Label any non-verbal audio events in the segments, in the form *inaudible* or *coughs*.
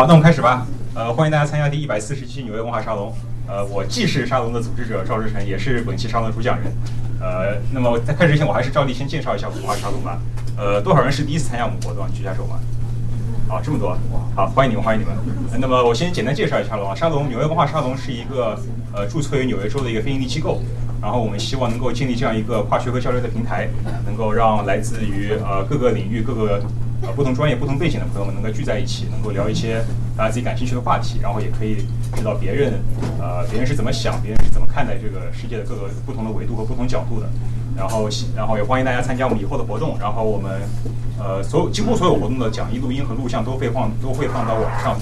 好，那我们开始吧。呃，欢迎大家参加第一百四十期纽约文化沙龙。呃，我既是沙龙的组织者赵志成，也是本期沙龙的主讲人。呃，那么在开始之前，我还是照例先介绍一下文化沙龙吧。呃，多少人是第一次参加我们活动？举下手吧。好，这么多。好，欢迎你们，欢迎你们。那么我先简单介绍一下沙龙啊。沙龙纽约文化沙龙是一个呃注册于纽约州的一个非营利机构。然后我们希望能够建立这样一个跨学科交流的平台，能够让来自于呃各个领域各个。呃，不同专业、不同背景的朋友们能够聚在一起，能够聊一些大家自己感兴趣的话题，然后也可以知道别人，呃，别人是怎么想，别人是怎么看待这个世界的各个不同的维度和不同角度的。然后，然后也欢迎大家参加我们以后的活动。然后我们，呃，所有几乎所有活动的讲义录音和录像都会放都会放到网上，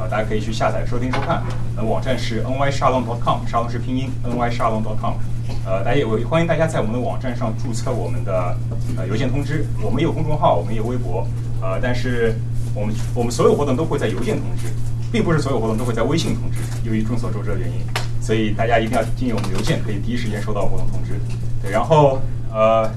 呃，大家可以去下载收听收看。呃，网站是 nyshalom.com，沙龙是拼音 nyshalom.com。呃，大家也欢迎大家在我们的网站上注册我们的呃邮件通知。我们有公众号，我们有微博。呃，但是我们我们所有活动都会在邮件通知，并不是所有活动都会在微信通知。由于众所周知的原因，所以大家一定要进入我们邮件，可以第一时间收到活动通知。对，然后呃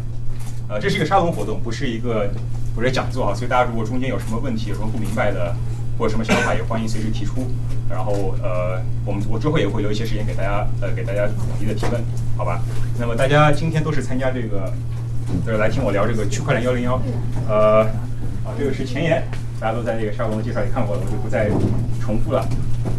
呃，这是一个沙龙活动，不是一个不是讲座啊。所以大家如果中间有什么问题、有什么不明白的，或者什么想法，也欢迎随时提出。然后呃，我们我之后也会留一些时间给大家呃给大家统一的提问，好吧？那么大家今天都是参加这个，就是来听我聊这个区块链幺零幺，呃。啊，这个是前言，大家都在这个沙龙的介绍里看过了，我就不再重复了。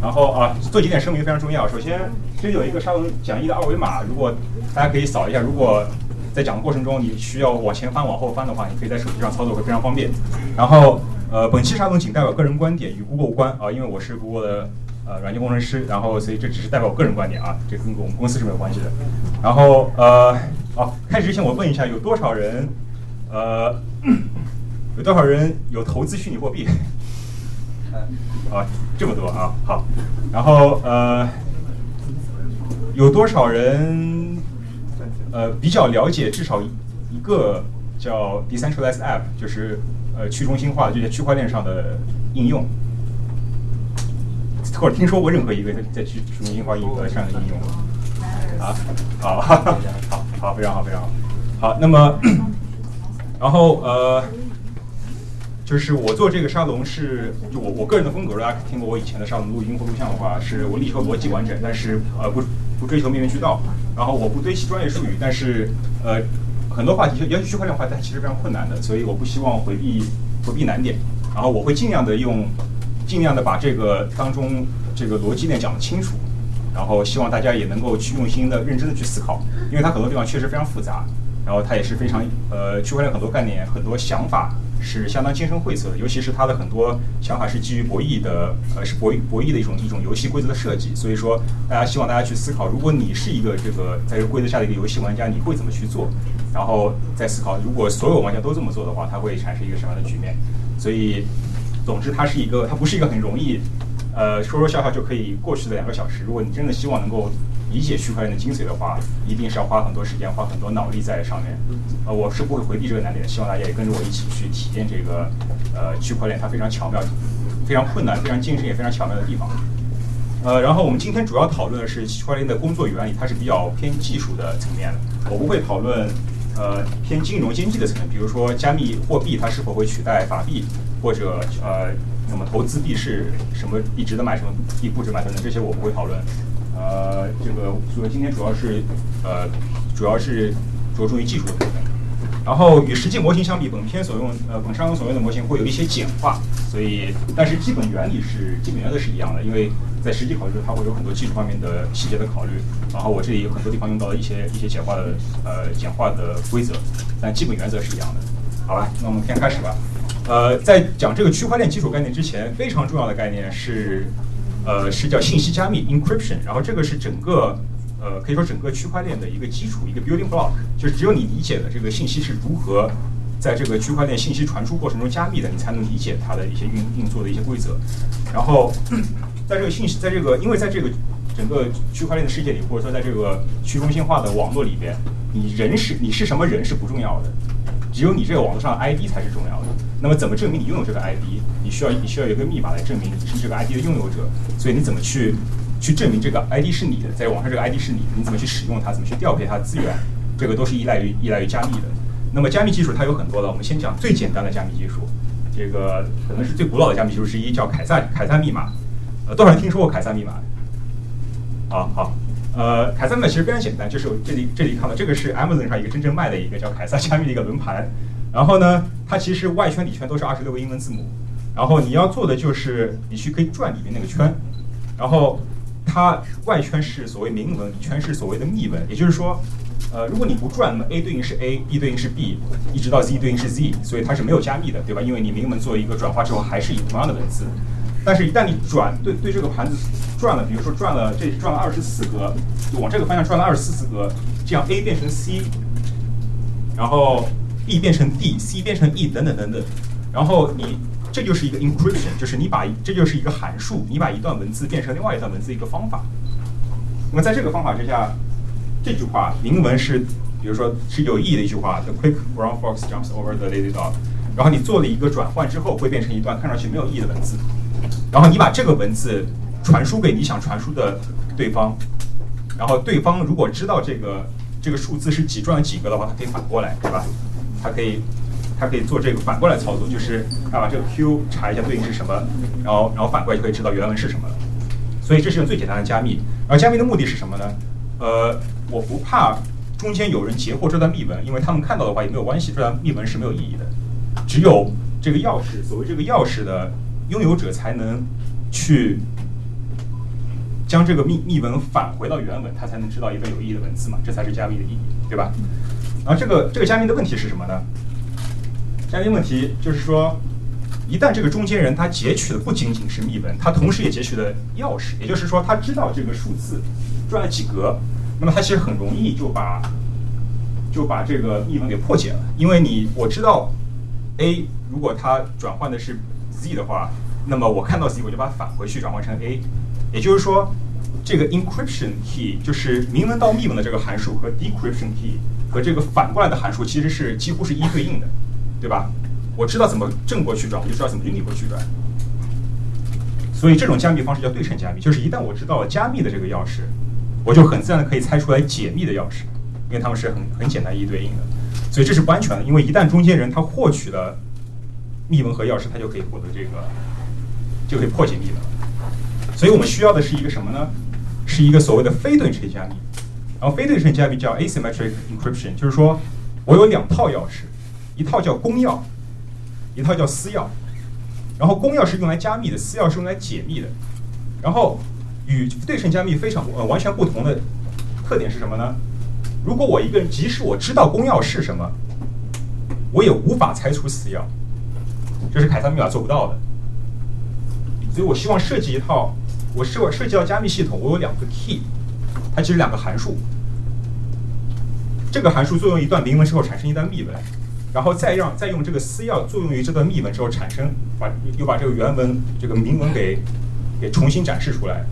然后啊，做几点声明非常重要。首先，这里有一个沙龙讲义的二维码，如果大家可以扫一下。如果在讲的过程中你需要往前翻、往后翻的话，你可以在手机上操作会非常方便。然后，呃，本期沙龙仅代表个人观点，与 Google 无关啊，因为我是 Google 的呃软件工程师，然后所以这只是代表我个人观点啊，这跟我们公司是没有关系的。然后，呃，好，开始之前我问一下，有多少人，呃。有多少人有投资虚拟货币？啊，这么多啊，好。然后呃，有多少人呃比较了解至少一个叫 decentralized app，就是呃去中心化的这些区块链上的应用，或者听说过任何一个在去去中心化应呃上的应用？啊，*laughs* 好，好，好，非常好，非常好。好，那么然后呃。就是我做这个沙龙是，就我我个人的风格，大家听过我以前的沙龙录音或录像的话，是我力求逻辑完整，但是呃不不追求面面俱到，然后我不堆砌专业术语，但是呃很多话题，尤其区块链话题，它其实非常困难的，所以我不希望回避回避难点，然后我会尽量的用，尽量的把这个当中这个逻辑链讲得清楚，然后希望大家也能够去用心的、认真的去思考，因为它很多地方确实非常复杂，然后它也是非常呃区块链很多概念、很多想法。是相当精深晦涩的，尤其是它的很多想法是基于博弈的，呃，是博弈博弈的一种一种游戏规则的设计。所以说，大家希望大家去思考，如果你是一个这个在这个规则下的一个游戏玩家，你会怎么去做？然后再思考，如果所有玩家都这么做的话，它会产生一个什么样的局面？所以，总之，它是一个，它不是一个很容易，呃，说说笑笑就可以过去的两个小时。如果你真的希望能够。理解区块链的精髓的话，一定是要花很多时间、花很多脑力在上面。呃，我是不会回避这个难点，希望大家也跟着我一起去体验这个呃区块链它非常巧妙、非常困难、非常精深也非常巧妙的地方。呃，然后我们今天主要讨论的是区块链的工作原理，它是比较偏技术的层面的。我不会讨论呃偏金融经济的层面，比如说加密货币它是否会取代法币，或者呃那么投资币是什么币值得买，什么币不值买等等，这些我不会讨论。呃，这个所以今天主要是呃，主要是着重于技术的部分。然后与实际模型相比，本篇所用呃本商所用的模型会有一些简化，所以但是基本原理是基本原则是一样的。因为在实际考虑中，它会有很多技术方面的细节的考虑。然后我这里有很多地方用到了一些一些简化的呃简化的规则，但基本原则是一样的。好吧，那我们先开始吧。呃，在讲这个区块链基础概念之前，非常重要的概念是。呃，是叫信息加密 （encryption），然后这个是整个，呃，可以说整个区块链的一个基础，一个 building block，就是只有你理解了这个信息是如何在这个区块链信息传输过程中加密的，你才能理解它的一些运运作的一些规则。然后，在这个信息，在这个，因为在这个整个区块链的世界里，或者说在这个去中心化的网络里边，你人是你是什么人是不重要的，只有你这个网络上的 ID 才是重要的。那么怎么证明你拥有这个 ID？你需要你需要有一个密码来证明你是这个 ID 的拥有者。所以你怎么去去证明这个 ID 是你的？在网上这个 ID 是你的，你怎么去使用它？怎么去调配它的资源？这个都是依赖于依赖于加密的。那么加密技术它有很多了，我们先讲最简单的加密技术。这个可能是最古老的加密技术之一，叫凯撒凯撒密码。呃，多少人听说过凯撒密码？好好，呃，凯撒密码其实非常简单，就是这里这里看到这个是 Amazon 上一个真正卖的一个叫凯撒加密的一个轮盘。然后呢，它其实外圈里圈都是二十六个英文字母。然后你要做的就是你去可以转里面那个圈，然后它外圈是所谓明文，里圈是所谓的密文。也就是说，呃，如果你不转，那么 A 对应是 A，B 对应是 B，一直到 Z 对应是 Z，所以它是没有加密的，对吧？因为你明文做一个转化之后，还是以同样的文字。但是，一旦你转对对这个盘子转了，比如说转了这转了二十四格，就往这个方向转了二十四格，这样 A 变成 C，然后 B 变成 D，C 变成 E 等等等等，然后你。这就是一个 encryption，就是你把这就是一个函数，你把一段文字变成另外一段文字一个方法。那么在这个方法之下，这句话明文是，比如说是有意义的一句话，The quick brown fox jumps over the lazy dog。然后你做了一个转换之后，会变成一段看上去没有意义的文字。然后你把这个文字传输给你想传输的对方，然后对方如果知道这个这个数字是几转了几个的话，他可以反过来，对吧？他可以。它可以做这个反过来操作，就是啊把这个 Q 查一下对应是什么，然后然后反过来就可以知道原文是什么了。所以这是用最简单的加密。而加密的目的是什么呢？呃，我不怕中间有人截获这段密文，因为他们看到的话也没有关系，这段密文是没有意义的。只有这个钥匙，所谓这个钥匙的拥有者才能去将这个密密文返回到原文，他才能知道一个有意义的文字嘛，这才是加密的意义，对吧？然后这个这个加密的问题是什么呢？加密问题就是说，一旦这个中间人他截取的不仅仅是密文，他同时也截取了钥匙，也就是说他知道这个数字转了几格，那么他其实很容易就把就把这个密文给破解了。因为你我知道 A 如果它转换的是 Z 的话，那么我看到 Z 我就把它返回去转换成 A，也就是说这个 encryption key 就是明文到密文的这个函数和 decryption key 和这个反过来的函数其实是几乎是一对应的。对吧？我知道怎么正过去转，我就知道怎么逆过去转。所以这种加密方式叫对称加密，就是一旦我知道了加密的这个钥匙，我就很自然的可以猜出来解密的钥匙，因为它们是很很简单一对应的。所以这是不安全的，因为一旦中间人他获取了密文和钥匙，他就可以获得这个，就可以破解密文。所以我们需要的是一个什么呢？是一个所谓的非对称加密。然后非对称加密叫 asymmetric encryption，就是说我有两套钥匙。一套叫公钥，一套叫私钥。然后公钥是用来加密的，私钥是用来解密的。然后与对称加密非常呃完全不同的特点是什么呢？如果我一个人即使我知道公钥是什么，我也无法猜出私钥，这是凯撒密码做不到的。所以我希望设计一套，我设设计到加密系统，我有两个 key，它其实两个函数。这个函数作用一段明文之后产生一段密文。然后再让再用这个私钥作用于这段密文之后产生，把又把这个原文这个明文给给重新展示出来，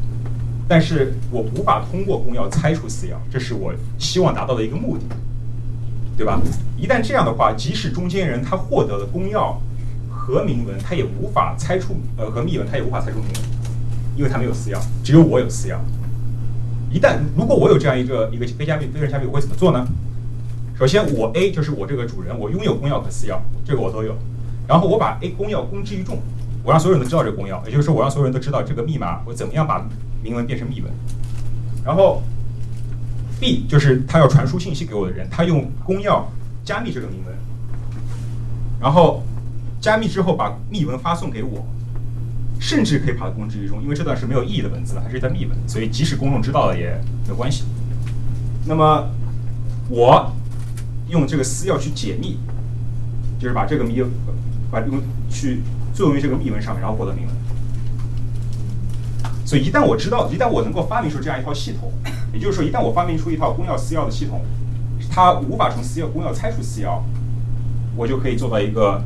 但是我无法通过公钥猜出私钥，这是我希望达到的一个目的，对吧？一旦这样的话，即使中间人他获得了公钥和明文，他也无法猜出呃和密文，他也无法猜出明文，因为他没有私钥，只有我有私钥。一旦如果我有这样一个一个非加密非人加密，我会怎么做呢？首先，我 A 就是我这个主人，我拥有公钥和私钥，这个我都有。然后我把 A 公钥公之于众，我让所有人都知道这个公钥，也就是说，我让所有人都知道这个密码，我怎么样把明文变成密文。然后 B 就是他要传输信息给我的人，他用公钥加密这个明文，然后加密之后把密文发送给我，甚至可以把它公之于众，因为这段是没有意义的文字，它是一段密文，所以即使公众知道了也没有关系。那么我。用这个私钥去解密，就是把这个密，把用去作用于这个密文上面，然后获得明文。所以一旦我知道，一旦我能够发明出这样一套系统，也就是说，一旦我发明出一套公钥私钥的系统，它无法从私钥公钥猜出私钥，我就可以做到一个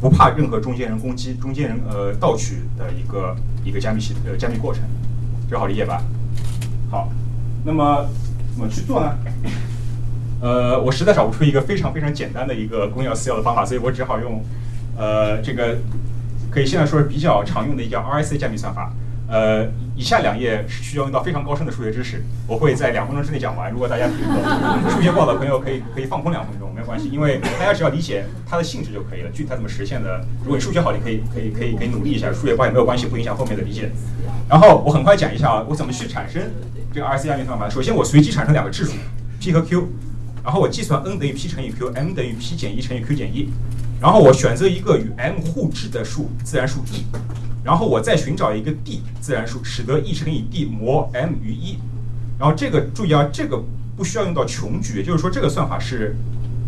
不怕任何中间人攻击、中间人呃盗取的一个一个加密系呃加密过程，这好理解吧？好，那么怎么去做呢？呃，我实在找不出一个非常非常简单的一个公钥私钥的方法，所以我只好用，呃，这个可以现在说是比较常用的一叫 RSA 加密算法。呃，以下两页是需要用到非常高深的数学知识，我会在两分钟之内讲完。如果大家数学不好的朋友，可以可以放空两分钟，没有关系，因为大家只要理解它的性质就可以了。具体它怎么实现的，如果你数学好，你可以可以可以可以努力一下；数学不好也没有关系，不影响后面的理解。然后我很快讲一下啊，我怎么去产生这个 RC 加密算法。首先我随机产生两个质数 p 和 q，然后我计算 n 等于 p 乘以 q，m 等于 p 减一乘以 q 减一，然后我选择一个与 m 互质的数，自然数 e。然后我再寻找一个 d 自然数，使得 e 乘以 d 模 m 余一。然后这个注意啊，这个不需要用到穷举，也就是说这个算法是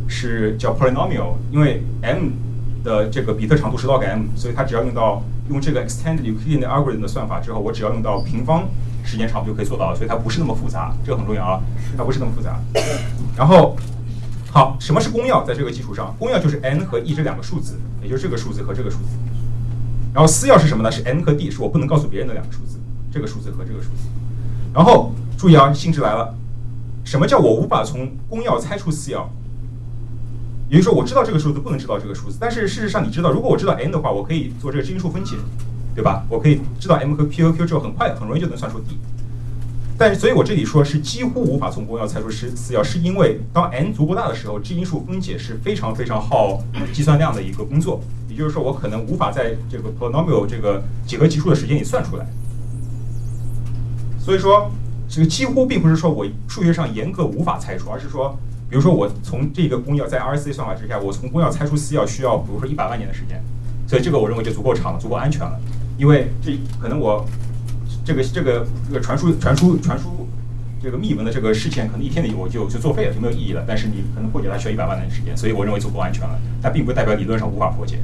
是叫 polynomial，因为 m 的这个比特长度是 log m，所以它只要用到用这个 extended Euclidean algorithm 的算法之后，我只要用到平方时间长度就可以做到，所以它不是那么复杂，这个很重要啊，它不是那么复杂。*coughs* 然后好，什么是公钥？在这个基础上，公钥就是 n 和 e 这两个数字，也就是这个数字和这个数字。然后私钥是什么呢？是 n 和 d，是我不能告诉别人的两个数字，这个数字和这个数字。然后注意啊，性质来了，什么叫我无法从公钥猜出私钥？也就是说，我知道这个数字，不能知道这个数字。但是事实上，你知道，如果我知道 n 的话，我可以做这个质因数分解，对吧？我可以知道 m 和 p 和 q 之后，很快很容易就能算出 d。但是，所以我这里说是几乎无法从公钥猜出私私钥，是因为当 n 足够大的时候，质因数分解是非常非常耗计算量的一个工作。也就是说，我可能无法在这个 polynomial 这个几何级数的时间里算出来。所以说，这个几乎并不是说我数学上严格无法猜出，而是说，比如说我从这个公钥在 RC 算法之下，我从公钥猜出私钥需要，比如说一百万年的时间。所以这个我认为就足够长了，足够安全了。因为这可能我这个这个这个传输传输传输这个密文的这个事件，可能一天里我就就作废了，就没有意义了。但是你可能破解它需要一百万年的时间，所以我认为足够安全了。但并不代表理论上无法破解。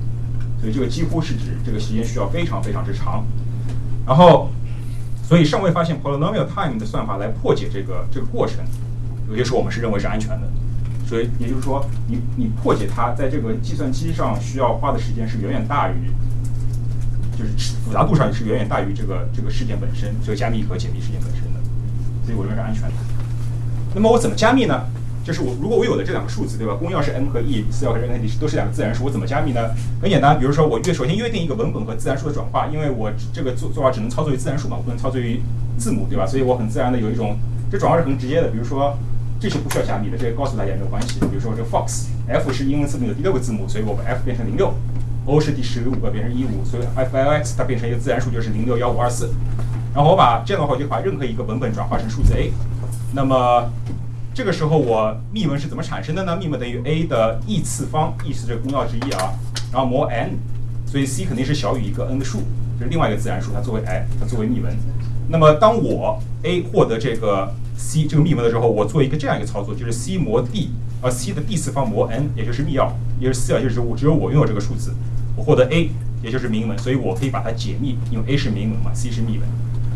所以这个几乎是指这个时间需要非常非常之长，然后，所以尚未发现 polynomial time 的算法来破解这个这个过程，有些时候我们是认为是安全的。所以也就是说，你你破解它在这个计算机上需要花的时间是远远大于，就是复杂度上也是远远大于这个这个事件本身，这个加密和解密事件本身的。所以我认为是安全的。那么我怎么加密呢？就是我，如果我有了这两个数字，对吧？公钥是 m 和 e，私钥和 n 和 d 都是两个自然数，我怎么加密呢？很简单，比如说我约首先约定一个文本和自然数的转化，因为我这个做做法只能操作于自然数嘛，我不能操作于字母，对吧？所以我很自然的有一种，这转化是很直接的。比如说这是不需要加密的，这个告诉大家也没有关系。比如说这个 fox，f 是英文字母的第六个字母，所以我把 f 变成零六，o 是第十五个变成一五，所以 f l x 它变成一个自然数就是零六幺五二四。然后我把这样的话，就把任何一个文本转化成数字 a，那么。这个时候我密文是怎么产生的呢？密文等于 a 的 e 次方，e 是这个公钥之一啊，然后模 n，所以 c 肯定是小于一个 n 的数，这是另外一个自然数，它作为 i，它作为密文。那么当我 a 获得这个 c 这个密文的时候，我做一个这样一个操作，就是 c 模 d，呃 c 的 d 次方模 n，也就是密钥，也是私钥，就是我只有我拥有这个数字，我获得 a，也就是明文，所以我可以把它解密，因为 a 是明文嘛，c 是密文。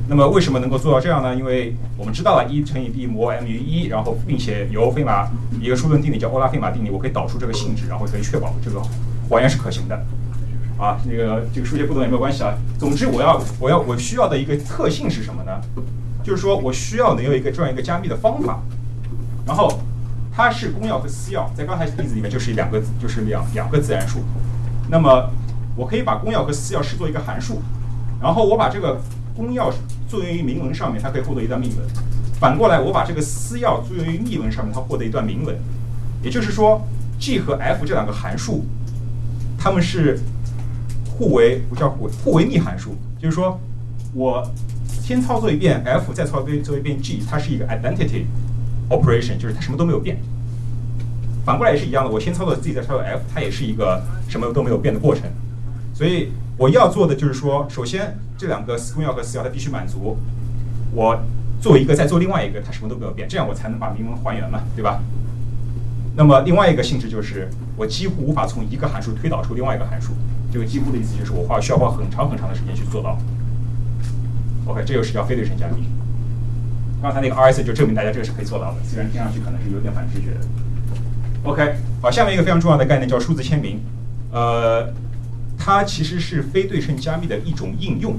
那么为什么能够做到这样呢？因为我们知道了一乘以 b 模 m 于一，然后并且由费马一个数论定理叫欧拉费马定理，我可以导出这个性质，然后可以确保这个还原是可行的。啊，那个这个数学不懂也没有关系啊。总之，我要我要我需要的一个特性是什么呢？就是说我需要能有一个这样一个加密的方法，然后它是公钥和私钥，在刚才例子里面就是两个就是两两个自然数。那么我可以把公钥和私钥视作一个函数，然后我把这个公钥作用于明文上面，它可以获得一段密文。反过来，我把这个私钥作用于密文上面，它获得一段明文。也就是说，g 和 f 这两个函数，它们是互为不叫互互为逆函数。就是说，我先操作一遍 f，再操作一遍 g，它是一个 identity operation，就是它什么都没有变。反过来也是一样的，我先操作自己再操作 f，它也是一个什么都没有变的过程。所以我要做的就是说，首先。这两个公钥和私钥它必须满足，我做一个再做另外一个，它什么都没有变，这样我才能把明文还原嘛，对吧？那么另外一个性质就是，我几乎无法从一个函数推导出另外一个函数。这个几乎的意思就是我花需要花很长很长的时间去做到。OK，这就是叫非对称加密。刚才那个 RS 就证明大家这个是可以做到的，虽然听上去可能是有点反直觉的。OK，好，下面一个非常重要的概念叫数字签名，呃。它其实是非对称加密的一种应用，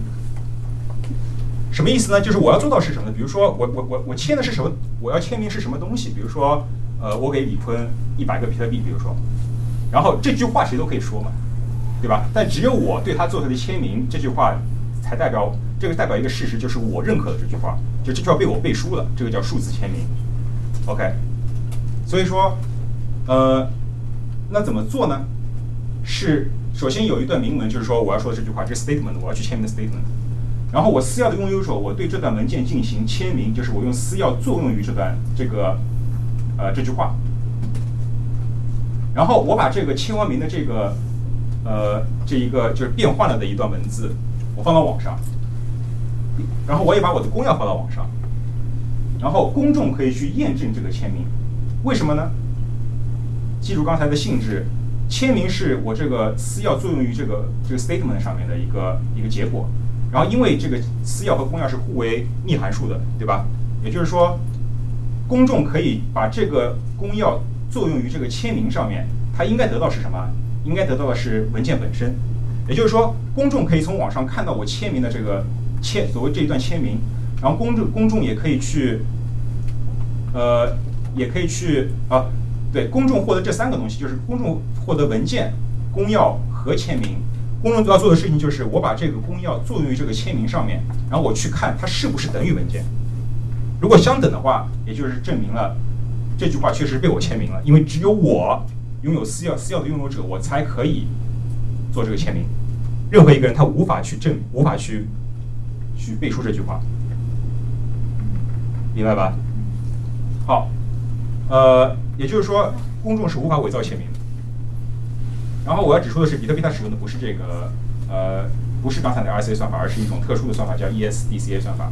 什么意思呢？就是我要做到是什么呢？比如说，我我我我签的是什么？我要签名是什么东西？比如说，呃，我给李坤一百个比特币，比如说，然后这句话谁都可以说嘛，对吧？但只有我对他做出的签名，这句话才代表这个代表一个事实，就是我认可了这句话，就这句话被我背书了，这个叫数字签名。OK，所以说，呃，那怎么做呢？是首先有一段明文，就是说我要说的这句话，这是 statement 我要去签名的 statement。然后我私钥的拥有者，我对这段文件进行签名，就是我用私钥作用于这段这个呃这句话。然后我把这个签完名的这个呃这一个就是变换了的一段文字，我放到网上。然后我也把我的公钥发到网上。然后公众可以去验证这个签名，为什么呢？记住刚才的性质，签名是我这个私钥作用于这个这个 statement 上面的一个一个结果。然后因为这个私钥和公钥是互为逆函数的，对吧？也就是说，公众可以把这个公钥作用于这个签名上面，它应该得到是什么？应该得到的是文件本身。也就是说，公众可以从网上看到我签名的这个签，所谓这一段签名。然后公众公众也可以去，呃，也可以去啊，对，公众获得这三个东西，就是公众获得文件、公钥和签名。公众要做的事情就是，我把这个公钥作用于这个签名上面，然后我去看它是不是等于文件。如果相等的话，也就是证明了这句话确实被我签名了，因为只有我拥有私钥，私钥的拥有者，我才可以做这个签名。任何一个人他无法去证，无法去去背书这句话。明白吧？好，呃，也就是说，公众是无法伪造签名的。然后我要指出的是，比特币它使用的不是这个，呃，不是刚才的 RCA 算法，而是一种特殊的算法，叫 ESDCA 算法。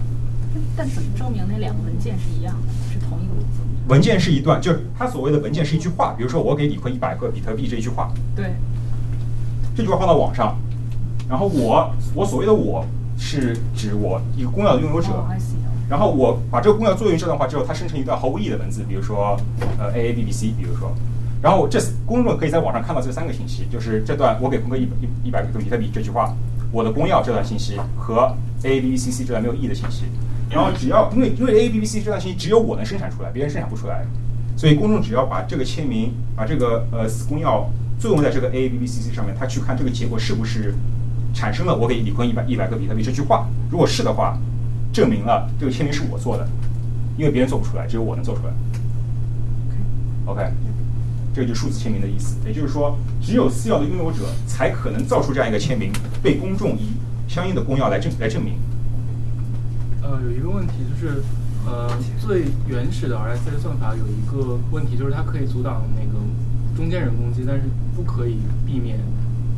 但怎么证明那两个文件是一样的，是同一个文件？文件是一段，就是它所谓的文件是一句话，比如说我给李坤一百个比特币这一句话。对。这句话放到网上，然后我，我所谓的我是指我一个公钥的拥有者。然后我把这个公钥作用这段话之后，它生成一段毫无意义的文字，比如说呃 A A B B C，比如说，然后这公众可以在网上看到这三个信息，就是这段我给坤哥一一一百个比特币这句话，我的公钥这段信息和 A A B B C C 这段没有意义的信息。然后只要因为因为 A A B B C 这段信息只有我能生产出来，别人生产不出来，所以公众只要把这个签名把这个呃公钥作用在这个 A A B B C C 上面，他去看这个结果是不是产生了我给李坤一百一百个比特币这句话，如果是的话。证明了这个签名是我做的，因为别人做不出来，只有我能做出来。OK，这个就是数字签名的意思。也就是说，只有私钥的拥有者才可能造出这样一个签名，被公众以相应的公钥来证来证明。呃，有一个问题就是，呃，最原始的 RSA 算法有一个问题，就是它可以阻挡那个中间人攻击，但是不可以避免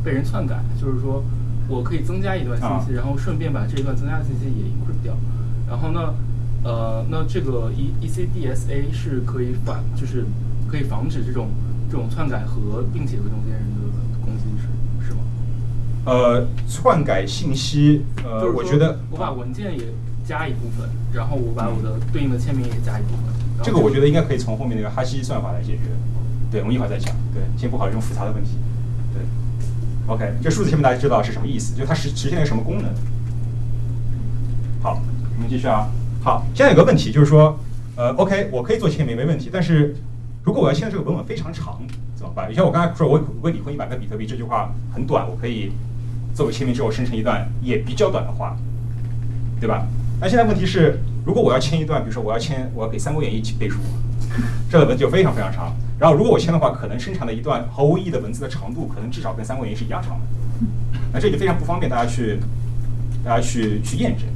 被人篡改。就是说。我可以增加一段信息，然后顺便把这一段增加的信息也 encrypt 掉。然后呢，呃，那这个 E E C D S A 是可以反，就是可以防止这种这种篡改和并且和中间人的攻击，是是吗？呃，篡改信息，呃，我觉得我把文件也加一部分，然后我把我的对应的签名也加一部分。这个我觉得应该可以从后面那个哈希算法来解决。对，我们一会儿再讲。对，先不考虑这种复杂的问题。OK，这数字签名大家知道是什么意思？就它实实现了一个什么功能？好，我们继续啊。好，现在有个问题就是说，呃，OK，我可以做签名没问题，但是如果我要签的这个文本非常长怎么办？就像我刚才说，我为李坤一百个比特币这句话很短，我可以做个签名之后生成一段也比较短的话，对吧？那现在问题是，如果我要签一段，比如说我要签，我要给《三国演义》背书，这个文就非常非常长。然后，如果我签的话，可能生产的一段毫无意义的文字的长度，可能至少跟《三国演义》是一样长的。那这就非常不方便大家去，大家去去验证。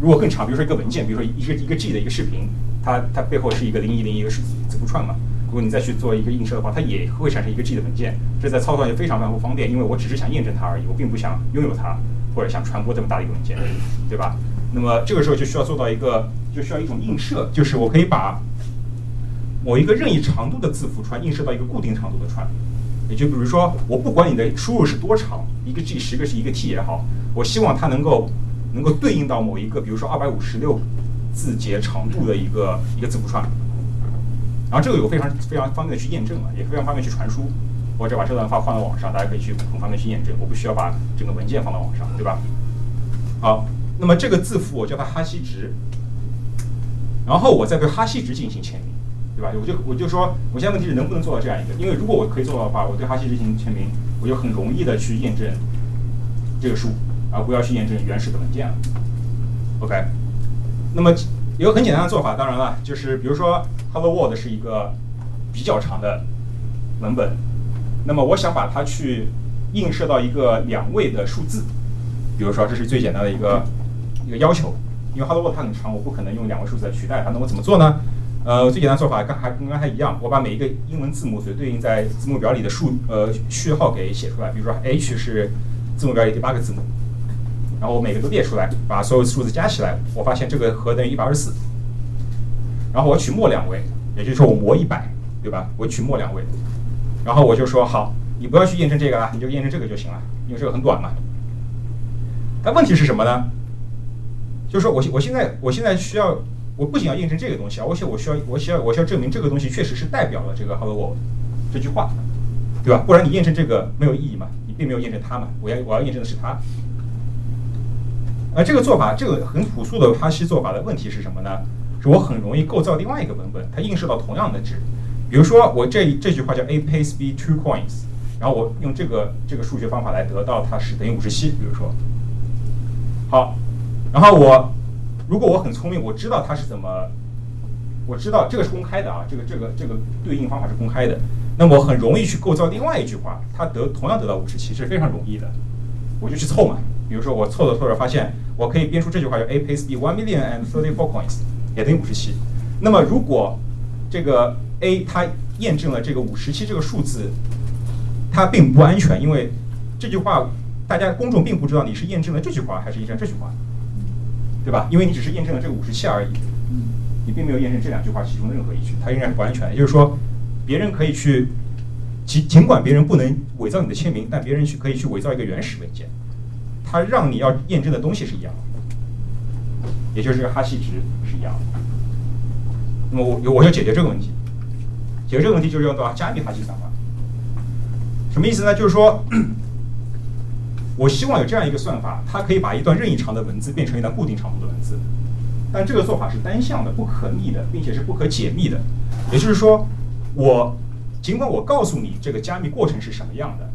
如果更长，比如说一个文件，比如说一个一个 G 的一个视频，它它背后是一个零一零一个字字符串嘛。如果你再去做一个映射的话，它也会产生一个 G 的文件。这在操作上就非常非常不方便，因为我只是想验证它而已，我并不想拥有它，或者想传播这么大的一个文件，对吧？那么这个时候就需要做到一个，就需要一种映射，就是我可以把。某一个任意长度的字符串映射到一个固定长度的串，也就比如说，我不管你的输入是多长，一个 G 十个是一个 T 也好，我希望它能够能够对应到某一个，比如说二百五十六字节长度的一个一个字符串。然后这个有非常非常方便的去验证了，也非常方便去传输。我只把这段话放到网上，大家可以去很方便去验证，我不需要把整个文件放到网上，对吧？好，那么这个字符我叫它哈希值，然后我再对哈希值进行签名。对吧？我就我就说，我现在问题是能不能做到这样一个？因为如果我可以做到的话，我对哈希值进行签名，我就很容易的去验证这个数而不要去验证原始的文件了。OK，那么有个很简单的做法，当然了，就是比如说 Hello World 是一个比较长的文本，那么我想把它去映射到一个两位的数字，比如说这是最简单的一个一个要求，因为 Hello World 它很长，我不可能用两位数字来取代它，那我怎么做呢？呃，最简单做法跟还跟刚才一样，我把每一个英文字母所对应在字母表里的数呃序号给写出来，比如说 H 是字母表里第八个字母，然后我每个都列出来，把所有数字加起来，我发现这个和等于一百二十四。然后我取末两位，也就是说我模一百，对吧？我取末两位，然后我就说好，你不要去验证这个了，你就验证这个就行了，因为这个很短嘛。但问题是什么呢？就是说我我现在我现在需要。我不仅要验证这个东西啊，而且我需要，我需要，我需要证明这个东西确实是代表了这个 “Hello World” 这句话，对吧？不然你验证这个没有意义嘛？你并没有验证它嘛？我要我要验证的是它。而这个做法，这个很朴素的哈希做法的问题是什么呢？是我很容易构造另外一个文本，它映射到同样的值。比如说我这这句话叫 “A pays B two coins”，然后我用这个这个数学方法来得到它是等于五十七。比如说，好，然后我。如果我很聪明，我知道它是怎么，我知道这个是公开的啊，这个这个这个对应方法是公开的，那么我很容易去构造另外一句话，它得同样得到五十七是非常容易的，我就去凑嘛。比如说我凑着凑着发现，我可以编出这句话叫 A pays B one million and thirty four coins，也等于五十七。那么如果这个 A 它验证了这个五十七这个数字，它并不安全，因为这句话大家公众并不知道你是验证了这句话还是验证这句话。对吧？因为你只是验证了这个五十七而已，你并没有验证这两句话其中任何一句，它仍然是不安全。也就是说，别人可以去，尽尽管别人不能伪造你的签名，但别人去可以去伪造一个原始文件，它让你要验证的东西是一样的，也就是哈希值是一样的。那么我我要解决这个问题，解决这个问题就是用到加密哈希算法。什么意思呢？就是说。我希望有这样一个算法，它可以把一段任意长的文字变成一段固定长度的文字，但这个做法是单向的、不可逆的，并且是不可解密的。也就是说，我尽管我告诉你这个加密过程是什么样的，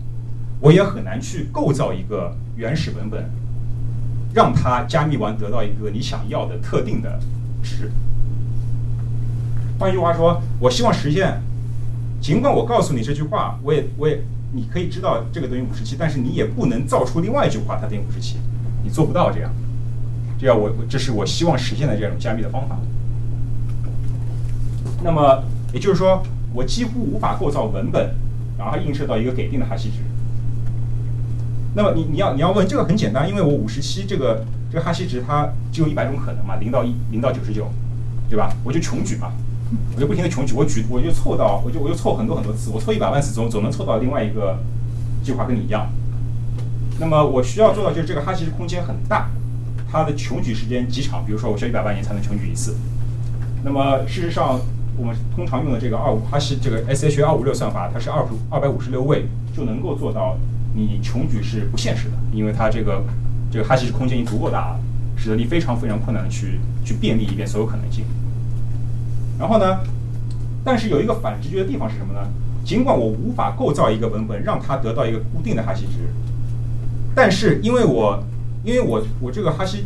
我也很难去构造一个原始文本，让它加密完得到一个你想要的特定的值。换句话说，我希望实现，尽管我告诉你这句话，我也我也。你可以知道这个等于五十七，但是你也不能造出另外一句话它等于五十七，你做不到这样。这样我这是我希望实现的这种加密的方法。那么也就是说，我几乎无法构造文本，然后映射到一个给定的哈希值。那么你你要你要问这个很简单，因为我五十七这个这个哈希值它只有一百种可能嘛，零到一零到九十九，对吧？我就穷举嘛。我就不停的穷举，我举我就凑到，我就我就凑很多很多次，我凑一百万次总总能凑到另外一个计划跟你一样。那么我需要做到就是这个哈希空间很大，它的穷举时间极长，比如说我需要一百万年才能穷举一次。那么事实上，我们通常用的这个二五哈希这个 S H 二五六算法，它是二二百五十六位就能够做到你穷举是不现实的，因为它这个这个哈希空间已经足够大了，使得你非常非常困难的去去便利一遍所有可能性。然后呢？但是有一个反直觉的地方是什么呢？尽管我无法构造一个文本让它得到一个固定的哈希值，但是因为我因为我我这个哈希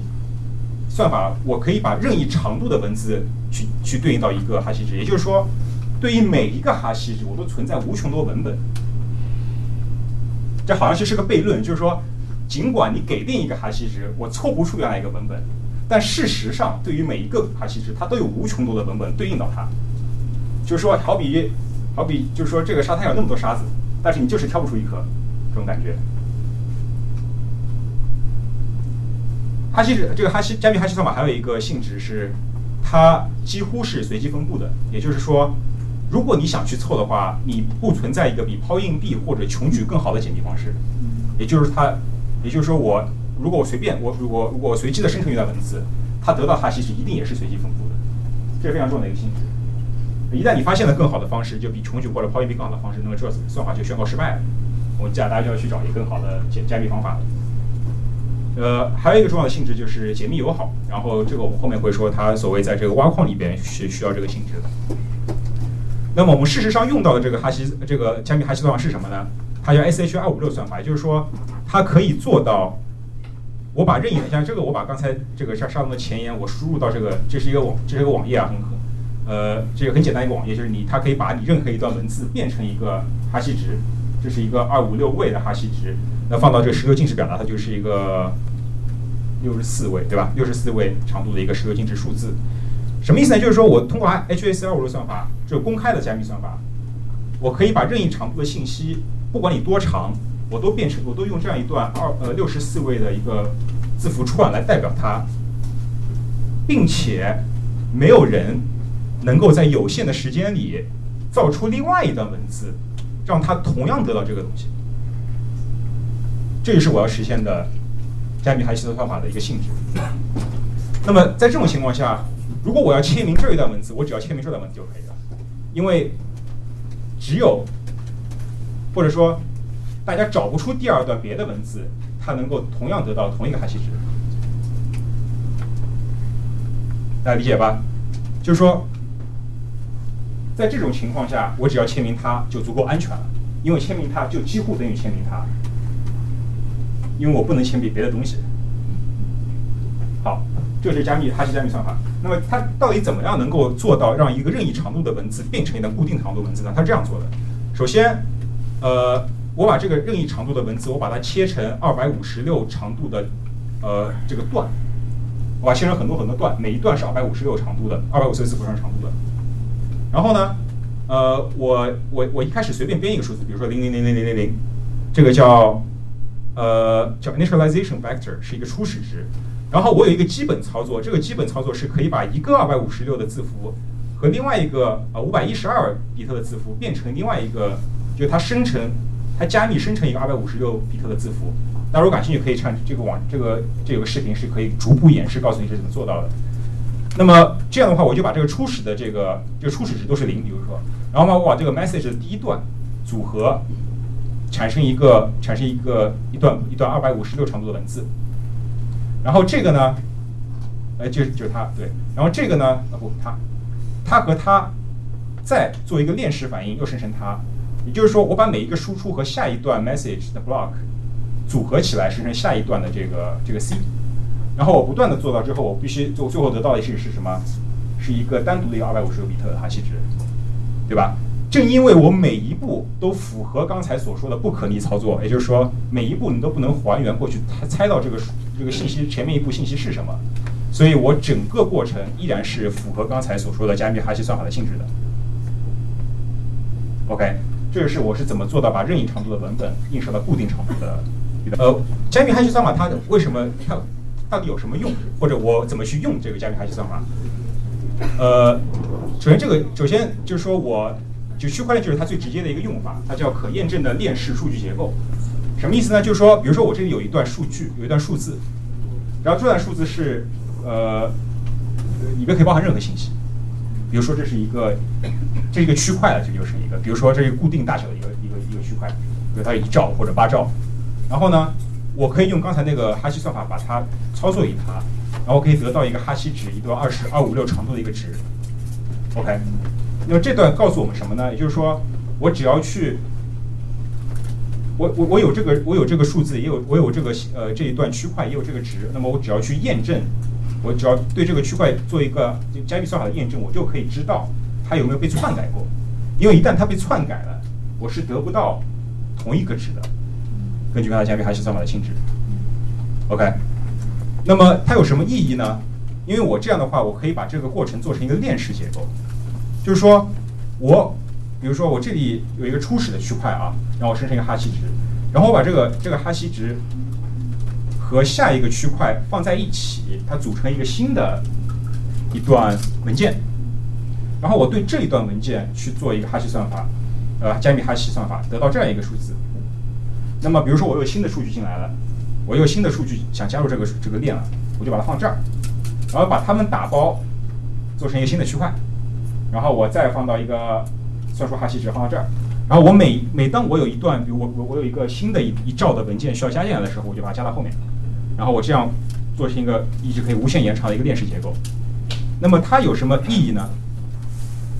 算法，我可以把任意长度的文字去去对应到一个哈希值，也就是说，对于每一个哈希值，我都存在无穷多文本。这好像就是个悖论，就是说，尽管你给定一个哈希值，我凑不出原来一个文本。但事实上，对于每一个哈希值，它都有无穷多的文本对应到它。就是说，好比，好比，就是说，这个沙滩有那么多沙子，但是你就是挑不出一颗，这种感觉。哈希值这个哈希加密哈希算法还有一个性质是，它几乎是随机分布的。也就是说，如果你想去凑的话，你不存在一个比抛硬币或者穷举更好的解密方式。也就是它，也就是说我。如果我随便，我如果如果随机的生成一段文字，它得到哈希值一定也是随机分布的，这是非常重要的一个性质。一旦你发现了更好的方式，就比穷举或者抛硬币更好的方式，那么这算法就宣告失败了。我们接下来就要去找一个更好的解加密方法了。呃，还有一个重要的性质就是解密友好，然后这个我们后面会说，它所谓在这个挖矿里边是需要这个性质的。那么我们事实上用到的这个哈希这个加密哈希算法是什么呢？它叫 S H 二五六算法，也就是说它可以做到。我把任意的像这个，我把刚才这个上上的前言我输入到这个，这是一个网，这是一个网页啊，很可呃，这个很简单一个网页，就是你它可以把你任何一段文字变成一个哈希值，这是一个二五六位的哈希值，那放到这个十六进制表达，它就是一个六十四位，对吧？六十四位长度的一个十六进制数字，什么意思呢？就是说我通过 H A C 二五六算法，这个公开的加密算法，我可以把任意长度的信息，不管你多长。我都变成，我都用这样一段二呃六十四位的一个字符串来代表它，并且没有人能够在有限的时间里造出另外一段文字，让它同样得到这个东西。这就是我要实现的加密哈希算法的一个性质。那么在这种情况下，如果我要签名这一段文字，我只要签名这段文字就可以了，因为只有或者说。大家找不出第二段别的文字，它能够同样得到同一个哈希值，大家理解吧？就是说，在这种情况下，我只要签名它就足够安全了，因为签名它就几乎等于签名它，因为我不能签名别的东西。好，这是加密哈希加密算法。那么它到底怎么样能够做到让一个任意长度的文字变成一段固定长度文字呢？它是这样做的：首先，呃。我把这个任意长度的文字，我把它切成二百五十六长度的，呃，这个段，我把切成很多很多段，每一段是二百五十六长度的，二百五十六字符串长度的。然后呢，呃，我我我一开始随便编一个数字，比如说零零零零零零零，这个叫呃叫 initialization vector，是一个初始值。然后我有一个基本操作，这个基本操作是可以把一个二百五十六的字符和另外一个呃五百一十二比特的字符变成另外一个，就它生成。它加密生成一个二百五十六比特的字符，大家如果感兴趣，可以看这个网，这个这有个视频是可以逐步演示，告诉你是怎么做到的。那么这样的话，我就把这个初始的这个这个初始值都是零，比如说，然后呢，我把这个 message 的第一段组合产生一个产生一个一段一段二百五十六长度的文字，然后这个呢，哎，就就是它对，然后这个呢，啊不，它它和它再做一个链式反应，又生成它。也就是说，我把每一个输出和下一段 message 的 block 组合起来，生成下一段的这个这个 C，然后我不断的做到之后，我必须做最后得到的是是什么？是一个单独的一个二百五十个比特的哈希值，对吧？正因为我每一步都符合刚才所说的不可逆操作，也就是说每一步你都不能还原过去猜猜到这个这个信息前面一步信息是什么，所以我整个过程依然是符合刚才所说的加密哈希算法的性质的。OK。这个是我是怎么做到把任意长度的文本映射到固定长度的？呃，加密哈希算法它为什么它到底有什么用？或者我怎么去用这个加密哈希算法？呃，首先这个首先就是说我就区块链就是它最直接的一个用法，它叫可验证的链式数据结构。什么意思呢？就是说，比如说我这里有一段数据，有一段数字，然后这段数字是呃里面可以包含任何信息。比如说这是一个，*coughs* 这一个区块了，这就是一个。比如说这是固定大小的一个一个一个区块，比如它一兆或者八兆。然后呢，我可以用刚才那个哈希算法把它操作一它，然后可以得到一个哈希值，一段二十二五六长度的一个值。OK，那么这段告诉我们什么呢？也就是说，我只要去，我我我有这个我有这个数字，也有我有这个呃这一段区块也有这个值，那么我只要去验证。我只要对这个区块做一个加密算法的验证，我就可以知道它有没有被篡改过。因为一旦它被篡改了，我是得不到同一个值的。根据刚才加密哈希算法的性质，OK。那么它有什么意义呢？因为我这样的话，我可以把这个过程做成一个链式结构，就是说我，比如说我这里有一个初始的区块啊，然后我生成一个哈希值，然后我把这个这个哈希值。和下一个区块放在一起，它组成一个新的一段文件。然后我对这一段文件去做一个哈希算法，呃，加密哈希算法，得到这样一个数字。那么，比如说我有新的数据进来了，我有新的数据想加入这个这个链了，我就把它放这儿，然后把它们打包做成一个新的区块，然后我再放到一个算术哈希值放到这儿。然后我每每当我有一段，比如我我我有一个新的一一兆的文件需要加进来的时候，我就把它加到后面。然后我这样做成一个一直可以无限延长的一个链式结构。那么它有什么意义呢？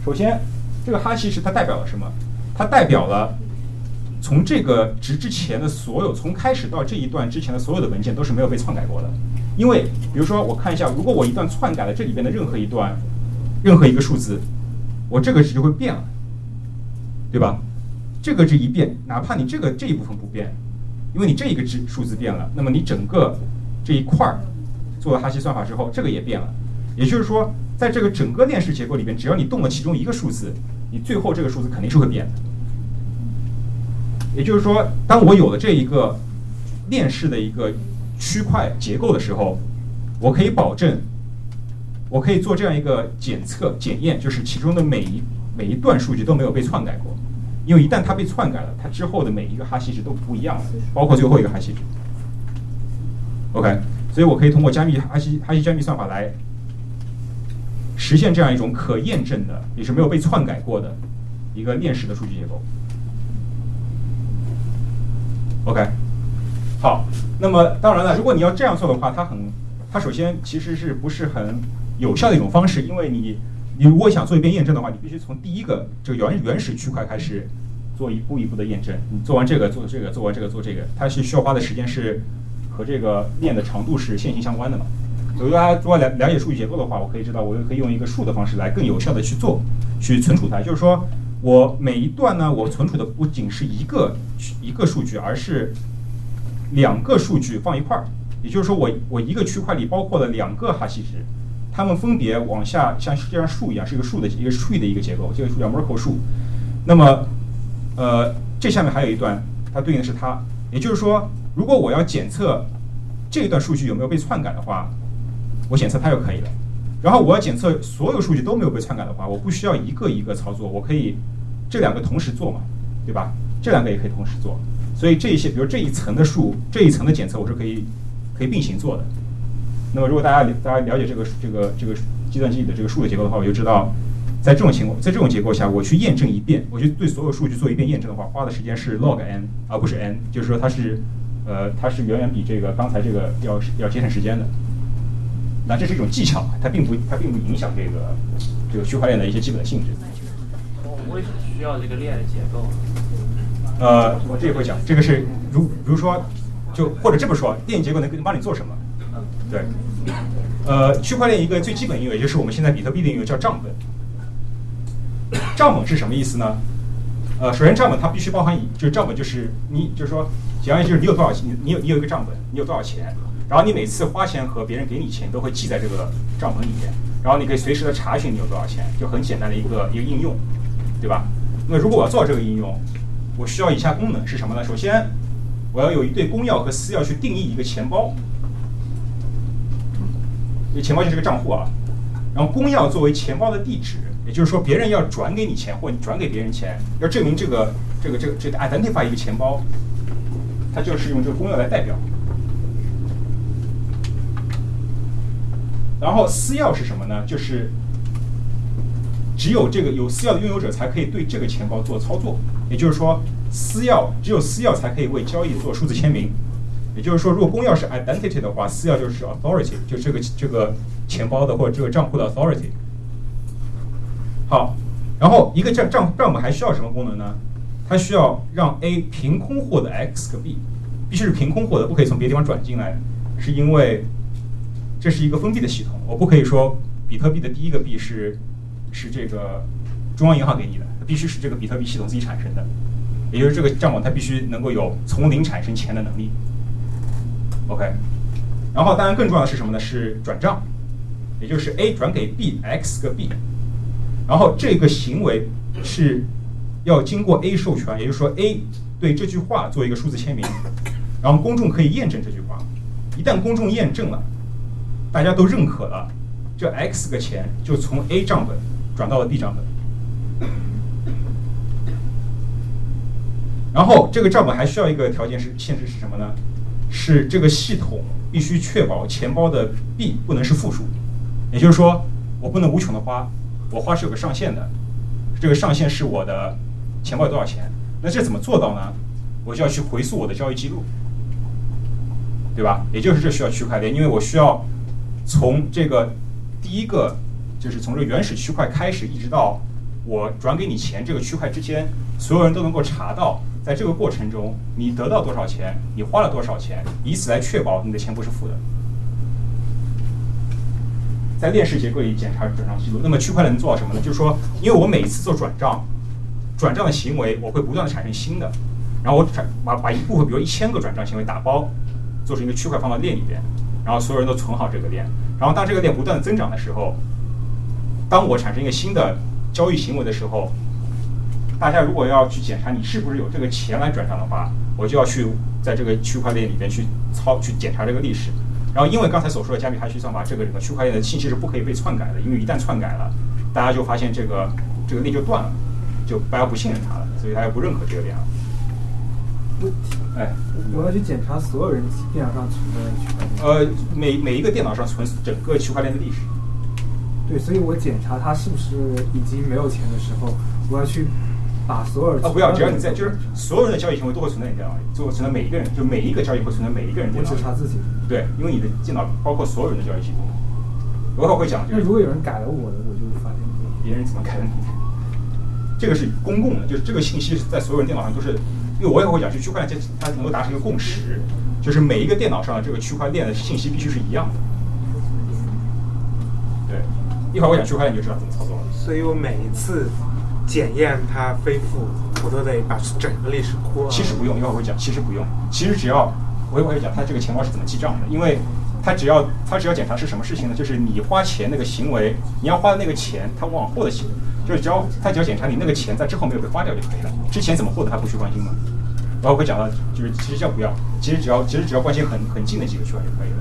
首先，这个哈希值它代表了什么？它代表了从这个值之前的所有，从开始到这一段之前的所有的文件都是没有被篡改过的。因为比如说，我看一下，如果我一段篡改了这里边的任何一段，任何一个数字，我这个值就会变了，对吧？这个值一变，哪怕你这个这一部分不变，因为你这一个值数字变了，那么你整个这一块儿做了哈希算法之后，这个也变了。也就是说，在这个整个链式结构里边，只要你动了其中一个数字，你最后这个数字肯定是会变的。也就是说，当我有了这一个链式的一个区块结构的时候，我可以保证，我可以做这样一个检测检验，就是其中的每一每一段数据都没有被篡改过，因为一旦它被篡改了，它之后的每一个哈希值都不一样了，包括最后一个哈希值。OK，所以我可以通过加密哈希哈希加密算法来实现这样一种可验证的，也是没有被篡改过的一个链式的数据结构。OK，好，那么当然了，如果你要这样做的话，它很，它首先其实是不是很有效的一种方式，因为你，你如果想做一遍验证的话，你必须从第一个这个原原始区块开始做一步一步的验证。你做完这个，做这个，做完这个，做这个，它是需要花的时间是和这个链的长度是线性相关的嘛？所以大家如果了了解数据结构的话，我可以知道，我可以用一个数的方式来更有效的去做，去存储它，就是说。我每一段呢，我存储的不仅是一个一个数据，而是两个数据放一块儿。也就是说，我我一个区块里包括了两个哈希值，它们分别往下像这样树一样，是一个树的一个 tree 的一个结构，这个树叫 Merkle 树。那么，呃，这下面还有一段，它对应的是它。也就是说，如果我要检测这一段数据有没有被篡改的话，我检测它就可以了。然后我要检测所有数据都没有被篡改的话，我不需要一个一个操作，我可以这两个同时做嘛，对吧？这两个也可以同时做。所以这一些，比如这一层的数，这一层的检测，我是可以可以并行做的。那么如果大家大家了解这个这个这个计算机里的这个数的结构的话，我就知道，在这种情况，在这种结构下，我去验证一遍，我去对所有数据做一遍验证的话，花的时间是 log n 而不是 n，就是说它是呃它是远远比这个刚才这个要要节省时间的。那这是一种技巧，它并不它并不影响这个这个区块链的一些基本的性质。我为什么需要这个链的结构？呃，我这也会讲，这个是如比如说，就或者这么说，链结构能能帮你做什么？对，呃，区块链一个最基本应用，也就是我们现在比特币的应用叫账本。账本是什么意思呢？呃，首先账本它必须包含以，就是账本就是你就是说，简单就是你有多少钱，你你有你有一个账本，你有多少钱。然后你每次花钱和别人给你钱都会记在这个账本里面，然后你可以随时的查询你有多少钱，就很简单的一个一个应用，对吧？那如果我要做这个应用，我需要以下功能是什么呢？首先，我要有一对公钥和私钥去定义一个钱包，这钱包就是个账户啊。然后公钥作为钱包的地址，也就是说别人要转给你钱或你转给别人钱，要证明这个这个这个这个 identify 一个钱包，它就是用这个公钥来代表。然后私钥是什么呢？就是只有这个有私钥的拥有者才可以对这个钱包做操作。也就是说，私钥只有私钥才可以为交易做数字签名。也就是说，如果公钥是 identity 的话，私钥就是 authority，就这个这个钱包的或者这个账户的 authority。好，然后一个账账账本还需要什么功能呢？它需要让 A 凭空获得 X 个 B，必须是凭空获得，不可以从别的地方转进来，是因为。这是一个封闭的系统，我不可以说比特币的第一个币是是这个中央银行给你的，它必须是这个比特币系统自己产生的，也就是这个账本它必须能够有从零产生钱的能力。OK，然后当然更重要的是什么呢？是转账，也就是 A 转给 B X 个 B，然后这个行为是要经过 A 授权，也就是说 A 对这句话做一个数字签名，然后公众可以验证这句话，一旦公众验证了。大家都认可了，这 X 个钱就从 A 账本转到了 B 账本。然后这个账本还需要一个条件是限制是什么呢？是这个系统必须确保钱包的币不能是负数，也就是说我不能无穷的花，我花是有个上限的，这个上限是我的钱包有多少钱。那这怎么做到呢？我就要去回溯我的交易记录，对吧？也就是这需要区块链，因为我需要。从这个第一个，就是从这原始区块开始，一直到我转给你钱这个区块之间，所有人都能够查到在这个过程中你得到多少钱，你花了多少钱，以此来确保你的钱不是负的。在链式结构里检查转账记录，那么区块链能做到什么呢？就是说，因为我每一次做转账，转账的行为我会不断的产生新的，然后我产把把一部分，比如一千个转账行为打包，做成一个区块放到链里边，然后所有人都存好这个链，然后当这个链不断的增长的时候，当我产生一个新的交易行为的时候，大家如果要去检查你是不是有这个钱来转账的话，我就要去在这个区块链里边去操去检查这个历史。然后因为刚才所说的加密哈希算法，这个整个区块链的信息是不可以被篡改的，因为一旦篡改了，大家就发现这个这个链就断了，就大家不信任它了，所以大家不认可这个链了。问题，哎，我要去检查所有人电脑上存的区块链。呃，每每一个电脑上存整个区块链的历史。对，所以我检查它是不是已经没有钱的时候，我要去把所有啊，不要，只要你在，就是所有人的交易行为都会存在你电脑里，就会存在每一个人，就每一个交易会存在每一个人电脑里。只查自己。对，因为你的电脑包括所有人的交易记录。我也会讲，就是那如果有人改了我的，我就发现。别人怎么改的你。这个是公共的，就是这个信息在所有人电脑上都是，因为我也会讲，就区块链它它能够达成一个共识，就是每一个电脑上的这个区块链的信息必须是一样的。对，一会儿我讲区块链你就知道怎么操作了。所以我每一次检验它非负，我都得把整个历史库。其实不用，一会儿会讲，其实不用，其实只要我一会儿会讲它这个钱包是怎么记账的，因为它只要它只要检查是什么事情呢？就是你花钱那个行为，你要花的那个钱，它往后的行为，就是只要它只要检查你那个钱在之后没有被花掉就可以了，之前怎么获得它不需关心嘛。然后会讲到，就是其实这样不要，其实只要其实只要关心很很近的几个区块就可以了。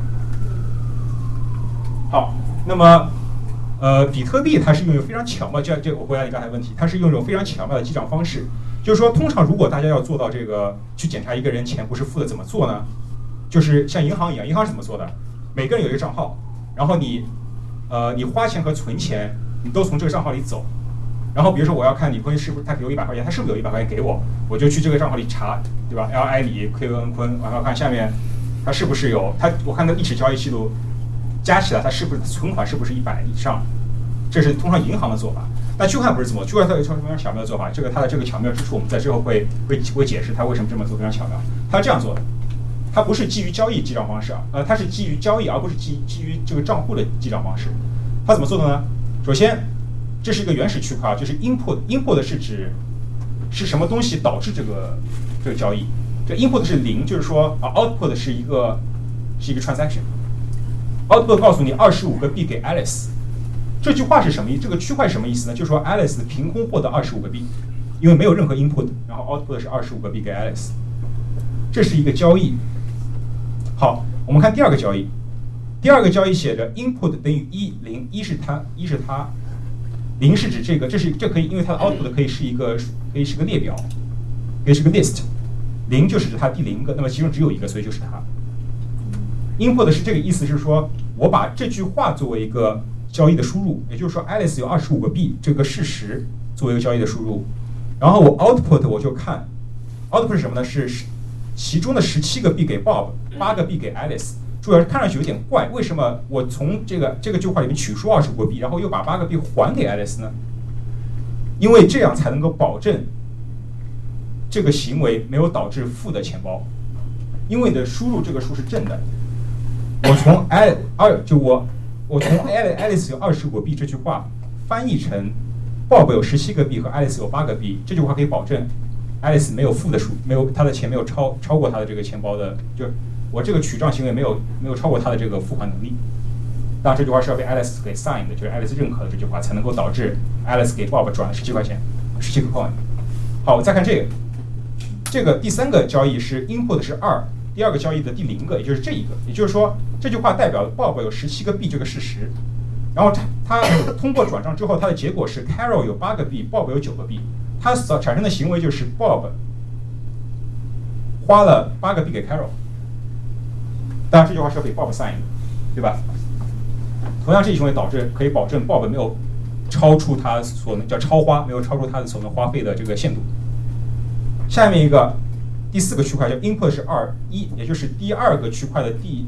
好，那么呃，比特币它是拥有非常巧妙，就就我回答你刚才问题，它是拥有非常巧妙的记账方式。就是说，通常如果大家要做到这个去检查一个人钱不是负的，怎么做呢？就是像银行一样，银行是怎么做的？每个人有一个账号，然后你呃，你花钱和存钱，你都从这个账号里走。然后比如说我要看李坤是不是他给我一百块钱，他是不是有一百块钱给我，我就去这个账号里查，对吧？L I 李 Q N 坤，然后看下面他是不是有他，我看他历史交易记录加起来它是不是存款是不是一百以上，这是通常银行的做法。那区块链不是这么，区块链它有一套非常巧妙的做法，这个它的这个巧妙之处，我们在之后会会会解释它为什么这么做非常巧妙。它这样做的，它不是基于交易记账方式啊，呃，它是基于交易，而不是基基于这个账户的记账方式。它怎么做的呢？首先，这是一个原始区块，就是 input，input 是指是什么东西导致这个这个交易？这 input 是零，就是说啊，output 是一个是一个 transaction。Output 告诉你二十五个币给 Alice，这句话是什么意？这个区块什么意思呢？就是说 Alice 凭空获得二十五个币，因为没有任何 input，然后 output 是二十五个币给 Alice，这是一个交易。好，我们看第二个交易。第二个交易写着 input 等于一零，一是它，一是它，零是指这个，这是这可以，因为它的 output 可以是一个可以是个列表，可以是个 list，零就是指它第零个，那么其中只有一个，所以就是它。Input 是这个意思，是说我把这句话作为一个交易的输入，也就是说 Alice 有二十五个币这个事实作为一个交易的输入，然后我 output 我就看 output 是什么呢？是其中的十七个币给 Bob，八个币给 Alice。主要是看上去有点怪，为什么我从这个这个句话里面取出二十五个币，然后又把八个币还给 Alice 呢？因为这样才能够保证这个行为没有导致负的钱包，因为你的输入这个数是正的。我从爱二就我我从爱爱丽丝有二十五个币这句话翻译成 Bob 有十七个币和爱丽丝有八个币，这句话可以保证爱丽丝没有负的数，没有他的钱没有超超过他的这个钱包的，就。我这个取账行为没有没有超过他的这个付款能力，那这句话是要被 Alice 给 sign 的，就是 Alice 认可的这句话才能够导致 Alice 给 Bob 转了十七块钱，十七个 coin。好，我再看这个，这个第三个交易是 input 是二，第二个交易的第零个，也就是这一个，也就是说这句话代表了 Bob 有十七个币这个事实，然后他他 *coughs* 通过转账之后，它的结果是 Carol 有八个币，Bob 有九个币，他所产生的行为就是 Bob 花了八个币给 Carol。当然，这句话是要给 Bob sign 的，对吧？同样，这一行为导致可以保证 Bob 没有超出他所能叫超花，没有超出他的所能花费的这个限度。下面一个第四个区块叫 input 是二一，也就是第二个区块的第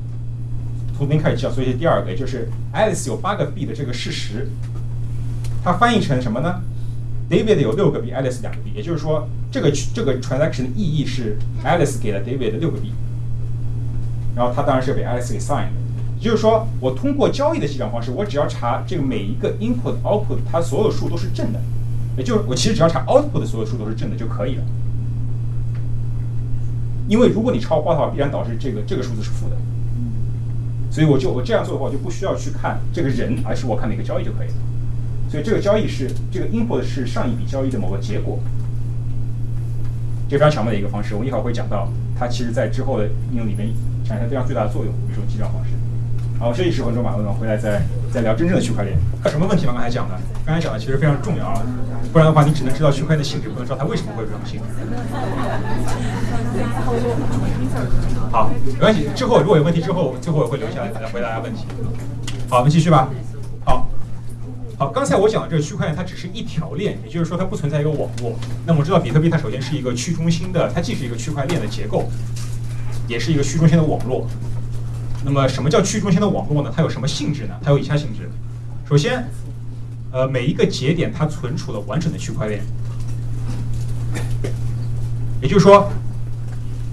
从零开始计算所以是第二个，也就是 Alice 有八个币的这个事实，它翻译成什么呢？David 有六个币，Alice 两个币，也就是说，这个这个 transaction 的意义是 Alice 给了 David 的六个币，然后他当然是被 Alice 给 sign 的。也就是说，我通过交易的记账方式，我只要查这个每一个 input output 它所有数都是正的，也就是我其实只要查 output 的所有数都是正的就可以了。因为如果你超花的话，必然导致这个这个数字是负的。所以我就我这样做的话，我就不需要去看这个人，而是我看哪个交易就可以了。所以这个交易是这个 input 是上一笔交易的某个结果，这非常巧妙的一个方式。我们一会儿会讲到，它其实在之后的应用里面产生非常巨大的作用，这种记账方式。好，休息十分钟吧，我们回来再再聊真正的区块链。有什么问题吗？刚才讲的，刚才讲的其实非常重要啊，不然的话你只能知道区块链的性质，不能知道它为什么会有这种性质。好，没关系。之后如果有问题，之后我们最后我会留下来，来回答大家问题。好，我们继续吧。好，好，刚才我讲的这个区块链，它只是一条链，也就是说它不存在一个网络。那么我知道比特币它首先是一个去中心的，它既是一个区块链的结构，也是一个去中心的网络。那么什么叫去中心的网络呢？它有什么性质呢？它有以下性质。首先，呃，每一个节点它存储了完整的区块链，也就是说。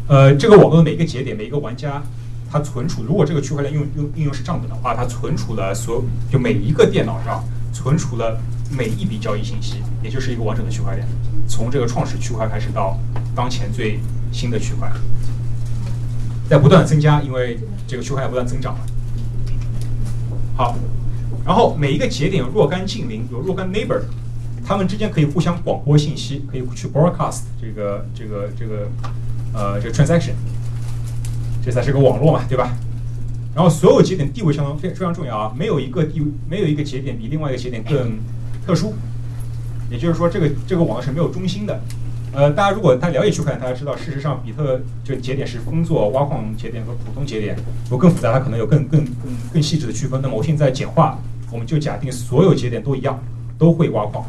呃，这个网络的每一个节点，每一个玩家，它存储，如果这个区块链用用应用是账本的话，它存储了所有，就每一个电脑上存储了每一笔交易信息，也就是一个完整的区块链，从这个创始区块开始到当前最新的区块，在不断增加，因为这个区块链不断增长了。好，然后每一个节点有若干近邻，有若干 neighbor，他们之间可以互相广播信息，可以去 broadcast 这个这个这个。呃，这个 transaction，这才是个网络嘛，对吧？然后所有节点地位相当非非常重要啊，没有一个地没有一个节点比另外一个节点更特殊。也就是说，这个这个网络是没有中心的。呃，大家如果他了解区块链，大家知道，事实上比特这个节点是工作挖矿节点和普通节点，如果更复杂，它可能有更更更更细致的区分。那么我现在简化，我们就假定所有节点都一样，都会挖矿，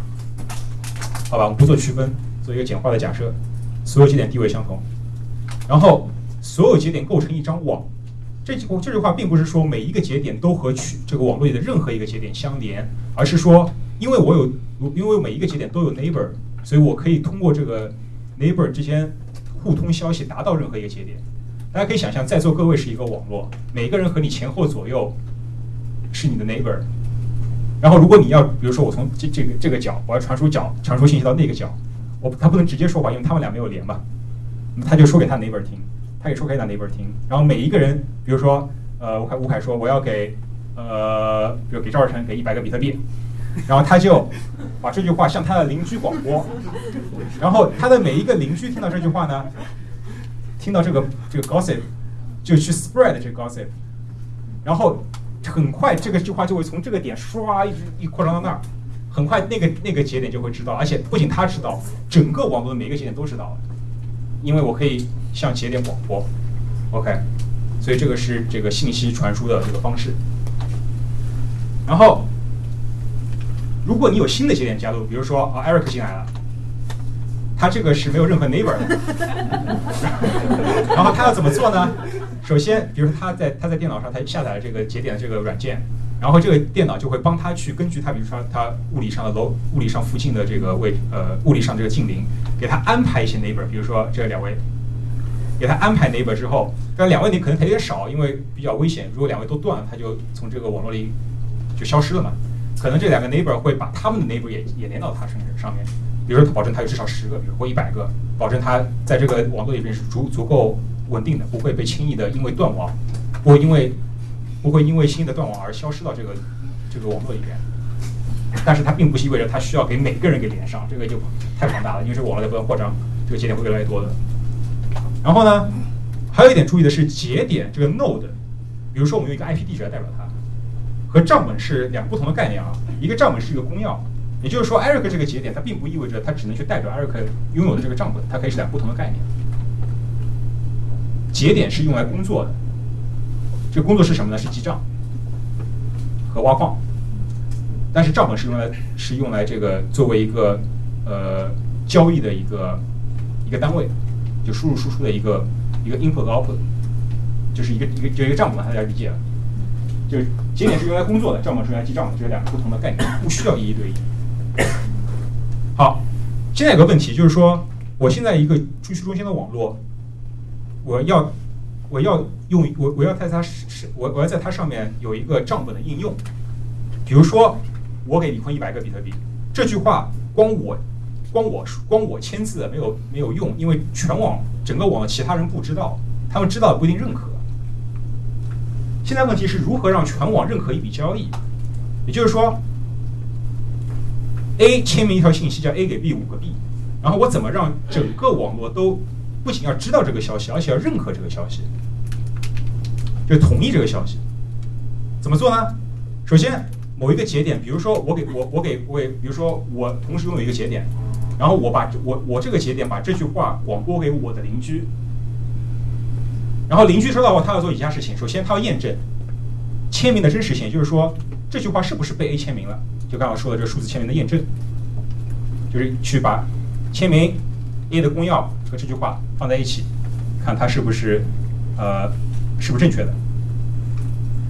好吧？我们不做区分，做一个简化的假设，所有节点地位相同。然后，所有节点构成一张网。这句这句话并不是说每一个节点都和区这个网络里的任何一个节点相连，而是说，因为我有，因为每一个节点都有 neighbor，所以我可以通过这个 neighbor 之间互通消息，达到任何一个节点。大家可以想象，在座各位是一个网络，每个人和你前后左右是你的 neighbor。然后，如果你要，比如说我从这这个这个角，我要传输角传输信息到那个角，我他不能直接说话，因为他们俩没有连嘛。他就说给他 neighbor 听，他也说给他 neighbor 听，然后每一个人，比如说，呃，吴凯吴凯说我要给，呃，比如给赵尔成给一百个比特币，然后他就把这句话向他的邻居广播，然后他的每一个邻居听到这句话呢，听到这个这个 gossip，就去 spread 这个 gossip，然后很快这个句话就会从这个点唰一直一扩张到那儿，很快那个那个节点就会知道，而且不仅他知道，整个网络的每个节点都知道。了。因为我可以向节点广播，OK，所以这个是这个信息传输的这个方式。然后，如果你有新的节点加入，比如说啊，Eric 进来了，他这个是没有任何 neighbor 的。然后他要怎么做呢？首先，比如说他在他在电脑上他下载了这个节点的这个软件，然后这个电脑就会帮他去根据他，比如说他物理上的楼、物理上附近的这个位呃物理上这个近邻。给他安排一些 neighbor，比如说这两位，给他安排 neighbor 之后，这两位你可能有点少，因为比较危险。如果两位都断了，他就从这个网络里就消失了嘛。可能这两个 neighbor 会把他们的 neighbor 也也连到他身上面，比如说保证他有至少十个，比如或一百个，保证他在这个网络里边是足足够稳定的，不会被轻易的因为断网，不会因为不会因为新的断网而消失到这个这个网络里边。但是它并不意味着它需要给每个人给连上，这个就太庞大了，因为这网络在不断扩张，这个节点会越来越多的。然后呢，还有一点注意的是节点这个 node，比如说我们用一个 IP 地址来代表它，和账本是两不同的概念啊。一个账本是一个公钥，也就是说 Eric 这个节点它并不意味着它只能去代表 Eric 拥有的这个账本，它可以是两不同的概念。节点是用来工作的，这个工作是什么呢？是记账和挖矿。但是账本是用来是用来这个作为一个呃交易的一个一个单位，就输入输出的一个一个 input 和 output，就是一个一个就一个账本，大家理解了。就节点是用来工作的，账本是用来记账的，这是两个不同的概念，不需要一一对应。*coughs* 好，现在有个问题就是说，我现在一个去中心的网络，我要我要用我我要在它是我我要在它上面有一个账本的应用，比如说我给李坤一百个比特币，这句话光我光我光我签字没有没有用，因为全网整个网其他人不知道，他们知道不一定认可。现在问题是如何让全网认可一笔交易，也就是说。A 签名一条信息叫 A 给 B 五个 B，然后我怎么让整个网络都不仅要知道这个消息，而且要认可这个消息，就同意这个消息？怎么做呢？首先，某一个节点，比如说我给我我给我给，比如说我同时拥有一个节点，然后我把我我这个节点把这句话广播给我的邻居，然后邻居收到后，他要做以下事情：首先，他要验证签名的真实性，就是说这句话是不是被 A 签名了。就刚刚说的这个数字签名的验证，就是去把签名 A 的公钥和这句话放在一起，看它是不是呃是不是正确的。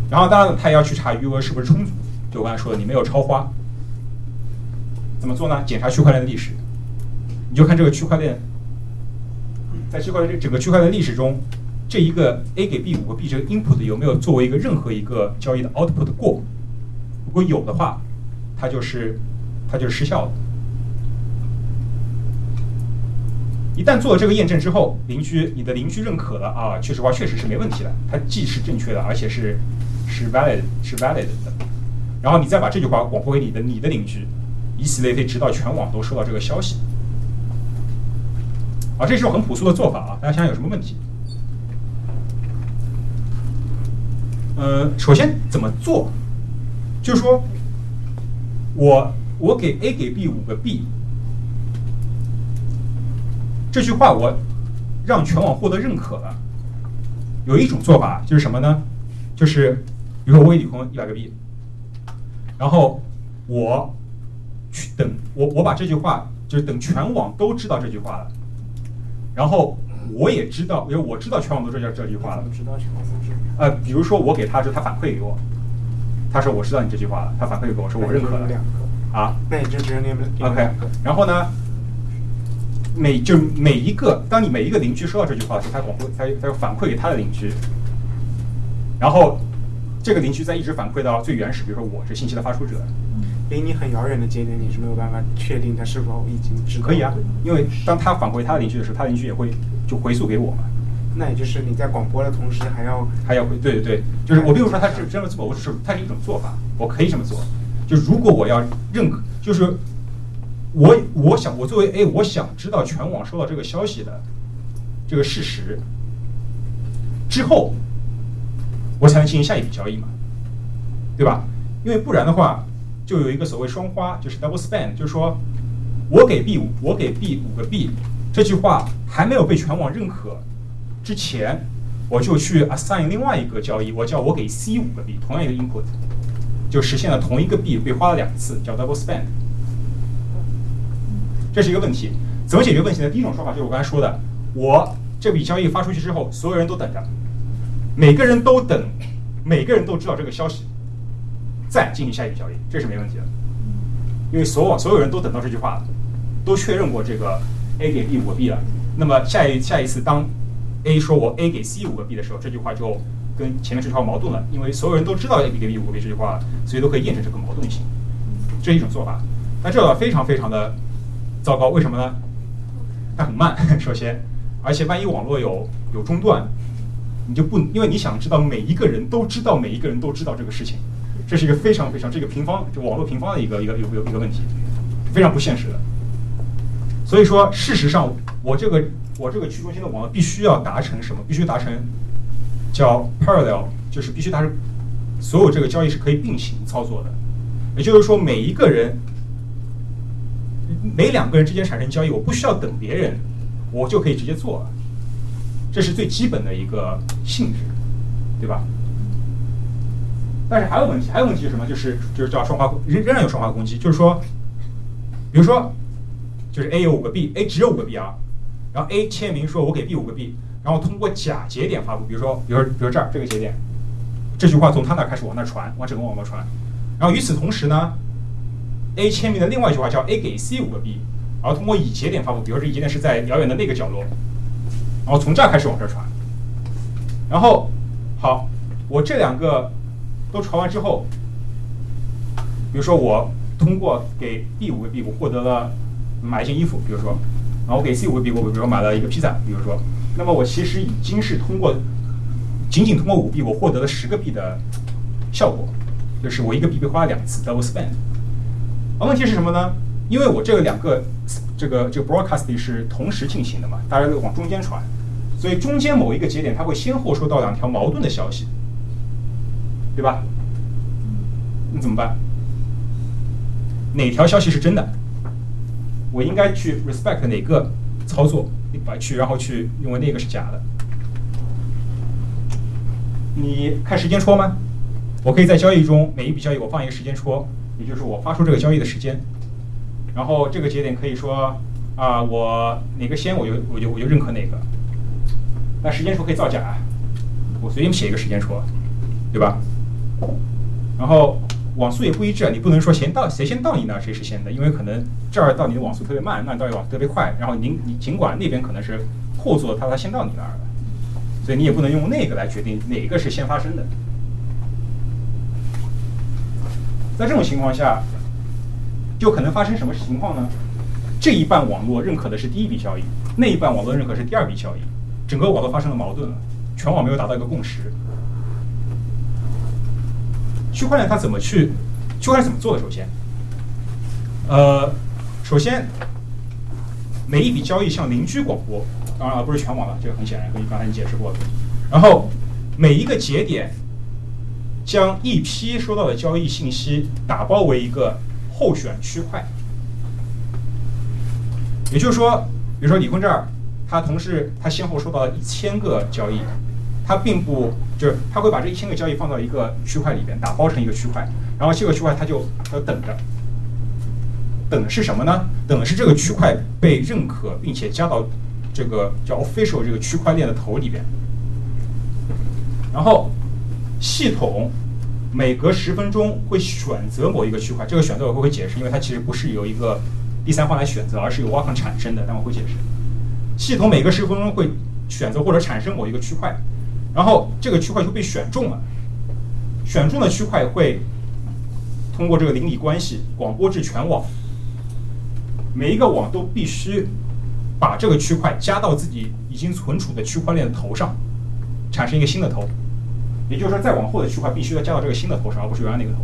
然后当然他也要去查余额是不是充足，就我刚才说的你没有超花。怎么做呢？检查区块链的历史，你就看这个区块链在区块链这整个区块链历史中，这一个 A 给 B 五个 B 这个 input 有没有作为一个任何一个交易的 output 过？如果有的话。它就是，它就是失效的。一旦做了这个验证之后，邻居，你的邻居认可了啊，确实话确实是没问题的，它既是正确的，而且是是 valid 是 valid 的。然后你再把这句话广播给你的你的邻居，以此类推，直到全网都收到这个消息。啊，这是种很朴素的做法啊，大家想想有什么问题？呃，首先怎么做？就是说。我我给 A 给 B 五个 B，这句话我让全网获得认可了。有一种做法就是什么呢？就是比如说我给女朋友一百个 B，然后我去等我我把这句话就是等全网都知道这句话了，然后我也知道，因为我知道全网都知道这句话了。知道全网都知道。呃，比如说我给他之后，他反馈给我。他说：“我知道你这句话了。”他反馈给我说：“我认可了。”两啊，那也就只有你们 OK。然后呢，每就每一个，当你每一个邻居收到这句话的时候，他广播，他他又反馈给他的邻居，然后这个邻居再一直反馈到最原始，比如说我是信息的发出者，离你很遥远的节点，你是没有办法确定他是否已经知道。可以啊，因为当他返回他的邻居的时候，他的邻居也会就回溯给我嘛。那也就是你在广播的同时，还要还要回对对对，就是我并不是说他是这么做，我只是它是一种做法，我可以这么做。就如果我要认可，就是我我想我作为哎，我想知道全网收到这个消息的这个事实之后，我才能进行下一笔交易嘛，对吧？因为不然的话，就有一个所谓双花，就是 double spend，就是说我给 B 五，我给 B 五个 B，这句话还没有被全网认可。之前我就去 assign 另外一个交易，我叫我给 C 五个币，同样一个 input，就实现了同一个币被花了两次，叫 double spend。这是一个问题，怎么解决问题呢？第一种说法就是我刚才说的，我这笔交易发出去之后，所有人都等着，每个人都等，每个人都知道这个消息，再进行下一笔交易，这是没问题的，因为所有所有人都等到这句话了，都确认过这个 A 给 B 五个币了，那么下一下一次当 A 说我 A 给 C 五个 B 的时候，这句话就跟前面这句话矛盾了，因为所有人都知道 A 给 B 五个 B 这句话，所以都可以验证这个矛盾性。这是一种做法，但这非常非常的糟糕，为什么呢？它很慢，*laughs* 首先，而且万一网络有有中断，你就不因为你想知道每一个人都知道每一个人都知道这个事情，这是一个非常非常这个平方就网络平方的一个一个有有一个问题，非常不现实的。所以说，事实上我这个。我这个去中心的网络必须要达成什么？必须达成叫 parallel，就是必须达成所有这个交易是可以并行操作的。也就是说，每一个人、每两个人之间产生交易，我不需要等别人，我就可以直接做。这是最基本的一个性质，对吧？但是还有问题，还有问题是什么？就是就是叫双化仍仍然有双化攻击，就是说，比如说，就是 A 有五个 B，A 只有五个 B 啊。然后 A 签名说：“我给 B 五个 B。”然后通过假节点发布，比如说，比如说，比如这儿这个节点，这句话从他那开始往那传，往整个网络传。然后与此同时呢，A 签名的另外一句话叫 A 给 C 五个 B，然后通过乙节点发布，比如说这乙节点是在遥远的那个角落，然后从这儿开始往这儿传，然后好，我这两个都传完之后，比如说我通过给 B 五个 B 我获得了买一件衣服，比如说，然后我给 C 五个 B 我比如说买了一个披萨，比如说，那么我其实已经是通过仅仅通过五 B 我获得了十个 B 的效果，就是我一个 B 被花了两次 double spend。而问题是什么呢？因为我这个两个这个这个 broadcasting 是同时进行的嘛，大家都往中间传，所以中间某一个节点它会先后收到两条矛盾的消息，对吧？那怎么办？哪条消息是真的？我应该去 respect 哪个操作，你把去然后去认为那个是假的？你看时间戳吗？我可以在交易中每一笔交易我放一个时间戳，也就是我发出这个交易的时间。然后这个节点可以说啊，我哪个先我就我就我就认可哪个。那时间戳可以造假啊，我随便写一个时间戳，对吧？然后网速也不一致啊，你不能说先到谁先到你那儿谁是先的，因为可能这儿到你的网速特别慢，那到你网速特别快。然后您你尽管那边可能是后做，它它先到你那儿了，所以你也不能用那个来决定哪个是先发生的。在这种情况下，就可能发生什么情况呢？这一半网络认可的是第一笔交易，那一半网络认可是第二笔交易，整个网络发生了矛盾了，全网没有达到一个共识。区块链它怎么去？区块链怎么做的？首先，呃，首先每一笔交易向邻居广播，当然了，不是全网了，这个很显然跟你刚才你解释过了。然后每一个节点将一批收到的交易信息打包为一个候选区块，也就是说，比如说李坤这儿，他同时他先后收到了一千个交易。它并不就是它会把这一千个交易放到一个区块里边，打包成一个区块，然后这个区块它就要等着，等的是什么呢？等的是这个区块被认可，并且加到这个叫 official 这个区块链的头里边。然后系统每隔十分钟会选择某一个区块，这个选择我会解释，因为它其实不是由一个第三方来选择，而是由挖坑产生的，但我会解释。系统每隔十分钟会选择或者产生某一个区块。然后这个区块就被选中了，选中的区块会通过这个邻里关系广播至全网，每一个网都必须把这个区块加到自己已经存储的区块链的头上，产生一个新的头，也就是说再往后的区块必须要加到这个新的头上，而不是原来那个头。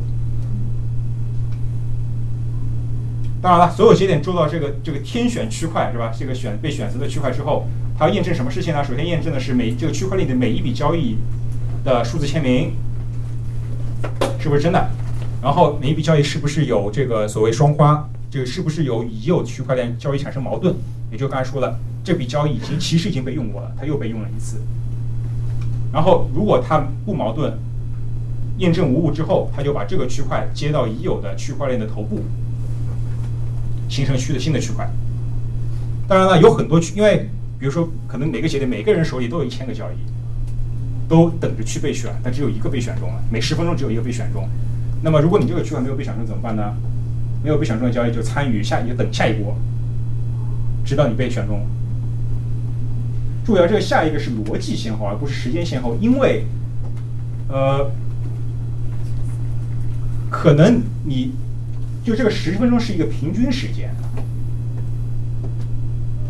当然了，所有节点做到这个这个天选区块是吧？这个选被选择的区块之后。它要验证什么事情呢？首先验证的是每这个区块链的每一笔交易的数字签名是不是真的，然后每一笔交易是不是有这个所谓双花，这个是不是有已有区块链交易产生矛盾？也就刚才说了，这笔交易已经其实已经被用过了，它又被用了一次。然后如果它不矛盾，验证无误之后，它就把这个区块接到已有的区块链的头部，形成区的新的区块。当然了，有很多区，因为比如说，可能每个节点每个人手里都有一千个交易，都等着去被选，但只有一个被选中了。每十分钟只有一个被选中。那么，如果你这个区块没有被选中怎么办呢？没有被选中的交易就参与下一个等下一波，直到你被选中。注意啊，这个下一个是逻辑先后，而不是时间先后，因为，呃，可能你就这个十分钟是一个平均时间。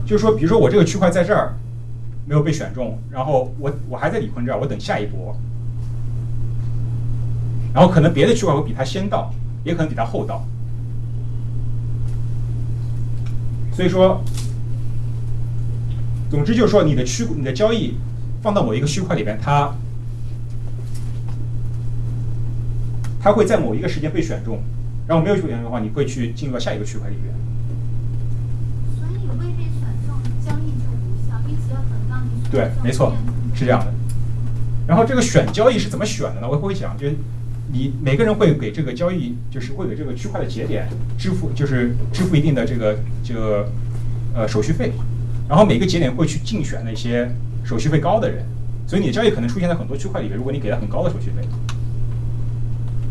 就是说，比如说我这个区块在这儿没有被选中，然后我我还在李坤这儿，我等下一波，然后可能别的区块会比他先到，也可能比他后到。所以说，总之就是说，你的区你的交易放到某一个区块里边，它它会在某一个时间被选中，然后没有被选中的话，你会去进入到下一个区块里面。所以未被选中交易就无效，一直要等到你。对，没错，是这样的。然后这个选交易是怎么选的呢？我会讲，就是你每个人会给这个交易，就是会给这个区块的节点支付，就是支付一定的这个这个呃手续费。然后每个节点会去竞选那些手续费高的人，所以你的交易可能出现在很多区块里面。如果你给了很高的手续费，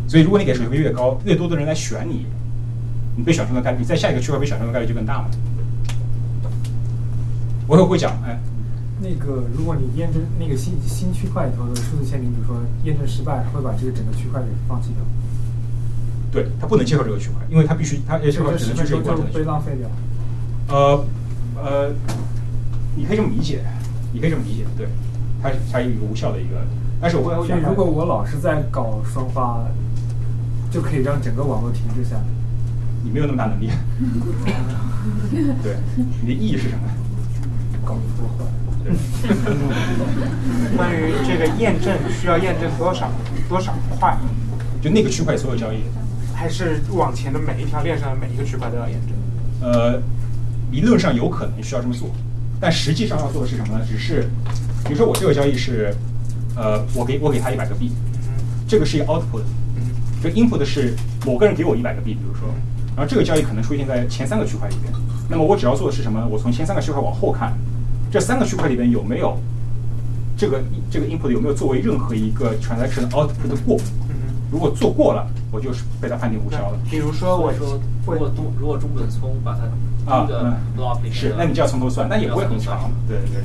所以如果你给手续费越高，越多的人来选你，你被选中的概率，在下一个区块被选中的概率就更大嘛。我也会讲，哎，那个，如果你验证那个新新区块里头的数字签名，比如说验证失败，会把这个整个区块给放弃掉，对，它不能接受这个区块，因为它必须它这这个块只能去这十分钟就被。浪费掉。呃呃，你可以这么理解，你可以这么理解，对，它它有一个无效的一个，但是我会所以如果我老是在搞双花，就可以让整个网络停滞下来。你没有那么大能力，对，你的意义是什么？搞得多坏。对，关于这个验证需要验证多少多少块，就那个区块所有交易，还是往前的每一条链上的每一个区块都要验证？呃，理论上有可能需要这么做，但实际上要做的是什么呢？只是，比如说我这个交易是，呃，我给我给他一百个币，这个是一个 output，这 input 是某个人给我一百个币，比如说，然后这个交易可能出现在前三个区块里边，那么我只要做的是什么呢？我从前三个区块往后看，这三个区块里边有没有这个这个 input 有没有作为任何一个 transaction output 过？如果做过了，我就是被他判定无效了。比如说我说，如果中如果中本聪把它啊，是，那你就要从头算，那也不会很长。对对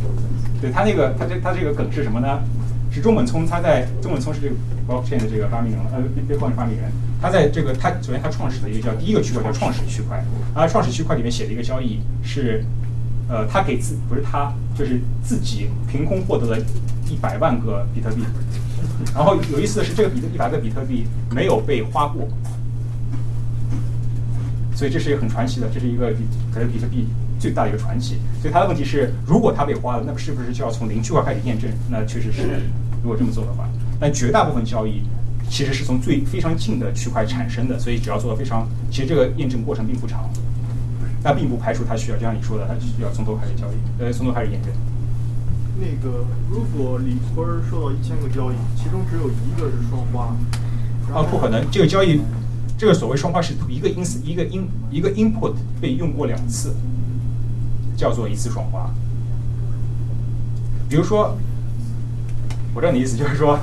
对，对他那个他这他这个梗是什么呢？是中本聪他在中本聪是这个 blockchain 的这个发明人，呃，Bitcoin 发明人，他在这个他首先他创始的一个叫第一个区块叫创始区块，啊，创始区块里面写的一个交易是，呃，他给自不是他就是自己凭空获得了一百万个比特币，然后有意思的是这个比特一百个比特币没有被花过。所以这是一个很传奇的，这是一个比可能比特币最大的一个传奇。所以它的问题是，如果它被花了，那么是不是就要从零区块开始验证？那确实是，如果这么做的话，但绝大部分交易其实是从最非常近的区块产生的，所以只要做到非常，其实这个验证过程并不长，那并不排除它需要，就像你说的，它需要从头开始交易，呃，从头开始验证。那个，如果李坤儿收到一千个交易，其中只有一个是双花，然啊，后不可能，这个交易，这个所谓双花是一个因一个因一个 input 被用过两次，叫做一次双花。比如说，我知道你的意思，就是说，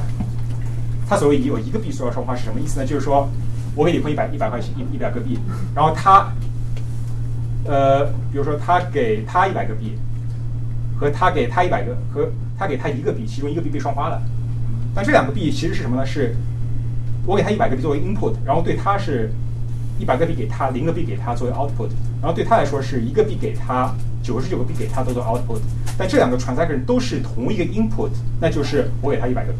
他所谓有一个币收到双花是什么意思呢？就是说我给李坤一百一百块钱一一百个币，然后他，呃，比如说他给他一百个币，和他给他一百个和他给他一个币，其中一个币被双花了。但这两个币其实是什么呢？是我给他一百个币作为 input，然后对他是一百个币给他，零个币给他作为 output，然后对他来说是一个币给他，九十九个币给他都做 output。但这两个 transaction 都是同一个 input，那就是我给他一百个币，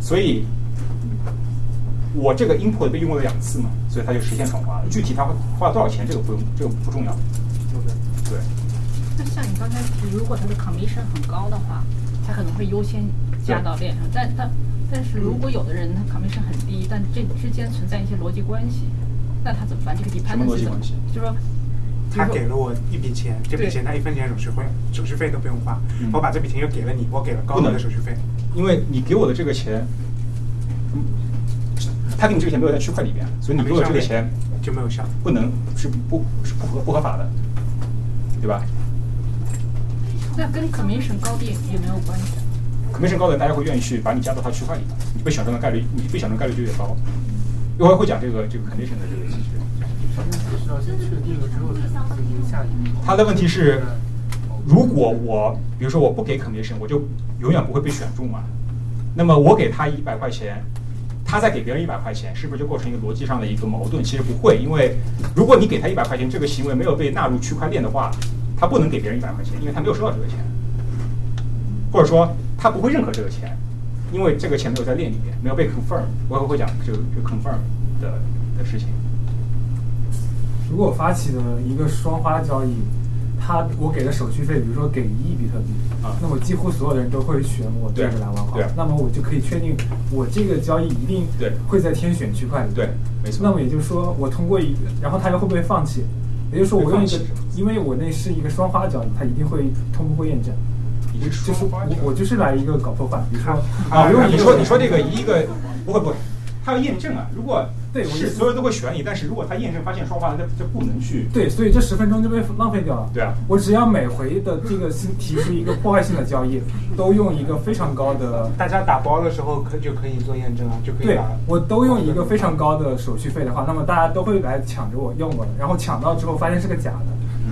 所以我这个 input 被用过了两次嘛，所以它就实现转化了。具体它会花多少钱，这个不用，这个不重要。对，那像你刚才提，如果它的 commission 很高的话，它可能会优先加到链上。但但但是如果有的人他 commission 很低，但这之间存在一些逻辑关系，那他怎么办？这个 dependence 什么逻辑怎么关系？就说他给了我一笔钱，这笔钱他一分钱手续费手续费都不用花，嗯我把这笔钱又给了你，我给了高额的手续费。因为你给我的这个钱，嗯他给你这个钱没有在区块里边，所以你给我这个钱就没有效。不能是不是不合不合法的，对吧那跟 commission 高低也没有关系？？commission 高的大家会愿意去把你加到他区块里，你被选中的概率，你被选中的概率就越高。一会儿会讲这个这个 condition 的这个机制。他的问题是，如果我比如说我不给 commission，我就永远不会被选中嘛。那么我给他一百块钱，他再给别人一百块钱，是不是就构成一个逻辑上的一个矛盾？其实不会，因为如果你给他一百块钱，这个行为没有被纳入区块链的话，他不能给别人一百块钱，因为他没有收到这个钱，或者说他不会认可这个钱，因为这个钱没有在链里面，没有被 confirm。我会会讲这个这个 confirm 的的事情。如果发起的一个双花交易，他我给的手续费，比如说给一亿比特币，啊那么几乎所有的人都会选我这个对蓝万花对，那么我就可以确定我这个交易一定对会在天选区块里。对没错那么也就是说，我通过一个，然后他又会不会放弃？也就是说，我用一个因为我那是一个双花交易，它一定会通过验证。就是我我就是来一个搞破坏，比如说啊，我用你说你说这个一个不会不会，他要验证啊。如果对我是所有人都会选你，但是如果他验证发现双花了，这这不能去。对，所以这十分钟就被浪费掉了。对啊我只要每回的这个新提出一个破坏性的交易，都用一个非常高的，大家打包的时候可就可以做验证啊，就可以对把我都用一个非常高的手续费的话，那么大家都会来抢着我用我的，然后抢到之后发现是个假的，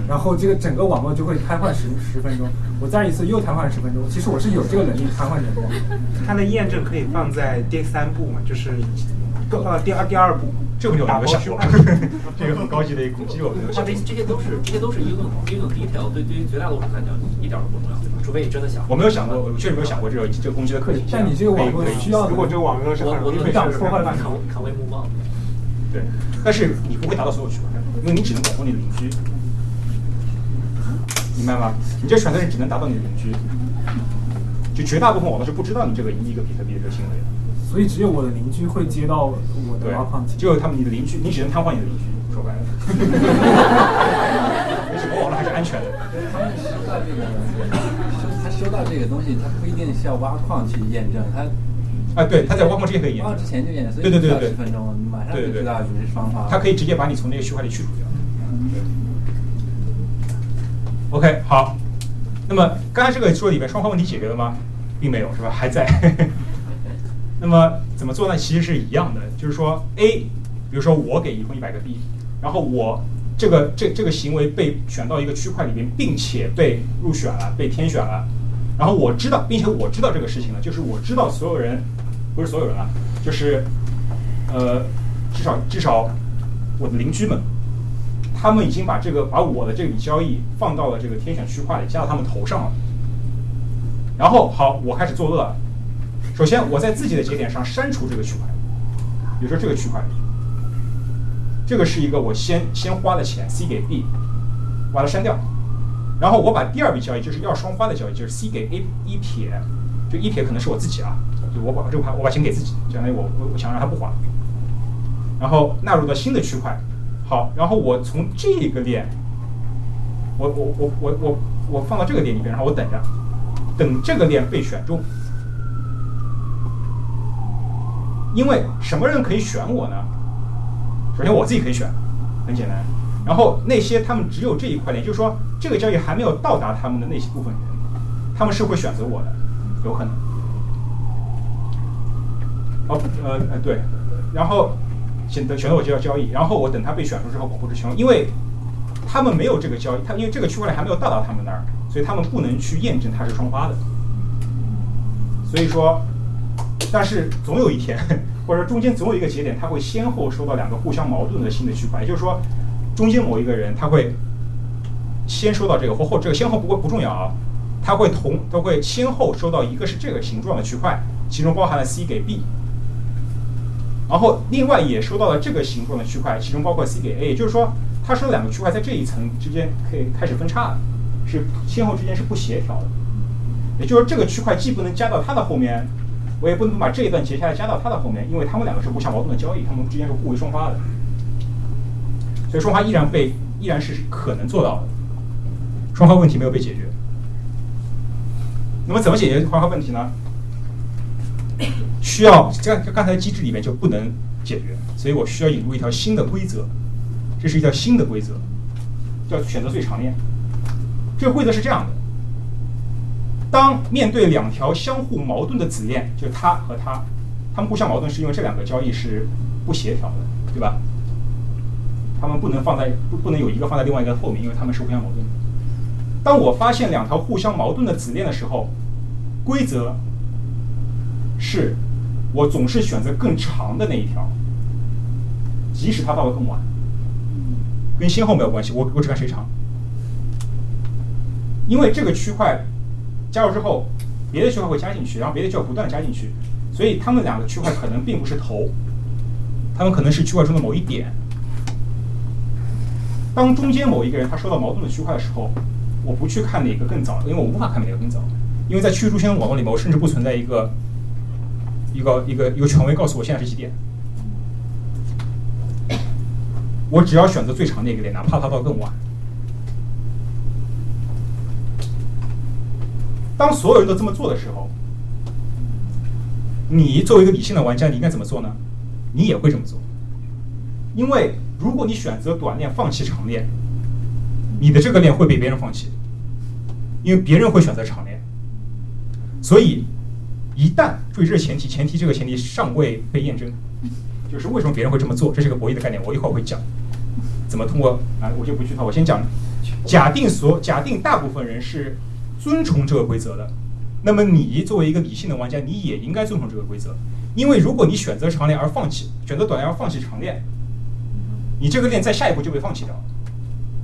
然后这个整个网络就会瘫痪十十分钟，我再一次又瘫痪十分钟。其实我是有这个能力瘫痪整个网络。它的验证可以放在第三步嘛，就是更呃第二第二步。这个我打包没有想过区块，*laughs* 这个很高级的一个攻击，我没有想过这。些都是这些都是一个一个 detail，对对于绝大多数人来讲一点都不重要，对吧？除非你真的想。我没有想过，我确实没有想过这个这个攻击的可行性。但你这个网络需要如果这个网络是很我我容易被破坏范畴扛扛为木棒。对，但是你不会达到所有区块链，因为你只能保护你的邻居，明白吗？你这 transaction 只能达到你的邻居，就绝大部分网络是不知道你这个一个比特币的这个行为的。所以只有我的邻居会接到我的挖矿机，只有他们你的邻居，你只能瘫痪你的邻居。说白了，没什么网络还是安全的？他们收到这个，他收到这个东西，他不一定需要挖矿去验证，他啊，对，他在挖矿之前可以验证挖矿之，前就验证，所以对对对对十分钟，马上就知道你是双方。他可以直接把你从那个区块里去除掉。对 OK，好。那么刚才这个说里面双方问题解决了吗？并没有，是吧？还在。那么怎么做呢？其实是一样的，就是说 A，比如说我给一共一百个币，然后我这个这这个行为被选到一个区块里面，并且被入选了，被天选了。然后我知道，并且我知道这个事情了，就是我知道所有人，不是所有人啊，就是呃，至少至少我的邻居们，他们已经把这个把我的这笔交易放到了这个天选区块里，加到他们头上了。然后好，我开始作恶了。首先，我在自己的节点上删除这个区块，比如说这个区块，这个是一个我先先花的钱，C 给 B，把它删掉。然后我把第二笔交易，就是要双花的交易，就是 C 给 A 一撇，就一撇可能是我自己啊，就我把这个盘我把钱给自己，相当于我我我想让他不花。然后纳入到新的区块，好，然后我从这个链，我我我我我我放到这个链里边，然后我等着，等这个链被选中。因为什么人可以选我呢？首先我自己可以选，很简单。然后那些他们只有这一块链，就是说这个交易还没有到达他们的那些部分人，他们是会选择我的，有可能。哦，呃呃对，然后选择选择我就要交易，然后我等他被选出之后保护之穷，因为他们没有这个交易，他因为这个区块链还没有到达他们那儿，所以他们不能去验证它是双花的。所以说，但是总有一天，或者说中间总有一个节点，它会先后收到两个互相矛盾的新的区块，也就是说，中间某一个人他会先收到这个，或后这个先后不过不重要啊，他会同他会先后收到一个是这个形状的区块，其中包含了 C 给 B，然后另外也收到了这个形状的区块，其中包括 C 给 A，也就是说，他收两个区块在这一层之间可以开始分叉了，是先后之间是不协调的。也就是说，这个区块既不能加到它的后面，我也不能把这一段截下来加到他的后面，因为他们两个是互相矛盾的交易，他们之间是互为双花的，所以双花依然被依然是可能做到的，双花问题没有被解决。那么怎么解决双花问题呢？需要这刚才机制里面就不能解决，所以我需要引入一条新的规则，这是一条新的规则，叫选择最长链。这个规则是这样的。当面对两条相互矛盾的子链，就是它和它，它们互相矛盾是因为这两个交易是不协调的，对吧？它们不能放在不不能有一个放在另外一个后面，因为它们是互相矛盾的。当我发现两条互相矛盾的子链的时候，规则是我总是选择更长的那一条，即使它到的更晚，跟先后没有关系，我我只看谁长，因为这个区块。加入之后，别的区块会加进去，然后别的区块不断加进去，所以它们两个区块可能并不是头，它们可能是区块中的某一点。当中间某一个人他收到矛盾的区块的时候，我不去看哪个更早，因为我无法看哪个更早，因为在去中心网络里面，我甚至不存在一个一个一个一个权威告诉我现在是几点。我只要选择最长的一个链，哪怕它到更晚。当所有人都这么做的时候，你作为一个理性的玩家，你应该怎么做呢？你也会这么做，因为如果你选择短链放弃长链，你的这个链会被别人放弃，因为别人会选择长链。所以，一旦注意这是前提，前提这个前提尚未被验证，就是为什么别人会这么做，这是个博弈的概念，我一会儿会讲。怎么通过啊？我就不剧透，我先讲。假定所假定大部分人是遵从这个规则的，那么你作为一个理性的玩家，你也应该遵从这个规则。因为如果你选择长链而放弃，选择短链而放弃长链，你这个链在下一步就被放弃掉了，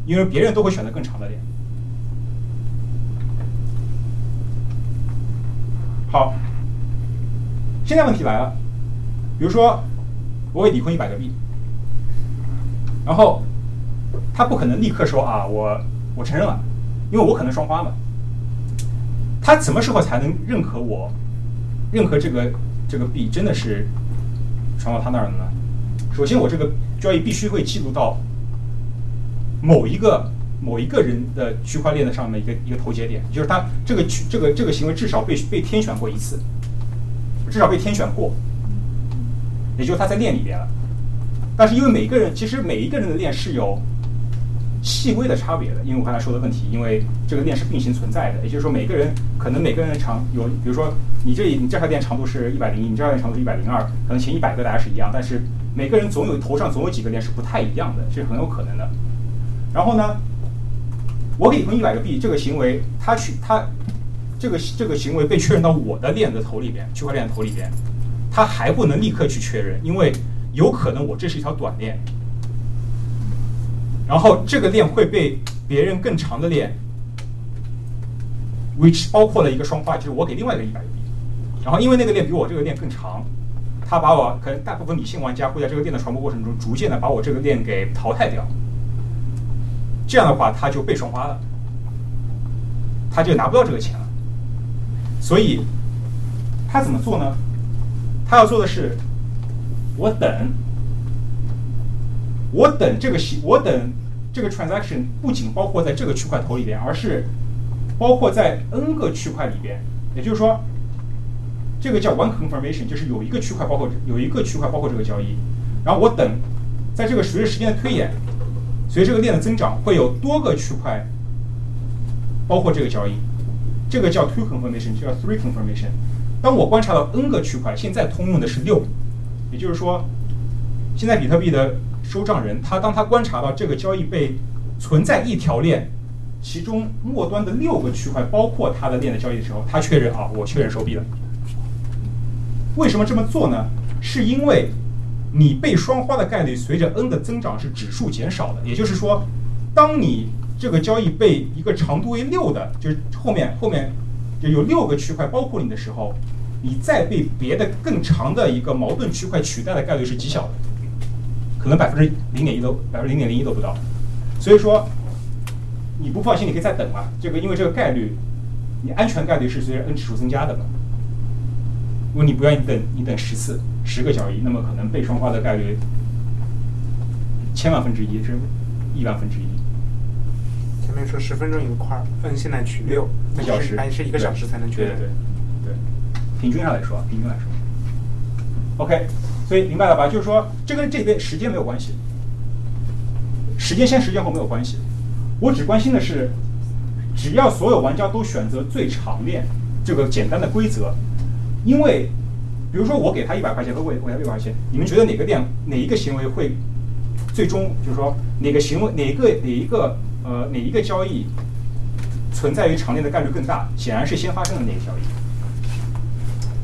因为别人都会选择更长的链。好，现在问题来了，比如说我给李坤一百个币，然后他不可能立刻说啊，我我承认了，因为我可能双花嘛。他什么时候才能认可我，认可这个这个币真的是传到他那儿了呢？首先，我这个交易必须会记录到某一个某一个人的区块链的上面一个一个头节点，就是他这个这个这个行为至少被被天选过一次，至少被天选过，也就是他在链里边了。但是因为每个人其实每一个人的链是有细微的差别的，因为我刚才说的问题，因为这个链是并行存在的，也就是说每个人可能每个人的长有，比如说你这你这条链长度是一百零一，你这条链长度是一百零二，可能前一百个大家是一样，但是每个人总有头上总有几个链是不太一样的，这是很有可能的。然后呢，我给你分一百个币，这个行为它去它这个这个行为被确认到我的链的头里边，区块链的头里边，它还不能立刻去确认，因为有可能我这是一条短链。然后这个链会被别人更长的链，which 包括了一个双花，就是我给另外一个一百个币。然后因为那个链比我这个链更长，他把我可能大部分理性玩家会在这个链的传播过程中，逐渐的把我这个链给淘汰掉。这样的话，他就被双花了，他就拿不到这个钱了。所以他怎么做呢？他要做的是，我等。我等这个，我等这个 transaction 不仅包括在这个区块头里边，而是包括在 n 个区块里边。也就是说，这个叫 one confirmation，就是有一个区块包括有一个区块包括这个交易。然后我等，在这个随着时间的推演，随着这个链的增长，会有多个区块包括这个交易。这个叫 two confirmation，叫 three confirmation。当我观察到 n 个区块，现在通用的是六，也就是说，现在比特币的收账人，他当他观察到这个交易被存在一条链，其中末端的六个区块包括他的链的交易的时候，他确认啊，我确认收币了。为什么这么做呢？是因为你被双花的概率随着 n 的增长是指数减少的，也就是说，当你这个交易被一个长度为六的，就是后面后面就有六个区块包括你的时候，你再被别的更长的一个矛盾区块取代的概率是极小的。可能百分之零点一都百分之零点零一都不到，所以说你不放心，你可以再等嘛。这个因为这个概率，你安全概率是随着 n 指数增加的嘛。如果你不愿意等，你等十次十个交易，那么可能被双花的概率千万分之一，是亿万分之一。前面说十分钟一个块儿，n 现在取六，一小时还是一个小时才能确认。对对对，平均上来说，平均来说，OK。所以明白了吧？就是说，这跟这边时间没有关系，时间先，时间后没有关系。我只关心的是，只要所有玩家都选择最长链这个简单的规则，因为，比如说我给他一百块钱和我给他一百块钱，你们觉得哪个链哪一个行为会最终就是说哪个行为哪个哪一个呃哪一个交易存在于长链的概率更大？显然是先发生的那个交易。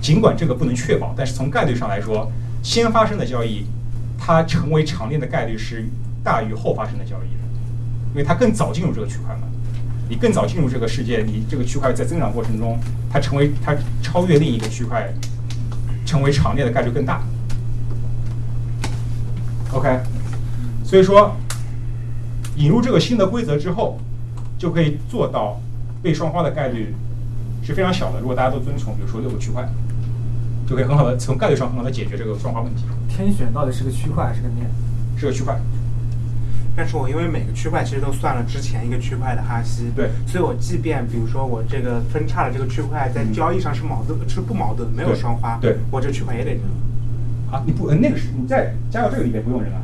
尽管这个不能确保，但是从概率上来说。先发生的交易，它成为长链的概率是大于后发生的交易的，因为它更早进入这个区块嘛。你更早进入这个世界，你这个区块在增长过程中，它成为它超越另一个区块，成为长链的概率更大。OK，所以说引入这个新的规则之后，就可以做到被双花的概率是非常小的。如果大家都遵从，比如说六个区块。就可以很好的从概率上很好的解决这个双花问题。天选到底是个区块还是个链？是个区块。但是我因为每个区块其实都算了之前一个区块的哈希，对，所以我即便比如说我这个分叉的这个区块在交易上是矛盾，是不矛盾，没有双花，对，我这个区块也得扔。啊，你不，那个是你在加到这个里面不用扔啊，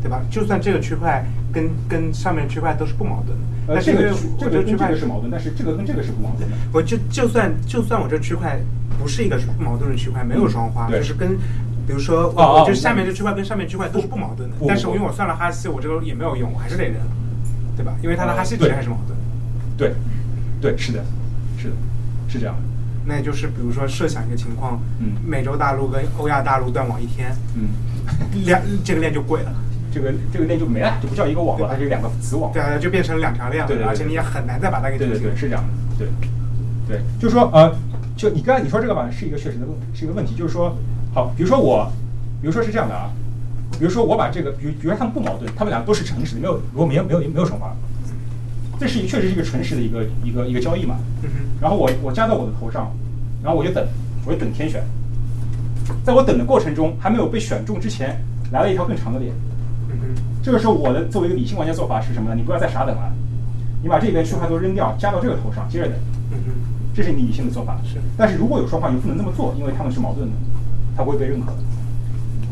对吧？就算这个区块跟跟上面区块都是不矛盾的，呃，这个这个区块是矛盾，但是这个跟这个是不矛盾的。我就就算就算我这区块。不是一个矛盾的区块，没有双花，就是跟比如说我我就下面这区块跟上面区块都是不矛盾的。不，不但是因为我算了哈希，我这个也没有用，我还是得认，对吧？因为它的哈希值还是矛盾。对，对，是的，是的，是这样的。那也就是比如说设想一个情况，嗯。美洲大陆跟欧亚大陆断网一天，嗯，两这个链就贵了，这个这个链就没了，就不叫一个网了，它是两个子网。对啊，就变成两条链了，而且你也很难再把它给对对对，是这样的，对，对，就是说呃，就你刚才你说这个吧，是一个确实的问，是一个问题，就是说，好，比如说我，比如说是这样的啊，比如说我把这个，比如比如说他们不矛盾，他们俩都是诚实的，没有如果没有没有没有惩罚，这是一确实是一个诚实的一个一个一个交易嘛，然后我我加到我的头上，然后我就等，我就等天选，在我等的过程中还没有被选中之前，来了一条更长的链。这个时候，我的作为一个理性玩家做法是什么呢？你不要再傻等了，你把这边区块都扔掉，加到这个头上，接着等，这是你理性的做法。是但是如果有双方，你不能这么做，因为他们是矛盾的，他不会被认可的。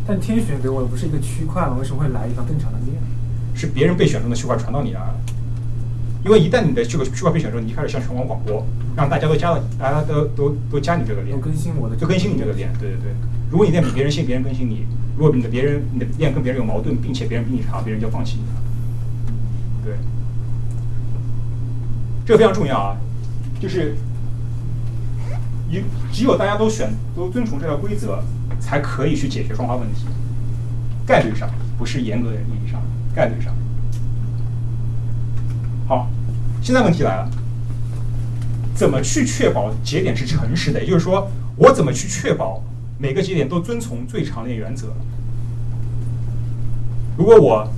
但天选给我的不是一个区块吗？为什么会来一条更长的链？是别人被选中的区块传到你那儿了。因为一旦你的这个区块被选中，你就开始向全网广播，让大家都加了，大家都都都加你这个链都，更新我的，就更新你这个链。对对对，如果你链比别人新，别人更新你；如果你的别人你的链跟别人有矛盾，并且别人比你差，别人就放弃你。对，这个非常重要啊，就是有只有大家都选都遵从这条规则，才可以去解决双方问题。概率上不是严格的意义上，概率上。好，现在问题来了，怎么去确保节点是诚实的？也就是说，我怎么去确保每个节点都遵从最长链原则？如果我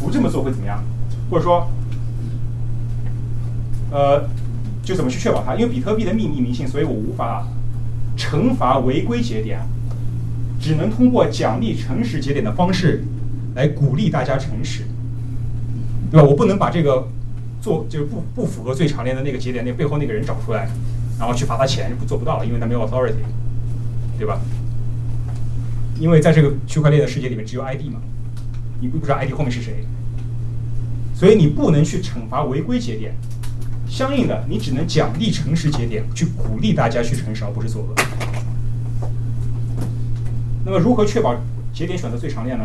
不这么做会怎么样？或者说，呃，就怎么去确保它？因为比特币的秘密明性，所以我无法惩罚违规节点，只能通过奖励诚实节点的方式来鼓励大家诚实，对吧？我不能把这个做就是不不符合最长链的那个节点那背后那个人找出来，然后去罚他钱，不做不到了，因为他没有 authority，对吧？因为在这个区块链的世界里面只有 ID 嘛，你不知道 ID 后面是谁，所以你不能去惩罚违规节点。相应的，你只能奖励诚实节点，去鼓励大家去诚实，而不是作恶。那么，如何确保节点选择最长链呢？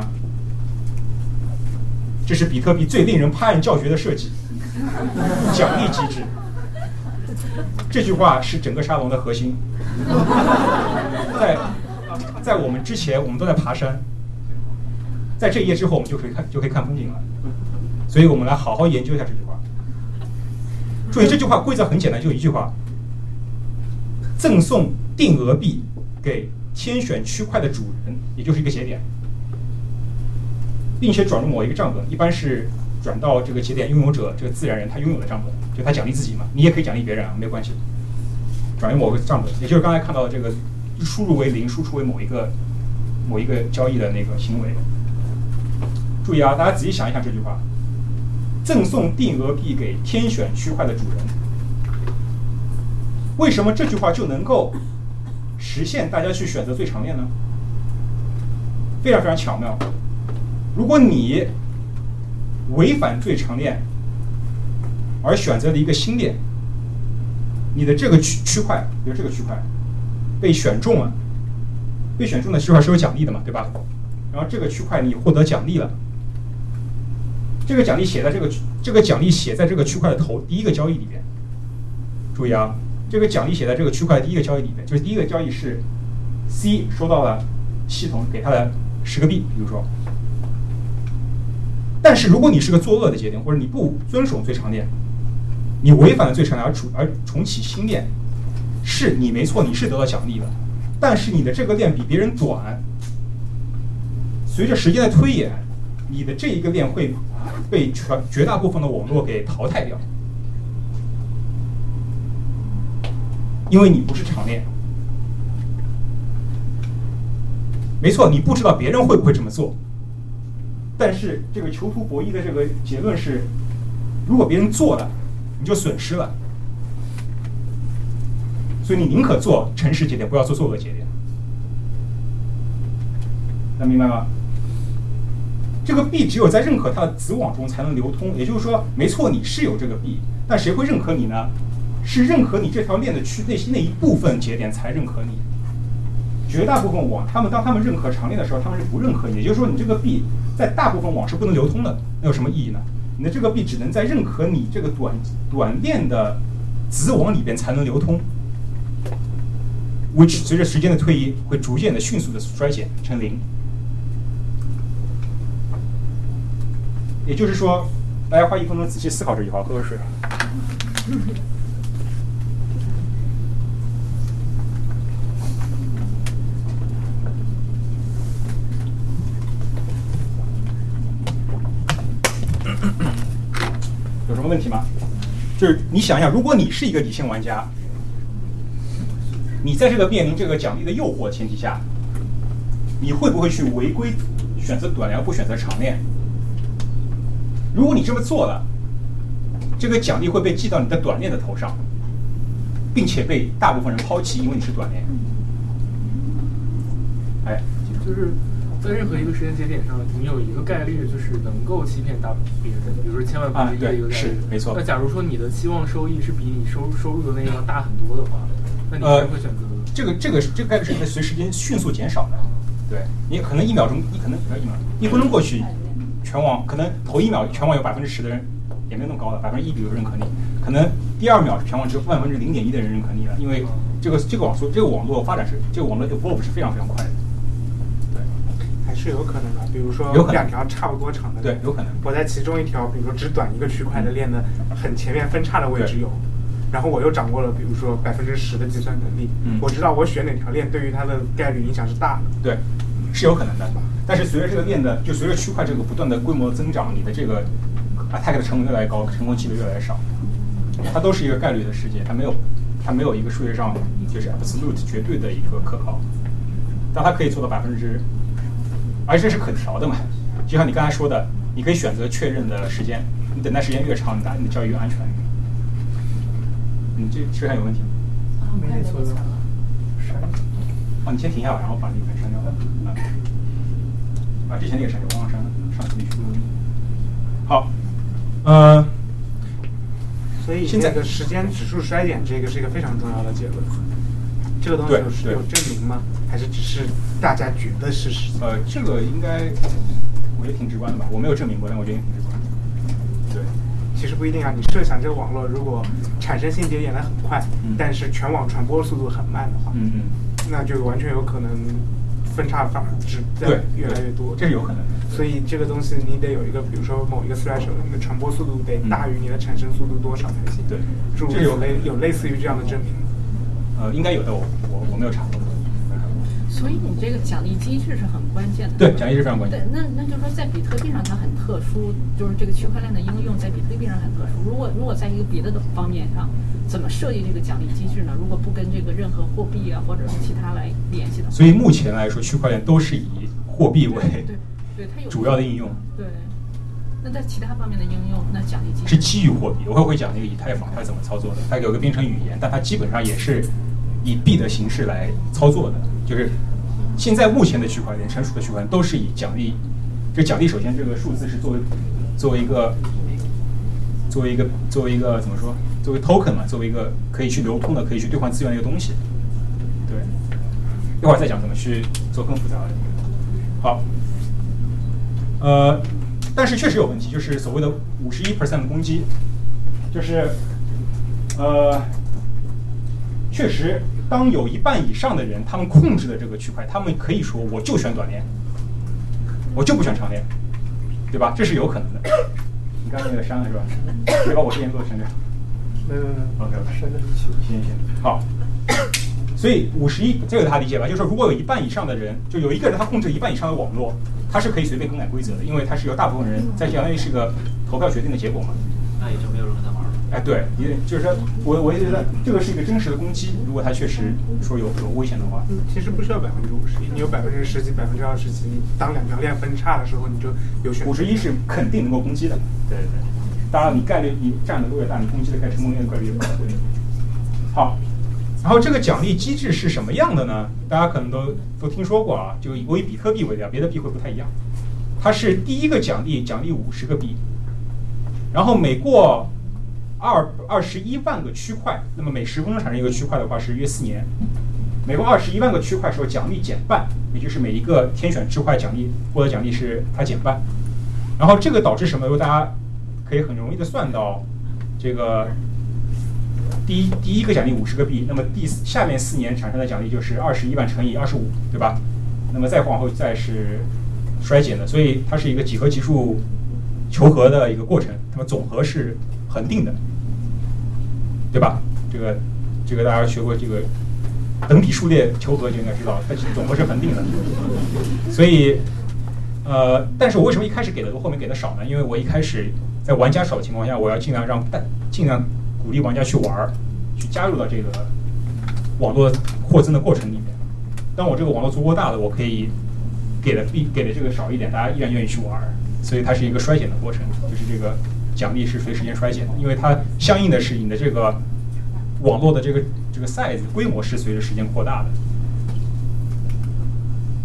这是比特币最令人拍案叫绝的设计——奖励机制。这句话是整个沙龙的核心。在在我们之前，我们都在爬山，在这一页之后，我们就可以看就可以看风景了。所以我们来好好研究一下这句话。注意，这句话规则很简单，就一句话：赠送定额币给天选区块的主人，也就是一个节点，并且转入某一个账本，一般是转到这个节点拥有者这个自然人他拥有的账本，就他奖励自己嘛，你也可以奖励别人啊，没有关系。转入某个账本，也就是刚才看到的这个输入为零，输出为某一个某一个交易的那个行为。注意啊，大家仔细想一想这句话。赠送定额币给天选区块的主人，为什么这句话就能够实现大家去选择最长链呢？非常非常巧妙。如果你违反最长链，而选择了一个新链，你的这个区区块，比如这个区块被选中了，被选中的区块是有奖励的嘛，对吧？然后这个区块你获得奖励了。这个奖励写在这个这个奖励写在这个区块的头第一个交易里边。注意啊，这个奖励写在这个区块的第一个交易里边，就是第一个交易是 C 收到了系统给他的十个币，比如说。但是如果你是个作恶的节点，或者你不遵守最长链，你违反了最长链而重而重启新链，是你没错，你是得到奖励的，但是你的这个链比别人短，随着时间的推演，你的这一个链会。被全绝大部分的网络给淘汰掉，因为你不是长链。没错，你不知道别人会不会这么做，但是这个囚徒博弈的这个结论是，如果别人做了，你就损失了，所以你宁可做诚实节点，不要做作恶节点。能明白吗？这个币只有在认可它的子网中才能流通，也就是说，没错，你是有这个币，但谁会认可你呢？是认可你这条链的区内心那一部分节点才认可你。绝大部分网，他们当他们认可长链的时候，他们是不认可你，也就是说你这个币在大部分网是不能流通的，那有什么意义呢？你的这个币只能在认可你这个短短链的子网里边才能流通，which 随着时间的推移会逐渐的迅速的衰减成零。也就是说，大家花一分钟仔细思考这句话，喝口水。*coughs* 有什么问题吗？就是你想想，如果你是一个理性玩家，你在这个面临这个奖励的诱惑前提下，你会不会去违规选择短链不选择长链？如果你这么做了，这个奖励会被记到你的短链的头上，并且被大部分人抛弃，因为你是短链。哎，就是在任何一个时间节点上，你有一个概率就是能够欺骗大别人，比如说千万分之一的一个概率。是没错。那假如说你的期望收益是比你收收入的那个要大很多的话，那你会选择？这个这个这个概率是会随时间迅速减少的。对你可能一秒钟，你可能不要一秒，一分钟过去，全网可能头一秒全网有百分之十的人也没有那么高了，百分之一比如认可你，可能第二秒全网只有万分之零点一的人认可你了，因为这个这个网速这个网络发展是这个网络 evolve 是非常非常快的。还是有可能的，比如说两条差不多长的，对，有可能。我在其中一条，比如说只短一个区块的链的很前面分叉的位置有，然后我又掌握了，比如说百分之十的计算能力，嗯，我知道我选哪条链对于它的概率影响是大的，对，是有可能的。但是随着这个链的，就随着区块这个不断的规模增长，你的这个 attack 的成本越来越高，成功几率越来越少，它都是一个概率的世界，它没有它没有一个数学上就是 absolute 绝对的一个可靠，但它可以做到百分之。而这是可调的嘛？就像你刚才说的，你可以选择确认的时间，你等待时间越长，你答你的交易越安全。你这摄像有问题吗？没错的。哦，你先停下来，然后把那个删掉。啊，把之前那个删掉，忘了删了。上次你说的。好，呃，所以现在的时间指数衰减，这个是一个非常重要的结论。这个东西有是有证明吗？还是只是大家觉得是事实？呃，这个应该我觉得挺直观的吧。我没有证明过，但我觉得挺直观。对，其实不一定啊。你设想这个网络如果产生新节点的很快，但是全网传播速度很慢的话，嗯嗯，那就完全有可能分叉反而只在越来越多。这有可能。所以这个东西你得有一个，比如说某一个 threshold，你的传播速度得大于你的产生速度多少才行。对，这有类有类似于这样的证明。呃，应该有的，我我我没有查过。所以你这个奖励机制是很关键的。对，奖励是非常关键。对，那那就是说，在比特币上它很特殊，就是这个区块链的应用在比特币上很特殊。如果如果在一个别的方面上，怎么设计这个奖励机制呢？如果不跟这个任何货币啊或者是其他来联系的话。所以目前来说，区块链都是以货币为对对它有主要的应用。对。那在其他方面的应用，那奖励机制是基于货币。我会会讲那个以太坊它是怎么操作的，它有个编程语言，但它基本上也是以币的形式来操作的，就是。现在目前的区块链成熟的区块链都是以奖励，这奖励首先这个数字是作为作为一个作为一个作为一个怎么说？作为 token 嘛，作为一个可以去流通的、可以去兑换资源的一个东西。对，一会儿再讲怎么去做更复杂的。好，呃，但是确实有问题，就是所谓的五十一 percent 攻击，就是呃，确实。当有一半以上的人，他们控制的这个区块，他们可以说我就选短链，我就不选长链，对吧？这是有可能的。你刚才那个删了是吧？别把我之前做的删掉。没没没，OK OK，删的行行行，好。所以五十一，这个他理解吧？就是说，如果有一半以上的人，就有一个人他控制一半以上的网络，他是可以随便更改规则的，因为他是由大部分人在相当于是个投票决定的结果嘛。那也就没有人跟他玩。哎，对，你就是说，我我也觉得这个是一个真实的攻击。如果它确实说有有危险的话，嗯，其实不需要百分之五十一，你有百分之十几、百分之二十几，你当两条链分叉的时候，你就有选。五十一是肯定能够攻击的，对对对。当然，你概率你占的越大，你攻击的概成功率的概率越高。好，然后这个奖励机制是什么样的呢？大家可能都都听说过啊，就我以比特币为例啊，别的币会不太一样。它是第一个奖励奖励五十个币，然后每过二二十一万个区块，那么每十分钟产生一个区块的话是约四年，每过二十一万个区块时候奖励减半，也就是每一个天选区块奖励获得奖励是它减半。然后这个导致什么？因为大家可以很容易的算到，这个第一第一个奖励五十个币，那么第下面四年产生的奖励就是二十一万乘以二十五，对吧？那么再往后再是衰减的，所以它是一个几何级数求和的一个过程。那么总和是恒定的，对吧？这个这个大家学过这个。等比数列求和就应该知道，它总和是恒定的。所以，呃，但是我为什么一开始给的多，后面给的少呢？因为我一开始在玩家少的情况下，我要尽量让大尽量鼓励玩家去玩儿，去加入到这个网络扩增的过程里面。当我这个网络足够大了，我可以给的币给的这个少一点，大家依然愿意去玩儿。所以它是一个衰减的过程，就是这个奖励是随时间衰减的，因为它相应的是你的这个网络的这个。这个 size 规模是随着时间扩大的。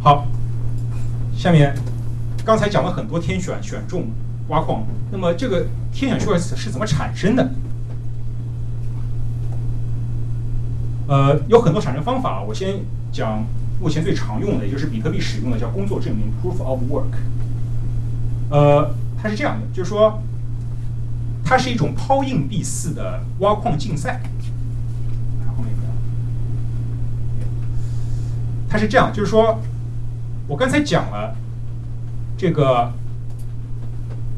好，下面刚才讲了很多天选、选中、挖矿，那么这个天选 choice 是怎么产生的？呃，有很多产生方法，我先讲目前最常用的，也就是比特币使用的叫工作证明 （proof of work）。呃，它是这样的，就是说，它是一种抛硬币似的挖矿竞赛。它是这样，就是说，我刚才讲了，这个，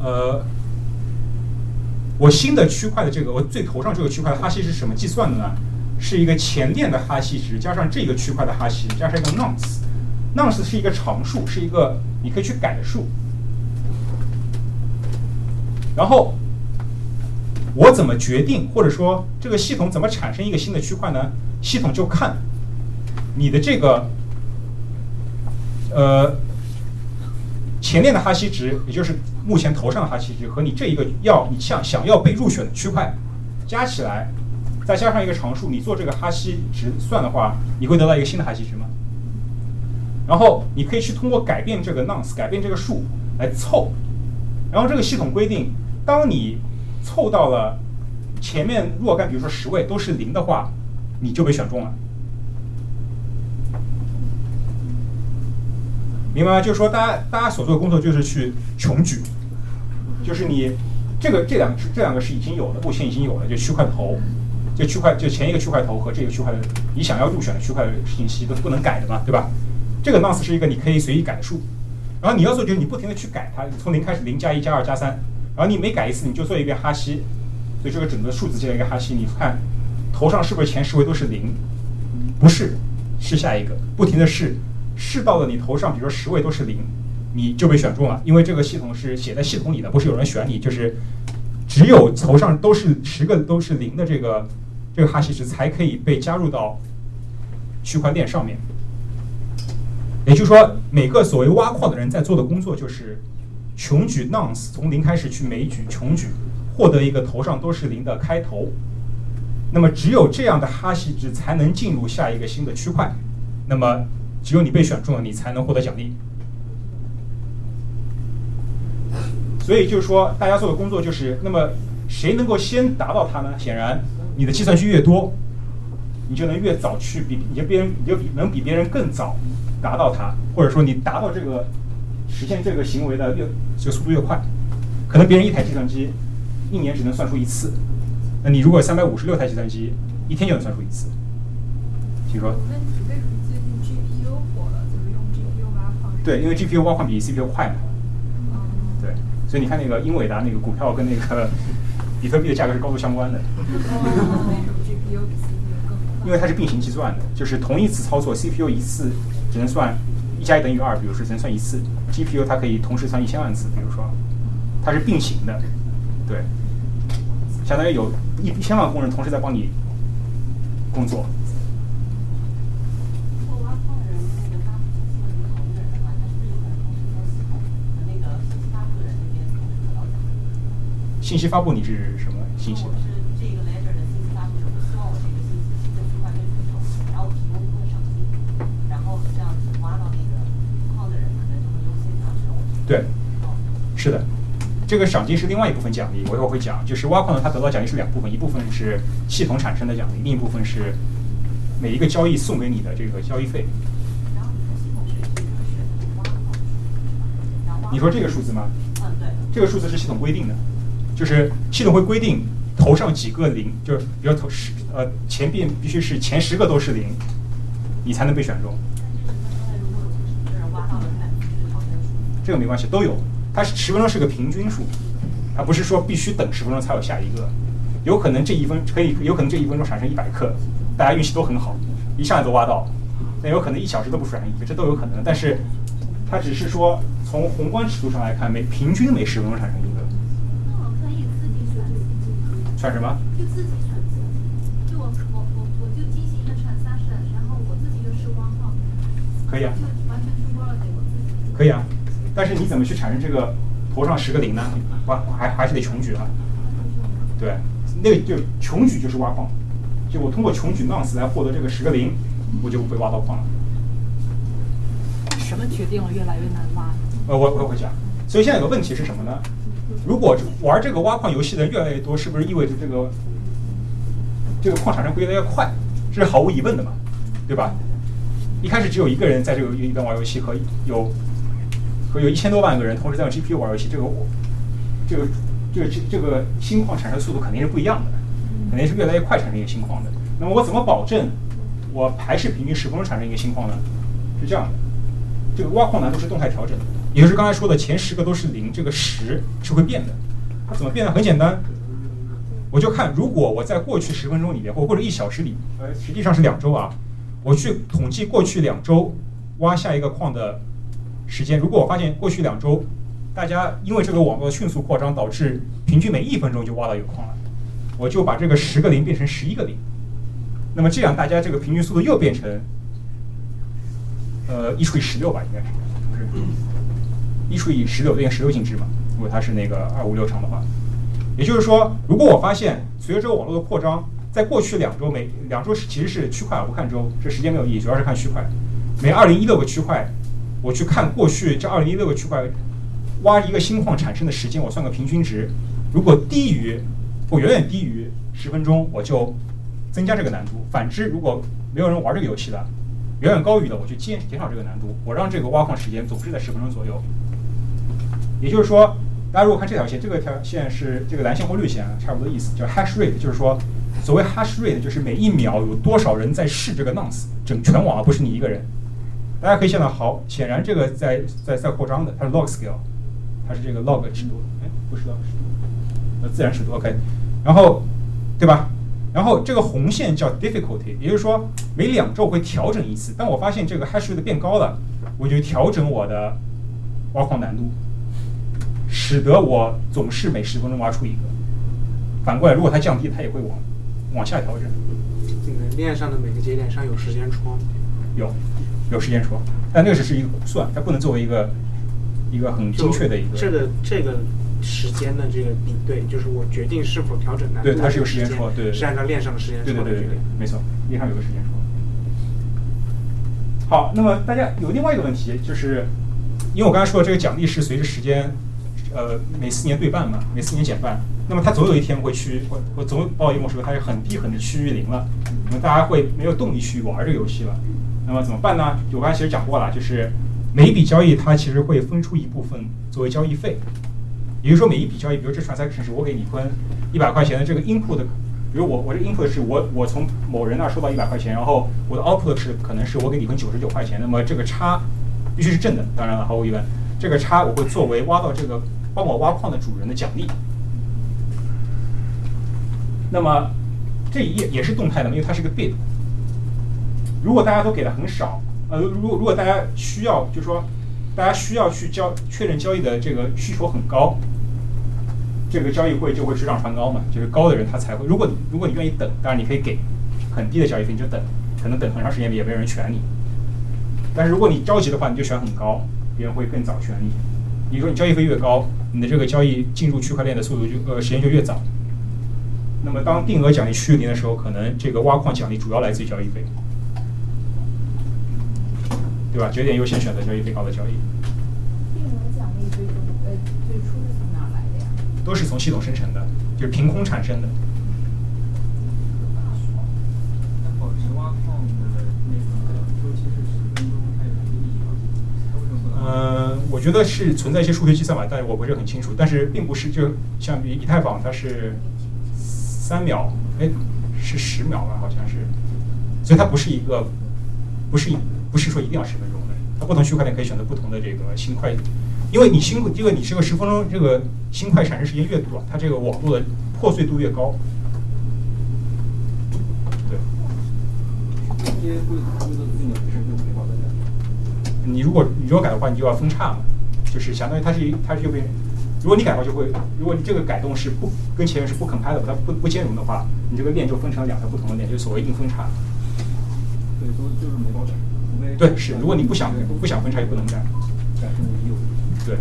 呃，我新的区块的这个，我最头上这个区块的哈希是什么计算的呢？是一个前链的哈希值加上这个区块的哈希加上一个 nonce，nonce 是一个常数，是一个你可以去改的数。然后我怎么决定，或者说这个系统怎么产生一个新的区块呢？系统就看你的这个。呃，前面的哈希值，也就是目前头上的哈希值，和你这一个要你想想要被入选的区块加起来，再加上一个常数，你做这个哈希值算的话，你会得到一个新的哈希值吗？然后你可以去通过改变这个 nonce，改变这个数来凑，然后这个系统规定，当你凑到了前面若干，比如说十位都是零的话，你就被选中了。明白吗？就是说，大家大家所做的工作就是去穷举，就是你这个这两这两个是已经有的，目前已经有了，就区块头，就区块就前一个区块头和这个区块的你想要入选的区块的信息都是不能改的嘛，对吧？这个 nonce 是一个你可以随意改的数，然后你要做就是你不停的去改它，从零开始，零加一加二加三，然后你每改一次你就做一遍哈希，所以这个整个数字建一个哈希，你看头上是不是前十位都是零？不是，试下一个，不停的试。试到了你头上，比如说十位都是零，你就被选中了。因为这个系统是写在系统里的，不是有人选你，就是只有头上都是十个都是零的这个这个哈希值才可以被加入到区块链上面。也就是说，每个所谓挖矿的人在做的工作就是穷举 nonce，从零开始去枚举穷举，获得一个头上都是零的开头。那么只有这样的哈希值才能进入下一个新的区块。那么只有你被选中了，你才能获得奖励。所以就是说，大家做的工作就是，那么谁能够先达到它呢？显然，你的计算机越多，你就能越早去比，你就别人你就比能比别人更早达到它，或者说你达到这个实现这个行为的越这个速度越快。可能别人一台计算机一年只能算出一次，那你如果三百五十六台计算机，一天就能算出一次。请说。对，因为 GPU 挖矿比 CPU 快嘛。对，所以你看那个英伟达那个股票跟那个 *laughs* 比特币的价格是高度相关的。因为它是并行计算的，就是同一次操作，CPU 一次只能算一加一等于二，比如说只能算一次，GPU 它可以同时算一千万次，比如说，它是并行的，对，相当于有一一千万工人同时在帮你工作。信息发布你是什么信息？是这个 ledger 的信息发布者希望我这个信息新的区块链入手，然后提供一部分赏金，然后这样子挖到那个矿的人可能就会优先拿手。对，是的，这个赏金是另外一部分奖励，我一会儿会讲。就是挖矿呢，它得到奖励是两部分，一部分是系统产生的奖励，另一部分是每一个交易送给你的这个交易费。你说这个数字吗？嗯，对。这个数字是系统规定的，就是系统会规定头上几个零，就是比如头十呃前边必须是前十个都是零，你才能被选中。这个没关系，都有。它是十分钟是个平均数，它不是说必须等十分钟才有下一个。有可能这一分可以，有可能这一分钟产生一百克，大家运气都很好，一上来都挖到。那有可能一小时都不产生一个，这都有可能。但是它只是说。从宏观尺度上来看，每平均每十分钟产生一个。那我可以自己选。选什么？就自己选择。就我我我我就进行一个 transaction，然后我自己就是挖矿。可以啊。就完全出锅了给我自己。可以啊，但是你怎么去产生这个头上十个零呢？挖还还是得穷举啊。对，那个就穷举就是挖矿，就我通过穷举 nonce 来获得这个十个零，我就被挖到矿了。什么决定了越来越难挖？呃，我我会讲，所以现在有个问题是什么呢？如果玩这个挖矿游戏的人越来越多，是不是意味着这个这个矿产生会越来越快？这是毫无疑问的嘛，对吧？一开始只有一个人在这个一边玩游戏，和有有一千多万个人同时在用 GPU 玩游戏，这个这个这个这这个新矿产生速度肯定是不一样的，肯定是越来越快产生一个新矿的。那么我怎么保证我还是平均十分钟产生一个新矿呢？是这样的，这个挖矿难度是动态调整的。也就是刚才说的，前十个都是零，这个十是会变的。它怎么变呢？很简单，我就看，如果我在过去十分钟里面，或或者一小时里，呃，实际上是两周啊，我去统计过去两周挖下一个矿的时间。如果我发现过去两周，大家因为这个网络迅速扩张，导致平均每一分钟就挖到一个矿了，我就把这个十个零变成十一个零。那么这样，大家这个平均速度又变成，呃，一除以十六吧，应该是，不是？一除以十六等于十六进制嘛？如果它是那个二五六乘的话，也就是说，如果我发现随着这个网络的扩张，在过去两周每两周其实是区块，我不看周，这时间没有意义，主要是看区块。每二零一六个区块，我去看过去这二零一六个区块挖一个新矿产生的时间，我算个平均值。如果低于或远远低于十分钟，我就增加这个难度。反之，如果没有人玩这个游戏的，远远高于的，我就减减少这个难度，我让这个挖矿时间总是在十分钟左右。也就是说，大家如果看这条线，这个条线是这个蓝线或绿线啊，差不多意思，叫 hash rate，就是说，所谓 hash rate 就是每一秒有多少人在试这个 nonce，整全网而不是你一个人。大家可以看到，好，显然这个在在在扩张的，它是 log scale，它是这个 log 尺度，哎，不是 log 尺度，那，自然尺度，OK，然后，对吧？然后这个红线叫 difficulty，也就是说每两周会调整一次。当我发现这个 hash rate 变高了，我就调整我的挖矿难度。使得我总是每十分钟挖出一个。反过来，如果它降低，它也会往往下调整。这个链上的每个节点上有时间窗有，有时间戳，但那个只是一个估算，它不能作为一个一个很精确的一个。这个这个时间的这个比对，就是我决定是否调整难度。对，它是有时间戳，对，是按照链上的时间戳对对对对，没错，链上有个时间戳。好，那么大家有另外一个问题，就是因为我刚才说的这个奖励是随着时间。呃，每四年对半嘛，每四年减半，那么它总有一天会趋，会会总报一个时候，它是很低很低趋于零了，那么大家会没有动力去玩这个游戏了，那么怎么办呢？就我刚才其实讲过了，就是每一笔交易它其实会分出一部分作为交易费，也就是说每一笔交易，比如这 transaction 是我给你分一百块钱的这个 input，比如我我这 input 是我我从某人那收到一百块钱，然后我的 output 是可能是我给你分九十九块钱，那么这个差必须是正的，当然了，毫无疑问，这个差我会作为挖到这个。帮我挖矿的主人的奖励，那么这一页也是动态的，因为它是个 bid。如果大家都给的很少，呃，如如果大家需要，就是说大家需要去交确认交易的这个需求很高，这个交易会就会水涨船高嘛，就是高的人他才会。如果如果你愿意等，当然你可以给很低的交易费，你就等，可能等很长时间也没有人选你。但是如果你着急的话，你就选很高，别人会更早选你。你说你交易费越高。你的这个交易进入区块链的速度就呃时间就越早。那么当定额奖励趋于零的时候，可能这个挖矿奖励主要来自于交易费，对吧？节点优先选择交易最高的交易。定额奖励最终呃最初是从哪来的呀？都是从系统生成的，就是凭空产生的。嗯，我觉得是存在一些数学计算吧，但是我不是很清楚。但是并不是，就像比以太坊，它是三秒，哎，是十秒吧，好像是，所以它不是一个，不是不是说一定要十分钟的，它不同区块链可以选择不同的这个新快，因为你新，因为你这个十分钟这个新快产生时间越短，它这个网络的破碎度越高。对。你如果你如果改的话，你就要分叉嘛，就是相当于它是一它是右边。如果你改的话，就会如果你这个改动是不跟前面是不 compatible，它不不兼容的话，你这个链就分成了两条不同的链，就所谓硬分叉。对，都就是没法改，除非对，是，如果你不想不想分拆，也不能改。改成一有。对。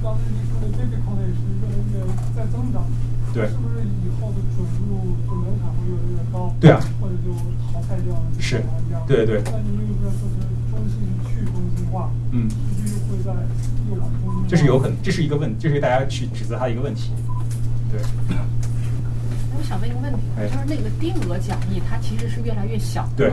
刚才您说的这个抗也是越来越在增长，对是不是以后的准入就门槛会越来越高？对啊或者就淘汰掉了是玩家？对对对那您有没有说是中心去中心化？嗯必须会在又往中心化？这是有可能，这是一个问，这是大家去指责他的一个问题。对。我想问一个问题，哎就是那个定额奖励，它其实是越来越小的。对。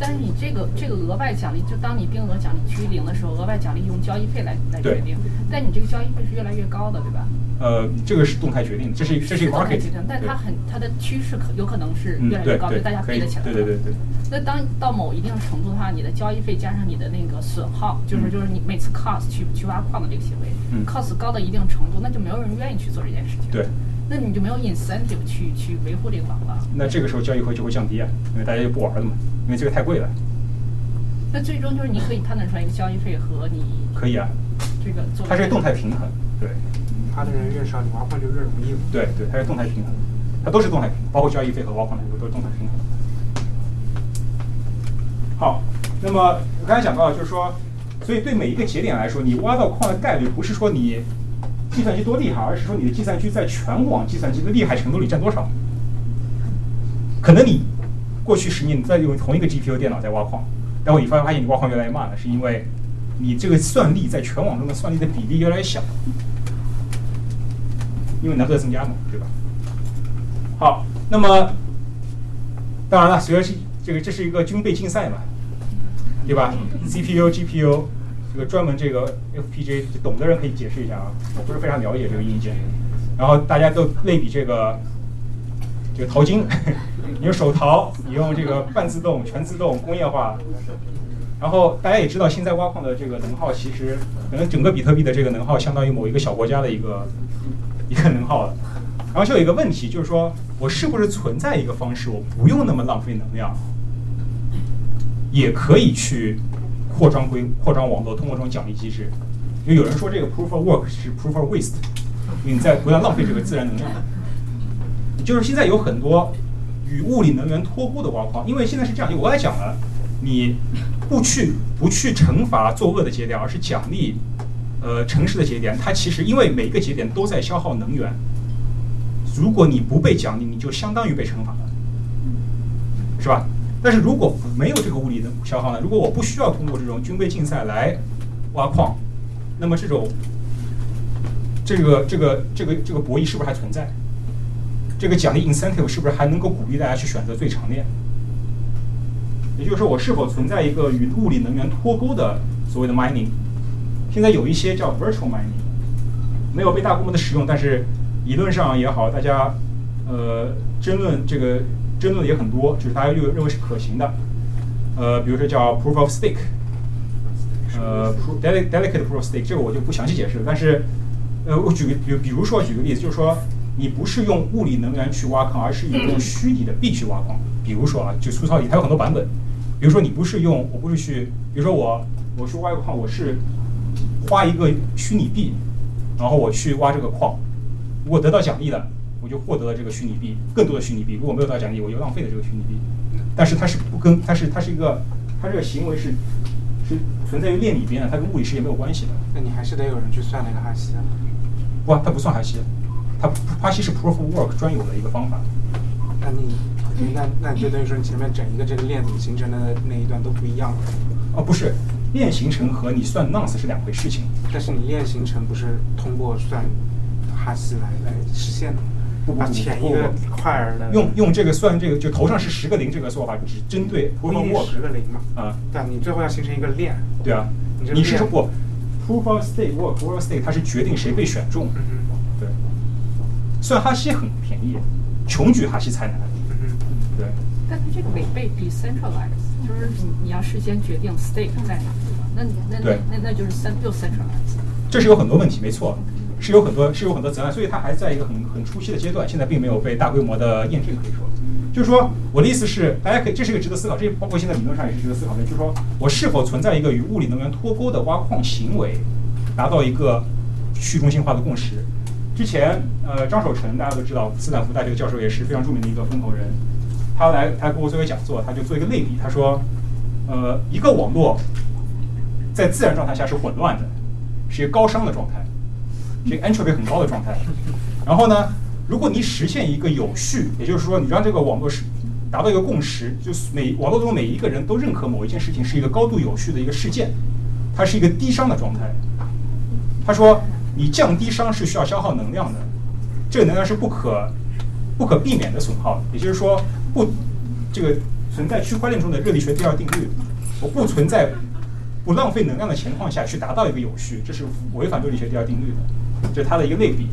但是你这个这个额外奖励，就当你定额奖励趋于零的时候，额外奖励用交易费来来决定。但你这个交易费是越来越高的，对吧？呃，这个是动态决定的，这是这是一个动态 market，决定，但它很它的趋势可有可能是嗯越来越高，对对大家可以背得起来。对对对对。那当到某一定程度的话，你的交易费加上你的那个损耗，就是嗯就是你每次 cost 去去挖矿的这个行为、嗯 c o s t 高到一定程度，那就没有人愿意去做这件事情。对。那你就没有 incentive 去去维护这个网了。那这个时候交易会就会降低啊，因为大家就不玩了嘛，因为这个太贵了。那最终就是你可以判断出来一个交易费和你可以啊，这个做。它是动态平衡，对。挖的人越少，你挖矿就越容易。对对，它是动态平衡，它都是动态平衡，包括交易费和挖矿的都是动态平衡。好，那么我刚才讲到，就是说，所以对每一个节点来说，你挖到矿的概率不是说你计算机多厉害，而是说你的计算机在全网计算机的厉害程度里占多少。可能你过去十年你在用同一个 GPU 电脑在挖矿，然后你发现发现你挖矿越来越慢了，是因为你这个算力在全网中的算力的比例越来越小，因为难度在增加嘛，对吧？好，那么当然了，随着是这个这是一个军备竞赛嘛，对吧？CPU、GPU 这个专门这个 fpg 懂的人可以解释一下啊，我不是非常了解这个硬件。然后大家都类比这个这个淘金，*laughs* 你用手淘，你用这个半自动、全自动、工业化。然后大家也知道，现在挖矿的这个能耗，其实可能整个比特币的这个能耗相当于某一个小国家的一个一个能耗了。然后就有一个问题，就是说我是不是存在一个方式，我不用那么浪费能量，也可以去扩张规扩张网络，通过这种奖励机制。就有人说这个 proof of work 是 proof of waste，你在不要浪费这个自然能量。就是现在有很多与物理能源脱钩的挖矿，因为现在是这样，我刚才讲了，你不去不去惩罚作恶的节点，而是奖励呃诚实的节点，它其实因为每个节点都在消耗能源。如果你不被奖励，你就相当于被惩罚了，是吧？但是如果没有这个物理的消耗呢？如果我不需要通过这种军备竞赛来挖矿，那么这种这个这个这个这个博弈是不是还存在？这个奖励 incentive 是不是还能够鼓励大家去选择最长链？也就是说，我是否存在一个与物理能源脱钩的所谓的 mining？现在有一些叫 virtual mining，没有被大规模的使用，但是理论上也好，大家呃争论这个争论的也很多，就是大家又认为是可行的。呃，比如说叫 proof of stake，呃，delicate delicate proof of stake，这个我就不详细解释了。但是呃，我举个比比如说举个例子，就是说你不是用物理能源去挖矿，而是用虚拟的币去挖矿。比如说啊，就粗糙一点，它有很多版本。比如说你不是用，我不是去，比如说我我去挖一个矿，我是花一个虚拟币，然后我去挖这个矿。如果得到奖励了，我就获得了这个虚拟币，更多的虚拟币；如果没有得到奖励，我就浪费了这个虚拟币。但是它是不跟，它是它是一个，它这个行为是是存在于链里边的，它跟物理世界没有关系的。那你还是得有人去算那个哈希啊。不，它不算哈希，它哈希是 proof of work 专有的一个方法。那你那那就等于说你前面整一个这个链怎么形成的那一段都不一样了。哦，不是，链形成和你算 nonce 是两回事情。但是你链形成不是通过算哈希来来实现的？不不不把前一个块儿的用用这个算这个，就头上是十个零这个做法，只针对不 proof 一 of 定 work 十个零嘛？啊，对啊，你最后要形成一个链。对啊你是说不 proof of stake work proof of stake 它是决定谁被选中，嗯，对。算哈希很便宜，穷举哈希才难，嗯哼，对。但它这个违背 decentralize，就是你你要事先决定 stake 在哪，对吧？那你那那对那那就是 cent 就 centralize。这是有很多问题，没错，是有很多是有很多责任，所以它还在一个很很初期的阶段，现在并没有被大规模的验证，可以说。就是说，我的意思是，大家可以，这是一个值得思考，这包括现在理论上也是值得思考的。就是说我是否存在一个与物理能源脱钩的挖矿行为，达到一个去中心化的共识。之前，呃，张守成大家都知道，斯坦福大学教授也是非常著名的一个风投人，他来他给我做一个讲座，他就做一个类比，他说，呃，一个网络在自然状态下是混乱的，是一个高熵的状态，这个 entropy 很高的状态。然后呢，如果你实现一个有序，也就是说，你让这个网络是达到一个共识，就是每网络中每一个人都认可某一件事情是一个高度有序的一个事件，它是一个低熵的状态。他说，你降低熵是需要消耗能量的，这个能量是不可不可避免的损耗，也就是说，不这个存在区块链中的热力学第二定律，我不存在不浪费能量的情况下去达到一个有序，这是违反热力学第二定律的，这是它的一个类比。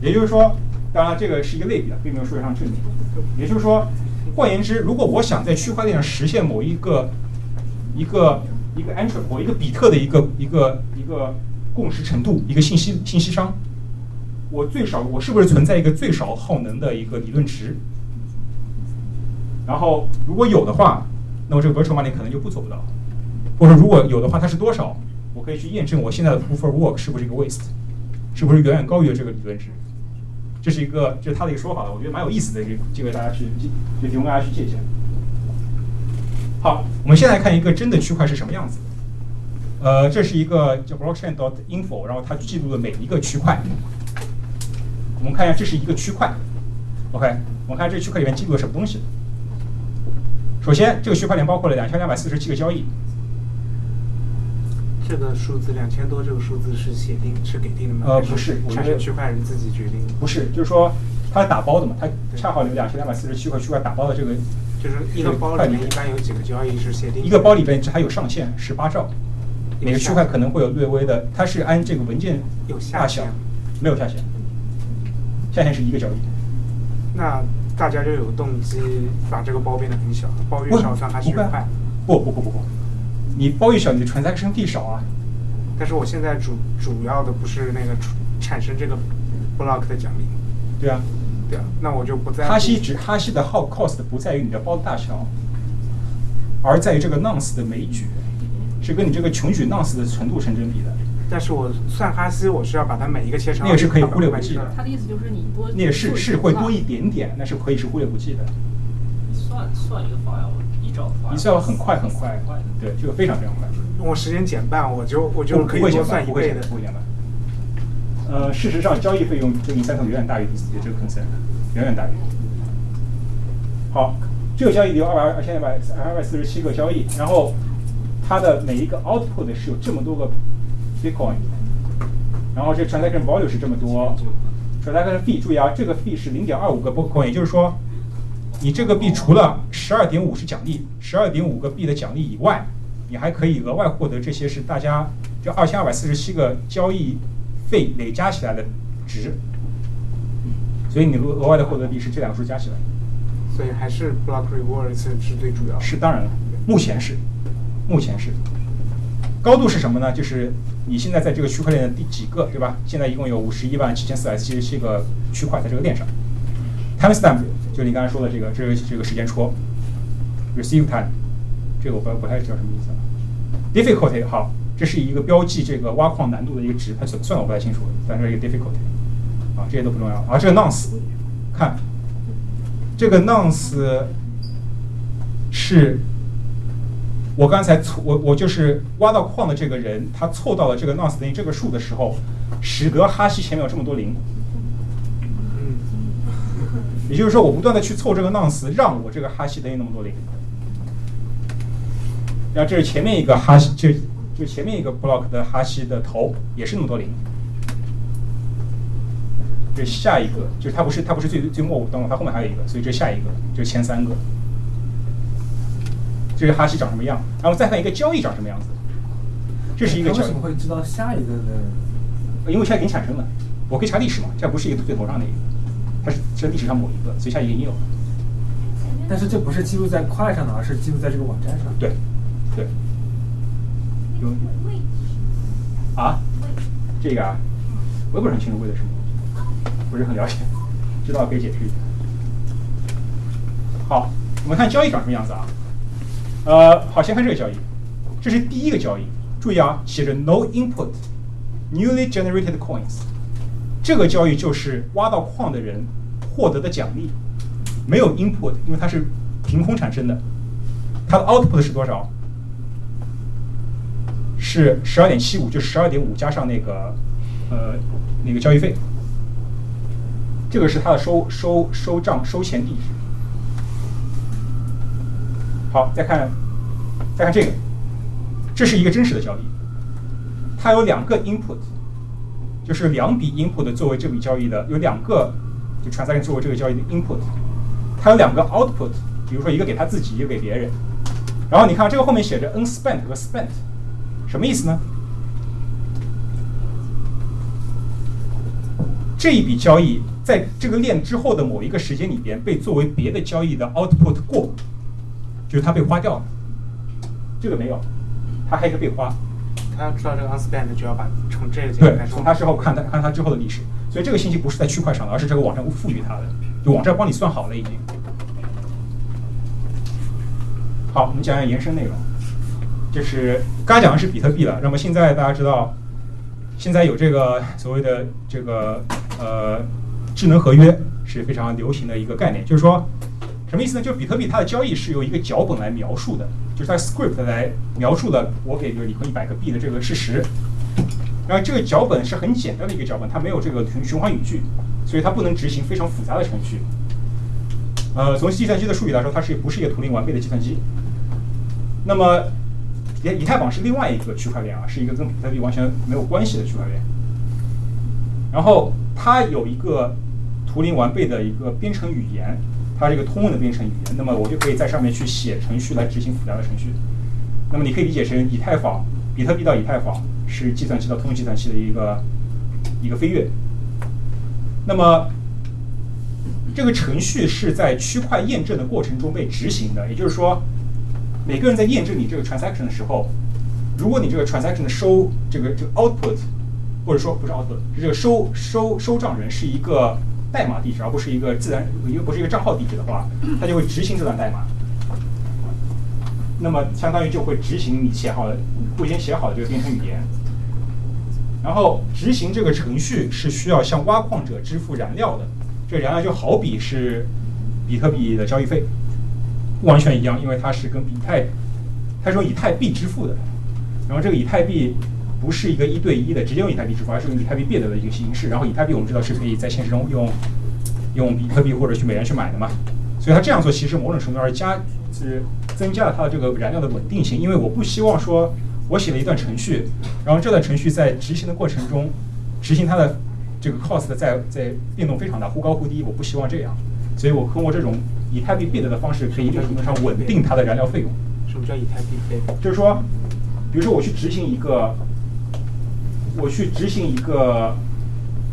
也就是说，当然这个是一个类比啊，并没有数学上证明。也就是说，换言之，如果我想在区块链上实现某一个一个一个 entry，某一个比特的一个一个一个共识程度，一个信息信息商，我最少我是不是存在一个最少耗能的一个理论值？然后如果有的话，那么这个 virtual money 可能就不走不到。或者如果有的话，它是多少？我可以去验证我现在的 proof of work 是不是一个 waste，是不是远远高于这个理论值？这是一个，这是他的一个说法了，我觉得蛮有意思的，这个这个大家去就提供大家去借鉴。好，我们现在看一个真的区块是什么样子。呃，这是一个叫 blockchain.info，然后它记录了每一个区块。我们看一下，这是一个区块。OK，我们看这区块里面记录了什么东西。首先，这个区块链包括了两千两百四十七个交易。这个数字两千多，这个数字是写定是给定的吗？呃，不是，我觉产得区块人自己决定的。不是，就是说它打包的嘛，它恰好有两千两百四十七块区块打包的这个，就是一个包里面一般有几个交易是写定。一个包里边还有上限十八兆，每个区块可能会有略微的，它是按这个文件有下限，没有下限，下限是一个交易。那大家就有动机把这个包变得很小，包越不少算还是越快。不不不不不，你包一小，你的 transaction fee 少啊。但是我现在主主要的不是那个出产生这个 block 的奖励，对啊，对啊，那我就不在乎哈希值哈希的耗 cost 不在于你的包的大小，而在于这个 nonce 的枚举，是跟你这个穷举 nonce 的程度成正比的。但是我算哈希，我是要把它每一个切成那个是可以忽略不计的他的意思就是你多那个是是会多一点点，那是可以是忽略不计的。算算一个 file，一次要很快很快，对，这个非常非常快。我时间减半，我就我就不可以多不会减半，算一倍的不会减半，。不会减半。呃，事实上，交易费用这个 incentive 远远大于你自己的这个 concern，远远大于。好，这个交易有二百二千二百二百四十七个交易，然后它的每一个 output 是有这么多个 bitcoin，然后这 transaction volume 是这么多，transaction fee 注意啊，这个 fee 是零点二五个 bitcoin，也就是说，你这个币除了十二点五是奖励，十二点五个币的奖励以外，你还可以额外获得这些是大家这二千二百四十七个交易费累加起来的值，所以你额额外的获得币是这两个数加起来。所以还是 block rewards 是最主要的。是当然了，目前是，目前是。高度是什么呢？就是你现在在这个区块链的第几个，对吧？现在一共有五十一万七千四百七十七个区块在这个链上。Timestamp 就你刚才说的这个，这个这个时间戳。receive time，这个我不不太知道什么意思了。difficulty 好，这是一个标记这个挖矿难度的一个值，它怎么算我不太清楚，反正一个 difficulty，啊，这些都不重要。啊，这个 nonce，看，这个 nonce 是我刚才错我我就是挖到矿的这个人，他凑到了这个 nonce 等于这个数的时候，使得哈希前面有这么多零。也就是说，我不断的去凑这个 nonce，让我这个哈希等于那么多零。然后这是前面一个哈希，就就前面一个 block 的哈希的头也是那么多零。这下一个就是它不是它不是最最末端，它后面还有一个，所以这下一个这前三个，这个哈希长什么样？然后再看一个交易长什么样子，这是一个交易。为什么会知道下一个的？因为现在已经产生了，我可以查历史嘛，这不是一个最头上的一个，它是是历史上某一个，所以下一个已经有了。但是这不是记录在块上的，而是记录在这个网站上。对，对。有啊，这个啊，我也不是很清楚为了什么，不是很了解，知道可以解释一下。好，我们看交易长什么样子啊？呃，好，先看这个交易，这是第一个交易，注意啊，写着 no input newly generated coins，这个交易就是挖到矿的人获得的奖励，没有 input，因为它是凭空产生的，它的 output 是多少？是十二点七五，就十二点五加上那个，呃，那个交易费。这个是它的收收收账收钱地址。好，再看，再看这个，这是一个真实的交易。它有两个 input，就是两笔 input 作为这笔交易的，有两个就 transaction 作为这个交易的 input。它有两个 output，比如说一个给他自己，一个给别人。然后你看这个后面写着 unspent 和 spent。什么意思呢？这一笔交易在这个链之后的某一个时间里边被作为别的交易的 output 过，就是它被花掉了。这个没有，它还有一个被花。他要知道这个 unspent 就要把从这个对，从他之后看他看他之后的历史。所以这个信息不是在区块上的，而是这个网站赋予他的，就网站帮你算好了已经。好，我们讲讲延伸内容。就是刚才讲的是比特币了，那么现在大家知道，现在有这个所谓的这个呃智能合约是非常流行的一个概念，就是说什么意思呢？就是比特币它的交易是由一个脚本来描述的，就是它 script 来描述的，我给个李坤一百个币的这个事实。然后这个脚本是很简单的一个脚本，它没有这个循循环语句，所以它不能执行非常复杂的程序。呃，从计算机的术语来说，它是不是一个图灵完备的计算机？那么以以太坊是另外一个区块链啊，是一个跟比特币完全没有关系的区块链。然后它有一个图灵完备的一个编程语言，它是一个通用的编程语言。那么我就可以在上面去写程序来执行复杂的程序。那么你可以理解成以太坊，比特币到以太坊是计算机到通用计算器的一个一个飞跃。那么这个程序是在区块验证的过程中被执行的，也就是说。每个人在验证你这个 transaction 的时候，如果你这个 transaction 的收这个这个 output，或者说不是 output，是这个收收收账人是一个代码地址，而不是一个自然一个不是一个账号地址的话，它就会执行这段代码。那么相当于就会执行你写好的、已经写好的这个编程语言。然后执行这个程序是需要向挖矿者支付燃料的，这个燃料就好比是比特币的交易费。不完全一样，因为它是跟以太，它是用以太币支付的。然后这个以太币不是一个一对一的直接用以太币支付，而是用以太币币的一个形式。然后以太币我们知道是可以在现实中用用比特币或者去美元去买的嘛。所以它这样做其实某种程度上是加是增加了它的这个燃料的稳定性。因为我不希望说我写了一段程序，然后这段程序在执行的过程中，执行它的这个 cost 在在变动非常大，忽高忽低。我不希望这样，所以我通过这种。以太币币的方式可以一定程度上稳定它的燃料费用。什么叫以太币费？就是说，比如说我去执行一个，我去执行一个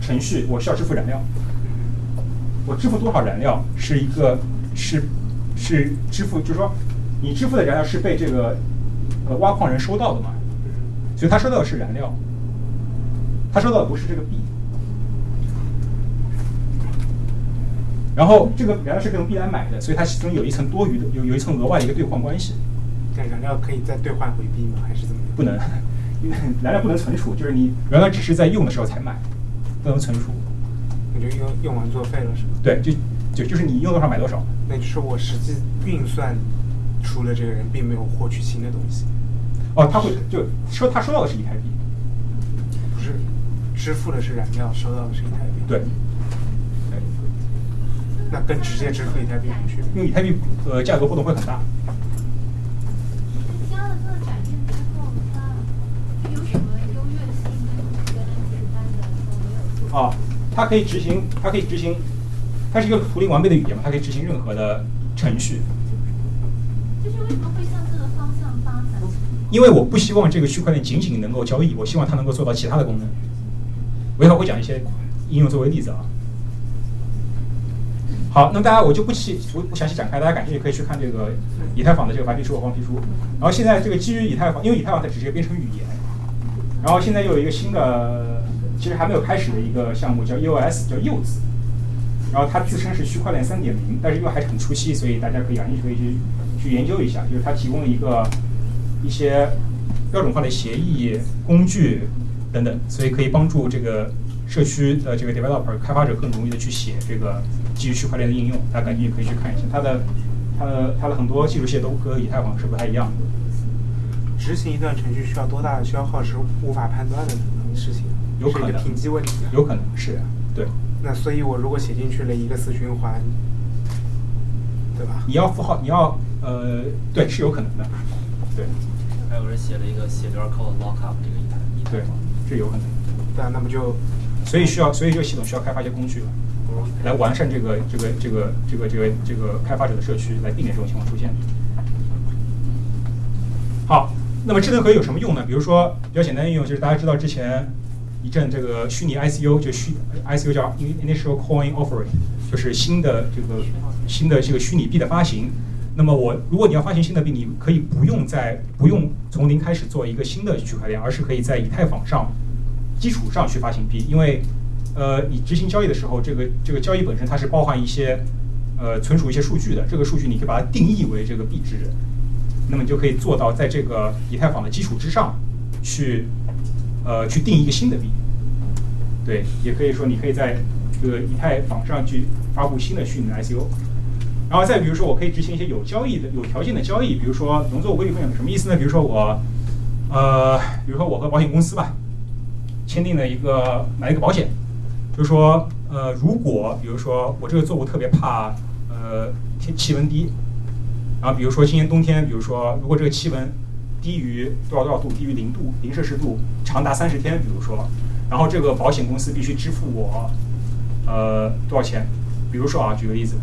程序，我需要支付燃料。我支付多少燃料是一个是是支付，就是说你支付的燃料是被这个呃挖矿人收到的嘛？所以他收到的是燃料，他收到的不是这个币。然后这个燃料是用币来买的，所以它其中有一层多余的，有有一层额外的一个兑换关系。这燃料可以再兑换回币吗？还是怎么样？不能，*laughs* 燃料不能存储，就是你原来只是在用的时候才买，不能存储。你就用用完作废了是吗？对，就就就是你用多少买多少。那就是我实际运算出了这个人并没有获取新的东西。哦，他会就收他收到的是以太币，不是支付的是燃料，收到的是以太币。对。那跟直接支付以太币有区别？因为以太币呃价格波动会很大。加了这个改变之后，它有什么优越性？觉得简单的说没有做。啊，它可以执行，它可以执行，它是一个图灵完备的语言嘛，它可以执行任何的程序。就是为什么会向这个方向发展？因为我不希望这个区块链仅仅能够交易，我希望它能够做到其他的功能。我一会儿会讲一些应用作为例子啊。好，那大家我就不细不不详细展开，大家感兴趣可以去看这个以太坊的这个白皮书和黄皮书。然后现在这个基于以太坊，因为以太坊它只是一个编程语言，然后现在又有一个新的，其实还没有开始的一个项目叫 EOS，叫柚子。然后它自称是区块链三点零，但是又还是很初期，所以大家可以感兴趣可以去去研究一下。就是它提供了一个一些标准化的协议工具等等，所以可以帮助这个社区的这个 developer 开发者更容易的去写这个基于区块链的应用。大家感兴趣可以去看一下它的它的它的很多技术线都和以太坊是不太一样的。执行一段程序需要多大的消耗是无法判断的事情，有可能是一个评级问题。有可能是啊，对。那所以，我如果写进去了一个死循环，对吧？你要符号，你要呃，对，是有可能的，对。还有人写了一个写段 code lock up 这个一台一台对，是有可能的。对啊，那么就，所以需要，所以这个系统需要开发一些工具，来完善这个这个这个这个这个这个开发者的社区，来避免这种情况出现。好，那么智能合约有什么用呢？比如说比较简单的应用，就是大家知道之前一阵这个虚拟 ICO，就虚 ICO 叫 Initial Coin Offering，就是新的这个新的这个虚拟币的发行。那么我如果你要发行新的币，你可以不用在不用从零开始做一个新的区块链，而是可以在以太坊上基础上去发行币，因为呃你执行交易的时候，这个这个交易本身它是包含一些呃存储一些数据的，这个数据你可以把它定义为这个币值。那么你就可以做到在这个以太坊的基础之上，去，呃，去定一个新的币。对，也可以说你可以在这个以太坊上去发布新的虚拟的 ICO。然后再比如说，我可以执行一些有交易的、有条件的交易，比如说农作物规避风险什么意思呢？比如说我，呃，比如说我和保险公司吧，签订了一个买一个保险，就是说，呃，如果比如说我这个作物特别怕，呃，天气温低。然后比如说今年冬天，比如说如果这个气温低于多少多少度，低于零度零摄氏度，长达三十天，比如说，然后这个保险公司必须支付我，呃多少钱？比如说啊，举个例子，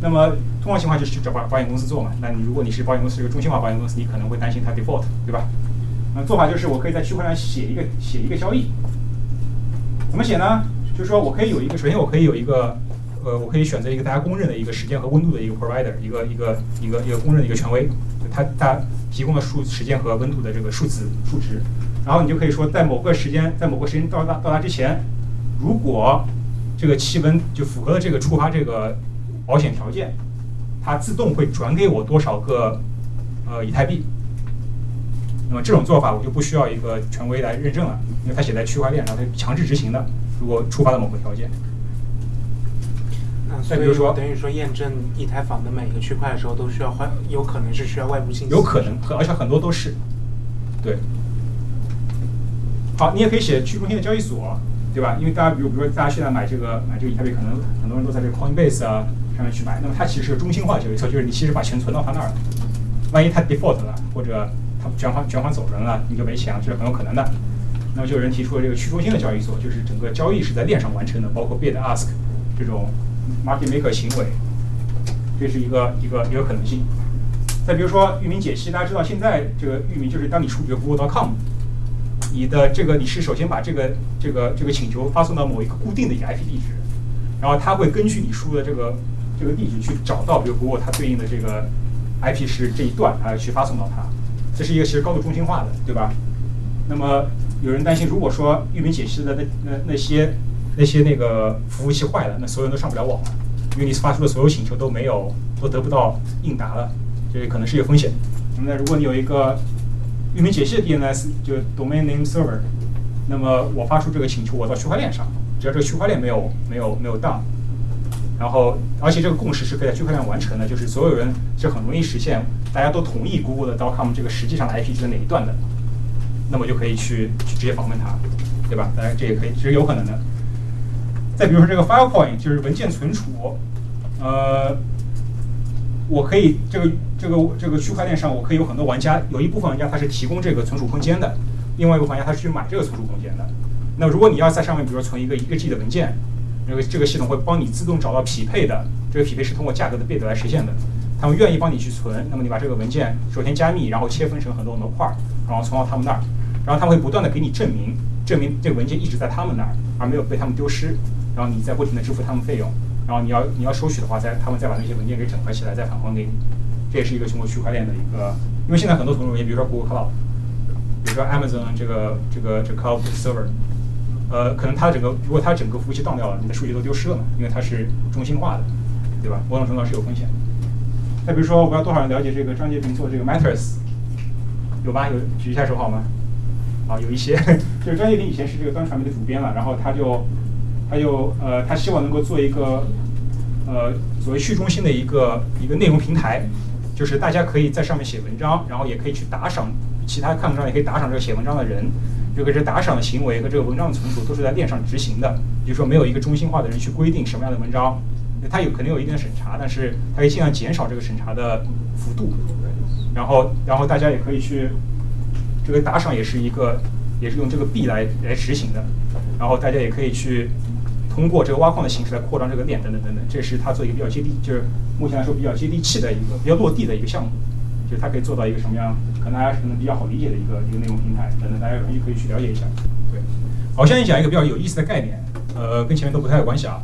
那么通常情况就是去找保保险公司做嘛。那你如果你是保险公司一个中心化保险公司，你可能会担心它 default，对吧？那做法就是我可以在区块链写一个写一个交易，怎么写呢？就是说我可以有一个，首先我可以有一个。呃，我可以选择一个大家公认的一个时间和温度的一个 provider，一个一个一个一个公认的一个权威，它它提供的数时间和温度的这个数字数值，然后你就可以说，在某个时间，在某个时间到达到达之前，如果这个气温就符合了这个触发这个保险条件，它自动会转给我多少个呃以太币。那么这种做法我就不需要一个权威来认证了，因为它写在区块链上，它强制执行的。如果触发了某个条件。再比如说，等于说验证以太坊的每一个区块的时候，都需要换，有可能是需要外部信息。有可能，而且很多都是，对。好，你也可以写去中心的交易所，对吧？因为大家，比如比如说，大家现在买这个买这个以太币，可能很多人都在这个 Coinbase 啊上面去买。那么它其实是个中心化交易所，就是你其实把钱存到它那儿了，万一它 default 了，或者它卷款卷款走人了，你就没钱了，这是很有可能的。那么就有人提出了这个去中心的交易所，就是整个交易是在链上完成的，包括 bid ask 这种。Market maker 行为，这是一个一个一个可能性。再比如说域名解析，大家知道现在这个域名就是当你输入 Google.com，你的这个你是首先把这个这个这个请求发送到某一个固定的一个 IP 地址，然后它会根据你输入的这个这个地址去找到，比如 Google 它对应的这个 IP 是这一段，它去发送到它。这是一个其实高度中心化的，对吧？那么有人担心，如果说域名解析的那那那些。那些那个服务器坏了，那所有人都上不了网了，因为你发出的所有请求都没有，都得不到应答了，这可能是一个风险。那么，如果你有一个域名解析的 DNS，就 Domain Name Server，那么我发出这个请求，我到区块链上，只要这个区块链没有没有没有 down，然后而且这个共识是可以在区块链完成的，就是所有人是很容易实现，大家都同意 Google 的 .com 这个实际上的 IP 是哪一段的，那么就可以去去直接访问它，对吧？当然这也可以，这是有可能的。再比如说这个 Filecoin 就是文件存储，呃，我可以这个这个这个区块链上我可以有很多玩家，有一部分玩家他是提供这个存储空间的，另外一部分玩家他是去买这个存储空间的。那如果你要在上面，比如说存一个一个 G 的文件，这个这个系统会帮你自动找到匹配的，这个匹配是通过价格的 bit 来实现的。他们愿意帮你去存，那么你把这个文件首先加密，然后切分成很多很多块儿，然后存到他们那儿，然后他们会不断的给你证明，证明这个文件一直在他们那儿，而没有被他们丢失，然后你再不停的支付他们费用，然后你要你要收取的话，再他们再把那些文件给整合起来再返还给你，这也是一个通过区块链的一个，因为现在很多同文，比如说 Google Cloud，比如说 Amazon 这个这个这个 Cloud Server，呃，可能它整个如果它整个服务器断掉了，你的数据都丢失了嘛，因为它是中心化的，对吧？某种程度是有风险。再比如说，我不知道多少人了解这个张杰平做这个 Matters，有吧？有举一下手好吗？啊，有一些，就是张杰平以前是这个端传媒的主编了，然后他就还有呃，他希望能够做一个呃所谓去中心的一个一个内容平台，就是大家可以在上面写文章，然后也可以去打赏其他看不上，也可以打赏这个写文章的人。这个这打赏的行为和这个文章的存储都是在链上执行的，也就是说没有一个中心化的人去规定什么样的文章。它有肯定有一定的审查，但是它可以尽量减少这个审查的幅度。然后，然后大家也可以去，这个打赏也是一个，也是用这个币来来执行的。然后大家也可以去通过这个挖矿的形式来扩张这个链，等等等等。这是它做一个比较接地，就是目前来说比较接地气的一个比较落地的一个项目。就是它可以做到一个什么样，可能大家可能比较好理解的一个一个内容平台等等，大家容易可以去了解一下。对，好，现在讲一个比较有意思的概念，呃，跟前面都不太有关系啊。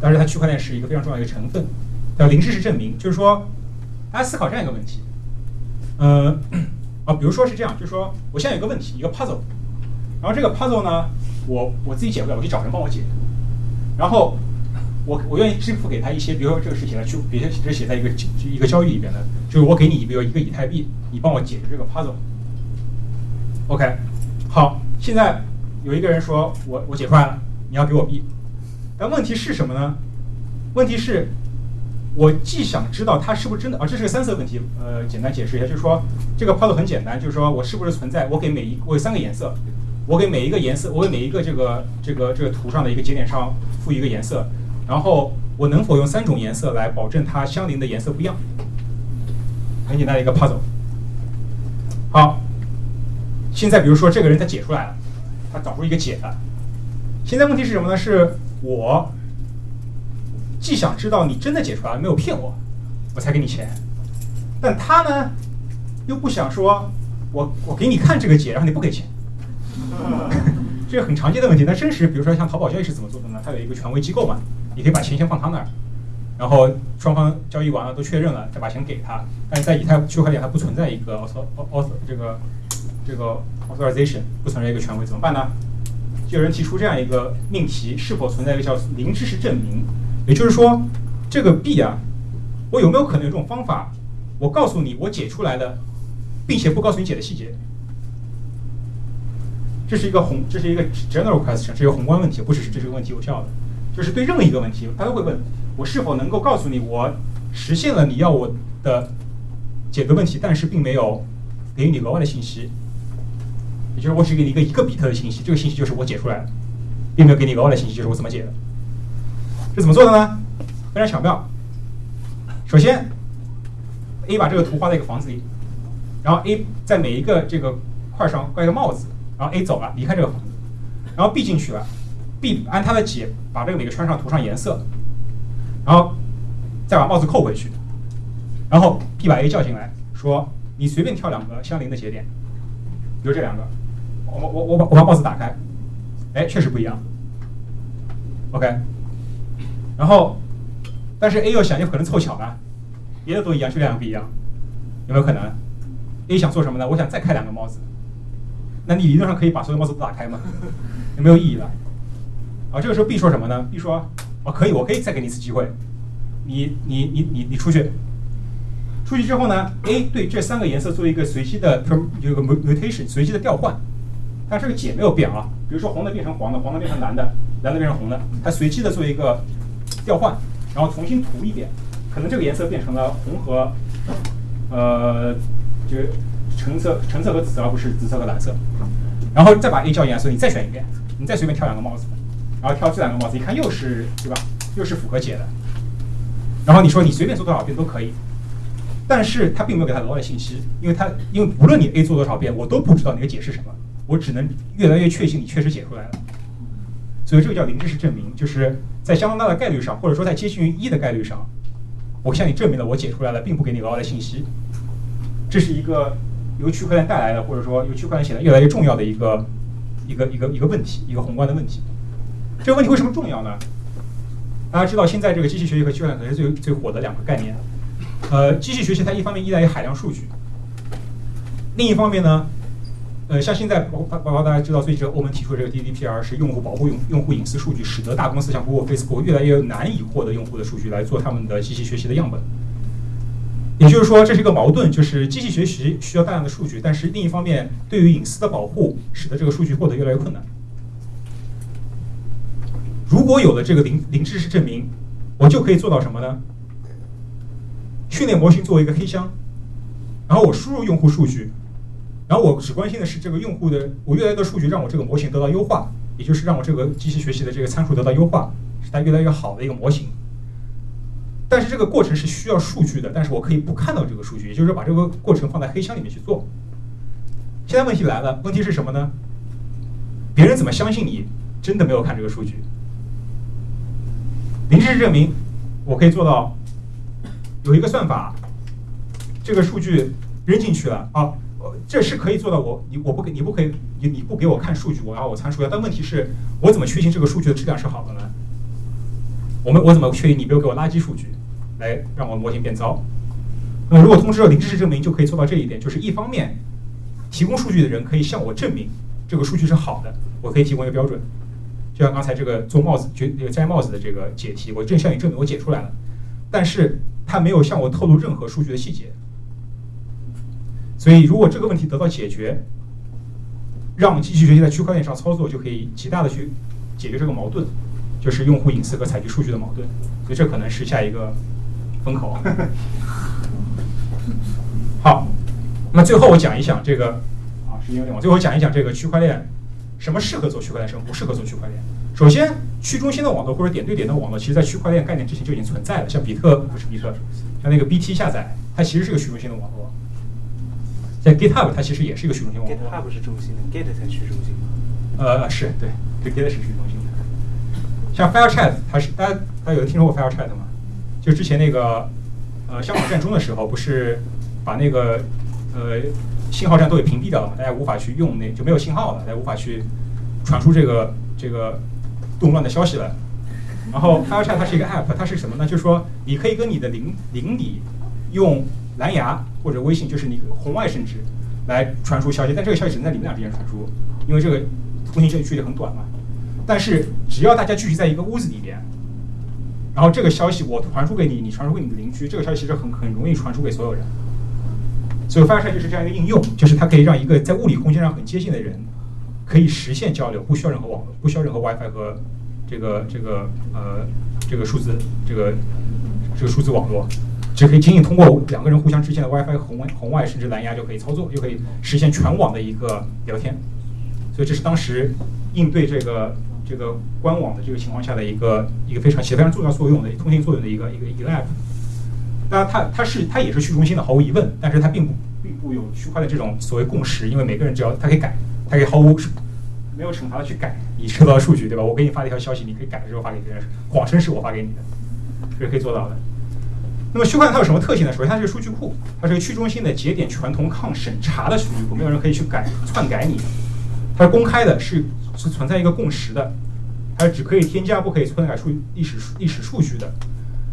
但是它区块链是一个非常重要的一个成分，叫零知识证明，就是说，大家思考这样一个问题，呃，啊，比如说是这样，就是说，我现在有个问题，一个 puzzle，然后这个 puzzle 呢，我我自己解不了，我去找人帮我解，然后我我愿意支付给他一些，比如说这个事情呢，就，比如这写在一个一个交易里边的，就是我给你比如一个以太币，你帮我解决这个 puzzle，OK，好，现在有一个人说我我解出来了，你要给我币。但问题是什么呢？问题是，我既想知道它是不是真的，啊，这是个三色问题。呃，简单解释一下，就是说这个 puzzle 很简单，就是说我是不是存在？我给每一我有三个颜色，我给每一个颜色，我给每一个这个这个这个图上的一个节点上赋一个颜色，然后我能否用三种颜色来保证它相邻的颜色不一样？很简单的一个 puzzle。好，现在比如说这个人他解出来了，他找出一个解的。现在问题是什么呢？是。我既想知道你真的解出来了没有骗我，我才给你钱，但他呢又不想说，我我给你看这个解，然后你不给钱，*laughs* 这个很常见的问题。那真实，比如说像淘宝交易是怎么做的呢？它有一个权威机构嘛，你可以把钱先放他那儿，然后双方交易完了都确认了，再把钱给他。但是在以太区块链它不存在一个 author author 这个这个 authorization，不存在一个权威，怎么办呢？就有人提出这样一个命题：是否存在一个叫零知识证明？也就是说，这个币啊，我有没有可能有这种方法？我告诉你我解出来的，并且不告诉你解的细节。这是一个宏，这是一个 general question，是一个宏观问题，不只是这是一个问题有效的，就是对任何一个问题，他都会问我是否能够告诉你我实现了你要我的解决问题，但是并没有给予你额外的信息。也就是我只给你一个一个比特的信息，这个信息就是我解出来的，并没有给你额外的信息，就是我怎么解的。这怎么做的呢？非常巧妙。首先，A 把这个图画在一个房子里，然后 A 在每一个这个块上挂一个帽子，然后 A 走了，离开这个房子，然后 B 进去了，B 按他的解把这个每个圈上涂上颜色，然后再把帽子扣回去，然后 B 把 A 叫进来，说你随便挑两个相邻的节点，比如这两个。我我我把我把帽子打开，哎，确实不一样。OK，然后，但是 A 又想有可能凑巧了，别的都一样，就两个不一样，有没有可能？A 想做什么呢？我想再开两个帽子，那你理论上可以把所有帽子都打开吗？有没有意义了？啊，这个时候 B 说什么呢？B 说，哦，可以，我可以再给你一次机会，你你你你你出去，出去之后呢，A 对这三个颜色做一个随机的，有个 mutation，随机的调换。但这个解没有变啊，比如说红的变成黄的，黄的变成蓝的，蓝的变成红的，它随机的做一个调换，然后重新涂一遍，可能这个颜色变成了红和呃，就橙色、橙色和紫色，而不是紫色和蓝色。然后再把 A 叫颜色，你再选一遍，你再随便挑两个帽子，然后挑这两个帽子，一看又是对吧？又是符合解的。然后你说你随便做多少遍都可以，但是他并没有给他额外的信息，因为他因为无论你 A 做多少遍，我都不知道你的解是什么。我只能越来越确信你确实解出来了，所以这个叫零知识证明，就是在相当大的概率上，或者说在接近于一的概率上，我向你证明了我解出来了，并不给你额外的信息。这是一个由区块链带来的，或者说由区块链显得越来越重要的一个一个一个一个问题，一个宏观的问题。这个问题为什么重要呢？大家知道，现在这个机器学习和区块链可能是最最火的两个概念。呃，机器学习它一方面依赖于海量数据，另一方面呢，呃，像现在包包包括大家知道，最近这欧盟提出的这个 GDPR 是用户保护用用户隐私数据，使得大公司像 Google、Facebook 越来越难以获得用户的数据来做他们的机器学习的样本。也就是说，这是一个矛盾，就是机器学习需要大量的数据，但是另一方面，对于隐私的保护，使得这个数据获得越来越困难。如果有了这个零零知识证明，我就可以做到什么呢？训练模型作为一个黑箱，然后我输入用户数据，然后我只关心的是这个用户的我越来越多数据让我这个模型得到优化，也就是让我这个机器学习的这个参数得到优化，使它越来越好的一个模型。但是这个过程是需要数据的，但是我可以不看到这个数据，也就是说把这个过程放在黑箱里面去做。现在问题来了，问题是什么呢？别人怎么相信你真的没有看这个数据？零知识证明，我可以做到有一个算法，这个数据扔进去了啊，这是可以做到。我你我不给你不可以你你不给我看数据，我要我参数。但问题是，我怎么确信这个数据的质量是好的呢？我们我怎么确定你不要给我垃圾数据，来让我模型变糟？那如果通知了零知识证明，就可以做到这一点，就是一方面提供数据的人可以向我证明这个数据是好的，我可以提供一个标准。就像刚才这个做帽子、这个摘帽子的这个解题，我正向你证明我解出来了，但是他没有向我透露任何数据的细节。所以，如果这个问题得到解决，让机器学习在区块链上操作，就可以极大的去解决这个矛盾，就是用户隐私和采集数据的矛盾。所以，这可能是下一个风口。*laughs* 好，那最后我讲一讲这个啊，时间有点晚，最后讲一讲这个区块链。什么适合做区块链，什么不适合做区块链？首先，去中心的网络或者点对点的网络，其实在区块链概念之前就已经存在了。像比特不是比特，像那个 BT 下载，它其实是个去中心的网络。在 GitHub，它其实也是一个去中心网络。GitHub 是中心的，Git 才去中心呃，是对，对，Git 是去中心的。像 FireChat，它是大家大家有听说过 FireChat 吗？就之前那个呃香港战中的时候，不是把那个呃。信号站都给屏蔽掉了嘛，大家无法去用那就没有信号了，大家无法去传输这个这个动乱的消息了。然后 *laughs* FireChat 它是一个 App，它是什么呢？就是说你可以跟你的邻邻里用蓝牙或者微信，就是你红外甚至来传输消息，但这个消息只能在你们俩之间传输，因为这个通信距离很短嘛。但是只要大家聚集在一个屋子里边，然后这个消息我传输给你，你传输给你的邻居，这个消息其实很很容易传输给所有人。所以，FireChat 就是这样一个应用，就是它可以让一个在物理空间上很接近的人，可以实现交流，不需要任何网，不需要任何 WiFi 和这个这个呃这个数字这个这个数字网络，只可以仅仅通过两个人互相之间的 WiFi 红外红外甚至蓝牙就可以操作，就可以实现全网的一个聊天。所以，这是当时应对这个这个官网的这个情况下的一个一个非常起非常重要作用的通信作用的一个一个一个 App。当然，它它是它也是去中心的，毫无疑问。但是它并不并不有区块的这种所谓共识，因为每个人只要他可以改，他可以毫无没有惩罚的去改你收到的数据，对吧？我给你发了一条消息，你可以改了之后发给别人，谎称是我发给你的，这是可以做到的。那么区块链它有什么特性呢？首先，它是个数据库，它是个去中心的节点全同抗审查的数据库，没有人可以去改篡改你。它是公开的，是是存在一个共识的，它是只可以添加，不可以篡改数历史历史数据的。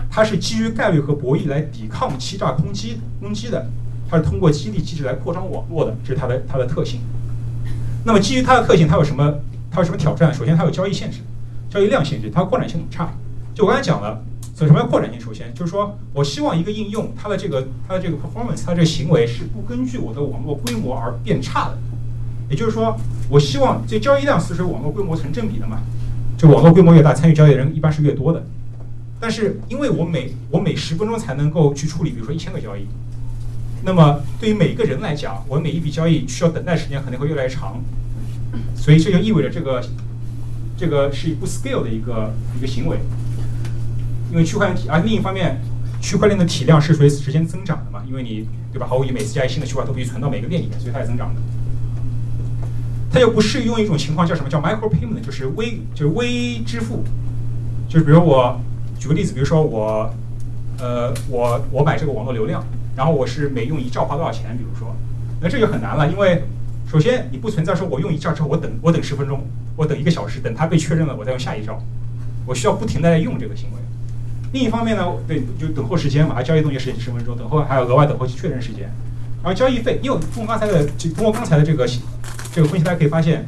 它是基于概率和博弈来抵抗欺诈攻击攻击的，它是通过激励机制来扩张网络的，这是它的它的特性。那么基于它的特性，它有什么它有什么挑战？首先，它有交易限制，交易量限制，它扩展性很差。就我刚才讲了，所以什么叫扩展性？首先就是说我希望一个应用它的这个它的这个 performance，它这个行为是不根据我的网络规模而变差的。也就是说，我希望这交易量是随网络规模成正比的嘛？这网络规模越大，参与交易的人一般是越多的。但是，因为我每我每十分钟才能够去处理，比如说一千个交易，那么对于每个人来讲，我每一笔交易需要等待时间肯定会越来越长，所以这就意味着这个这个是不 scale 的一个一个行为。因为区块链体，而另一方面，区块链的体量是随时间增长的嘛？因为你对吧？毫无疑问，每次加一新的区块都必须存到每个链里面，所以它是增长的。它又不适用一种情况叫什么叫 micro payment，就是微就是微支付，就是比如我举个例子，比如说我呃我我买这个网络流量，然后我是每用一兆花多少钱，比如说，那这就很难了，因为首先你不存在说我用一兆之后我等我等十分钟，我等一个小时，等它被确认了我再用下一兆，我需要不停的在用这个行为。另一方面呢，对，就等候时间嘛，交易冻结时间十分钟，等候还有额外等候确认时间，然后交易费，因为通过刚才的就通过刚才的这个这个分析，大家可以发现，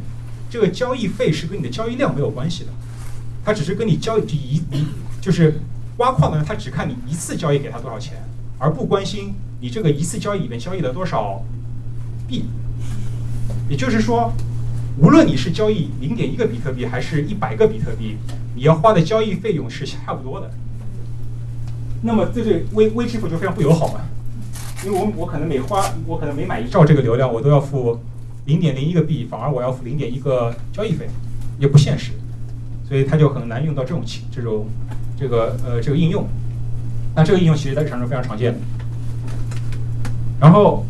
这个交易费是跟你的交易量没有关系的，它只是跟你交易一一就是挖矿的人，他只看你一次交易给他多少钱，而不关心你这个一次交易里面交易了多少币。也就是说，无论你是交易零点一个比特币还是一百个比特币，你要花的交易费用是差不多的。那么这对微微支付就非常不友好嘛，因为我我可能每花我可能每买一兆这个流量，我都要付零点零一个币，反而我要付零点一个交易费，也不现实，所以它就很难用到这种情这种这个呃这个应用。那这个应用其实在日常中非常常见的。然后，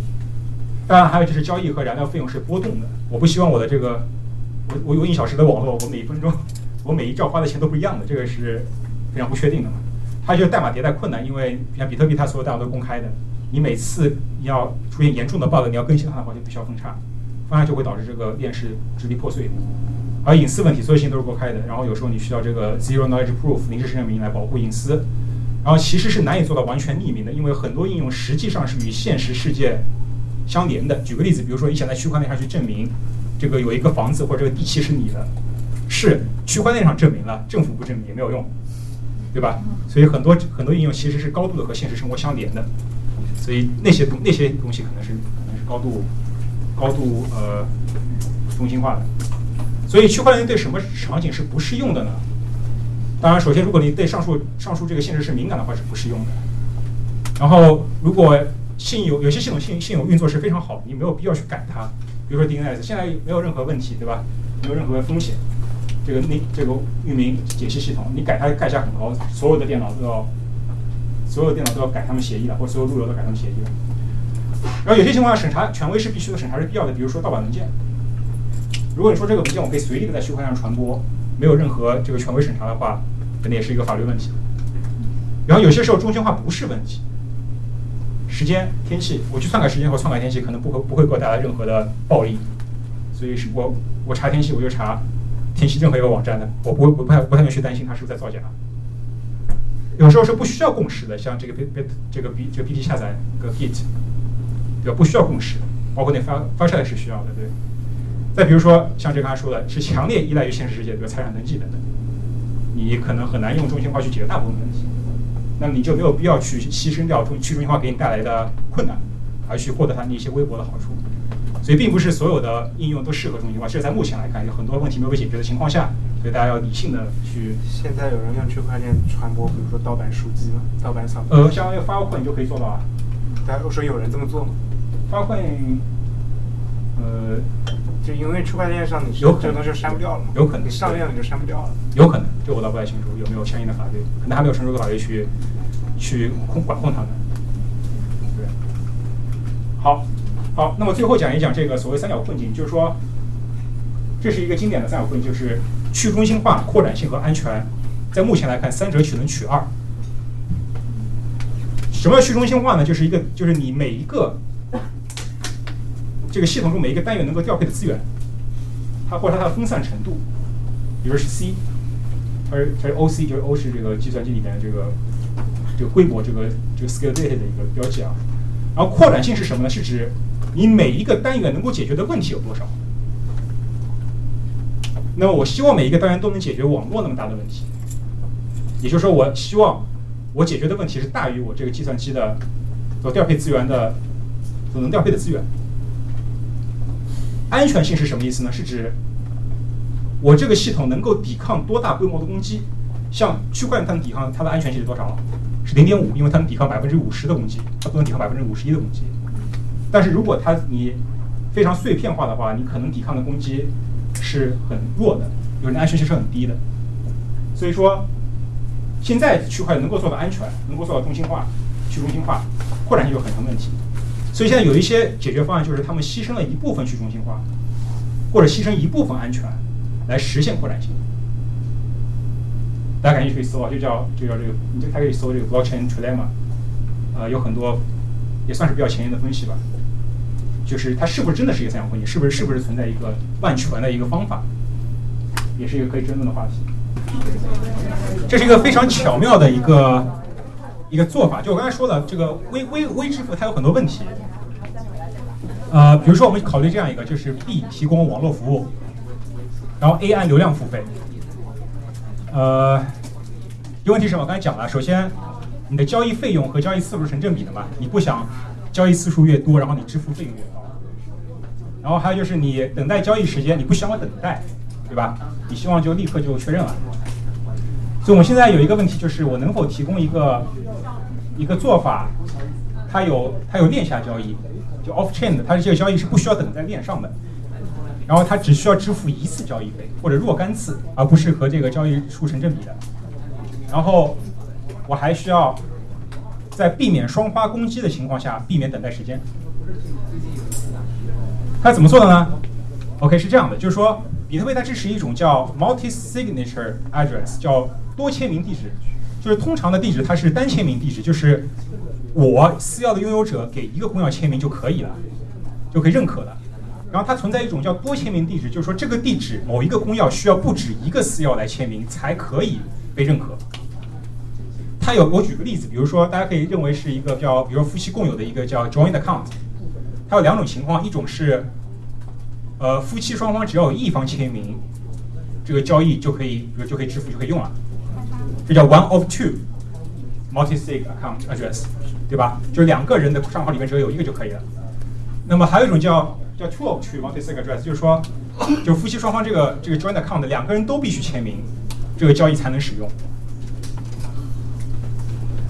当然还有就是交易和燃料费用是波动的，我不希望我的这个我我用一小时的网络，我每一分钟我每一兆花的钱都不一样的，这个是非常不确定的嘛。它就代码迭代困难，因为像比特币，它所有代码都公开的。你每次你要出现严重的 bug，你要更新它的话，就必须要分叉，分叉就会导致这个链是支离破碎。而隐私问题，所有事情都是公开的。然后有时候你需要这个 zero knowledge proof 零知识证明来保护隐私。然后其实是难以做到完全匿名的，因为很多应用实际上是与现实世界相连的。举个例子，比如说你想在区块链上去证明这个有一个房子或者这个地契是你的，是区块链上证明了，政府不证明也没有用。对吧？所以很多很多应用其实是高度的和现实生活相连的，所以那些东那些东西可能是可能是高度高度呃中心化的。所以区块链对什么场景是不适用的呢？当然，首先如果你对上述上述这个现实是敏感的话是不适用的。然后如果现有有些系统现现有运作是非常好，你没有必要去改它。比如说 DNS 现在没有任何问题，对吧？没有任何风险。这个那这个域名解析系统，你改它代价很高，所有的电脑都要，所有电脑都要改他们协议了，或所有路由都改他们协议了。然后有些情况下，审查权威是必须的，审查是必要的。比如说盗版文件，如果你说这个文件我可以随意的在区块链上传播，没有任何这个权威审查的话，肯定也是一个法律问题。然后有些时候中心化不是问题，时间、天气，我去篡改时间或篡改天气，可能不会不会给我带来任何的暴利，所以是我我查天气我就查。天气任何一个网站的，我不会不太不太用去担心它是不是在造假。有时候是不需要共识的，像这个 B B 这个 B 这个 B T 下载个 Git，对吧？不需要共识，包括那发发射也是需要的，对。再比如说像这刚才说的，是强烈依赖于现实世界，比如财产登记等等，你可能很难用中心化去解决大部分问题，那么你就没有必要去牺牲掉中去中心化给你带来的困难，而去获得它那些微薄的好处。所以并不是所有的应用都适合中心化，这是在目前来看有很多问题没有被解决的情况下，所以大家要理性的去。现在有人用区块链传播，比如说盗版书籍吗？盗版扫。呃，像那个 Filecoin 就可以做到啊。大家我说有人这么做吗？Filecoin，呃，就因为区块链上你有可这个东西就删不掉了嘛？有可能。你上链了就删不掉了。有可能，这我倒不太清楚有没有相应的法律，可能还没有成熟的法律去去控管控他们。对。好。好，那么最后讲一讲这个所谓三角困境，就是说，这是一个经典的三角困境，就是去中心化、扩展性和安全，在目前来看，三者取能取二。什么叫去中心化呢？就是一个，就是你每一个这个系统中每一个单元能够调配的资源，它或者它的分散程度，比如是 C，它是它是 OC，就是 O 是这个计算机里面这个这个规模这个这个 scale data 的一个标记啊。然后扩展性是什么呢？是指你每一个单元能够解决的问题有多少？那么我希望每一个单元都能解决网络那么大的问题，也就是说，我希望我解决的问题是大于我这个计算机的所调配资源的所能调配的资源。安全性是什么意思呢？是指我这个系统能够抵抗多大规模的攻击？像区块链它能抵抗它的安全性是多少？是零点五，因为它能抵抗百分之五十的攻击，它不能抵抗百分之五十一的攻击。但是如果它你非常碎片化的话，你可能抵抗的攻击是很弱的，有人安全性是很低的。所以说，现在区块链能够做到安全，能够做到中心化、去中心化，扩展性就很成问题。所以现在有一些解决方案，就是他们牺牲了一部分去中心化，或者牺牲一部分安全来实现扩展性。大家感兴趣可以搜啊，就叫就叫这个，你就还可以搜这个 blockchain trilemma，呃，有很多也算是比较前沿的分析吧。就是它是不是真的是一个三角关系？是不是是不是存在一个万全的一个方法？也是一个可以争论的话题。这是一个非常巧妙的一个一个做法。就我刚才说的，这个微微微支付它有很多问题。呃，比如说我们考虑这样一个，就是 B 提供网络服务，然后 A 按流量付费。呃，一个问题是什么？我刚才讲了，首先你的交易费用和交易次数成正比的嘛，你不想交易次数越多，然后你支付费用越高。然后还有就是你等待交易时间，你不希望等待，对吧？你希望就立刻就确认了。所以我们现在有一个问题，就是我能否提供一个一个做法，它有它有链下交易，就 off chain 的，它这个交易是不需要等在链上的，然后它只需要支付一次交易费或者若干次，而不是和这个交易数成正比的。然后我还需要在避免双花攻击的情况下避免等待时间。它怎么做的呢？OK 是这样的，就是说比特币它支持一种叫 multi-signature address，叫多签名地址。就是通常的地址它是单签名地址，就是我私钥的拥有者给一个公钥签名就可以了，就可以认可了。然后它存在一种叫多签名地址，就是说这个地址某一个公钥需要不止一个私钥来签名才可以被认可。它有，我举个例子，比如说大家可以认为是一个叫，比如夫妻共有的一个叫 joint account，它有两种情况，一种是，呃，夫妻双方只要有一方签名，这个交易就可以，比如就可以支付就可以用了，这叫 one of two multi-sig account address，对吧？就两个人的账号里面只要有一个就可以了。那么还有一种叫叫 two of two multi-sig address，就是说，就夫妻双方这个这个 joint account 两个人都必须签名，这个交易才能使用。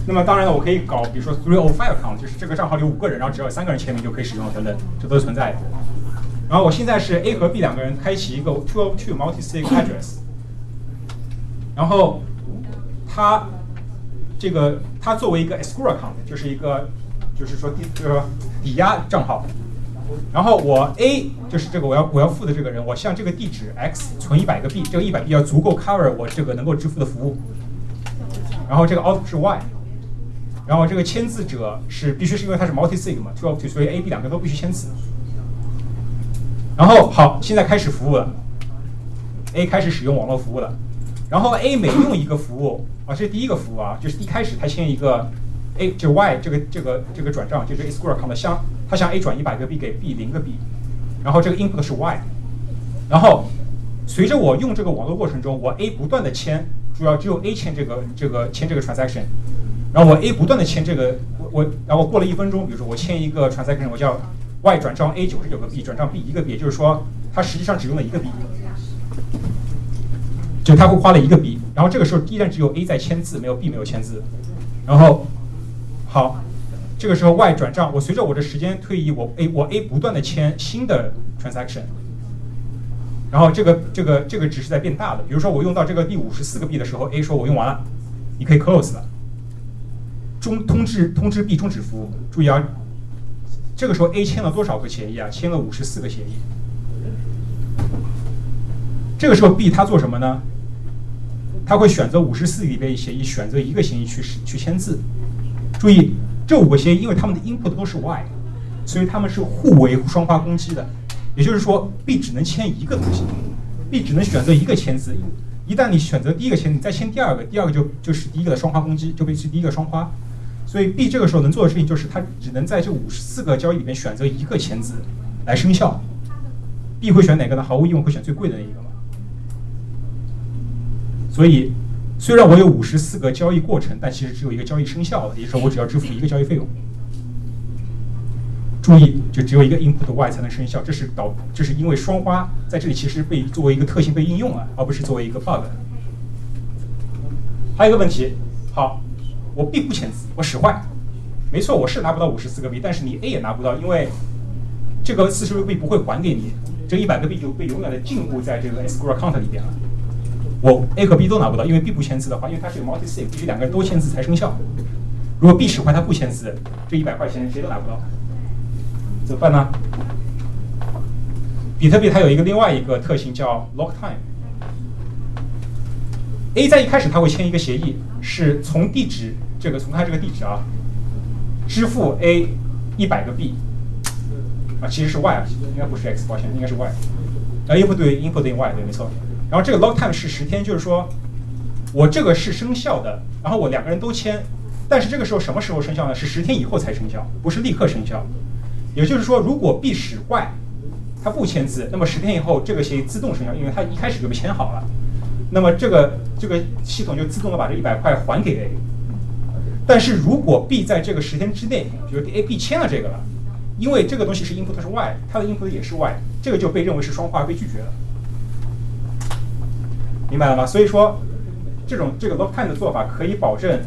那么当然了，我可以搞，比如说 three of five account，就是这个账号里五个人，然后只要有三个人签名就可以使用等等，这都是存在的。然后我现在是 A 和 B 两个人开启一个 two of two multi-sig address，然后它这个它作为一个 escrow account，就是一个就是说抵这个抵押账号。然后我 A 就是这个我要我要付的这个人，我向这个地址 X 存一百个币，这个一百币要足够 cover 我这个能够支付的服务。然后这个 out 是 Y。然后这个签字者是必须是因为它是 multi-sig 嘛，two of two，所以 A、B 两个都必须签字。然后好，现在开始服务了，A 开始使用网络服务了。然后 A 每用一个服务啊，这是第一个服务啊，就是一开始他签一个 A，就 Y 这个这个这个转账，就是 escrow account 向他向 A 转一百个币给 B 零个币，然后这个 input 是 Y。然后随着我用这个网络过程中，我 A 不断的签，主要只有 A 签这个这个签这个 transaction。然后我 A 不断的签这个，我我然后过了一分钟，比如说我签一个 transaction，我叫 Y 转账 A 九十九个币，转账 B 一个币，也就是说它实际上只用了一个币，就他会花了一个币。然后这个时候依然只有 A 在签字，没有 B 没有签字。然后好，这个时候 Y 转账，我随着我的时间推移，我 A 我 A 不断的签新的 transaction，然后这个这个这个值是在变大的。比如说我用到这个第五十四个币的时候，A 说我用完了，你可以 close 了。中通知通知 B 终止服务，注意啊，这个时候 A 签了多少个协议啊？签了五十四个协议。这个时候 B 他做什么呢？他会选择五十四里边协议，选择一个协议去去签字。注意，这五个协议，因为他们的 input 都是 Y，所以他们是互为双花攻击的。也就是说，B 只能签一个东西，B 只能选择一个签字。一旦你选择第一个签，你再签第二个，第二个就就是第一个的双花攻击，就被是第一个双花。所以 B 这个时候能做的事情就是，它只能在这五十四个交易里面选择一个签字来生效。B 会选哪个呢？毫无疑问会选最贵的那一个。所以，虽然我有五十四个交易过程，但其实只有一个交易生效了，也就是说我只要支付一个交易费用。注意，就只有一个 input Y 才能生效，这是导，这是因为双花在这里其实被作为一个特性被应用了，而不是作为一个 bug。还有一个问题，好。我 B 不签字，我使坏，没错，我是拿不到五十四个币，但是你 A 也拿不到，因为这个四十个币不会还给你，这一百个币就被永远的禁锢在这个 escrow account 里边了。我 A 和 B 都拿不到，因为 B 不签字的话，因为它是有 multi-sig，必须两个人都签字才生效。如果 B 使坏，他不签字，这一百块钱谁都拿不到，怎么办呢？比特币它有一个另外一个特性叫 lock time。A 在一开始它会签一个协议，是从地址这个从它这个地址啊，支付 A 一百个币，啊其实是 Y 啊，应该不是 X 抱歉，应该是 Y，啊 input 对 input 等于 Y 对没错。然后这个 lock time 是十天，就是说我这个是生效的，然后我两个人都签，但是这个时候什么时候生效呢？是十天以后才生效，不是立刻生效。也就是说，如果 B 使坏他不签字，那么十天以后这个协议自动生效，因为他一开始就被签好了。那么这个这个系统就自动的把这一百块还给 A。但是如果 B 在这个十天之内，比如 A B 签了这个了，因为这个东西是 input 是 Y，它的 input 也是 Y，这个就被认为是双花被拒绝了。明白了吗？所以说，这种这个 lock time 的做法可以保证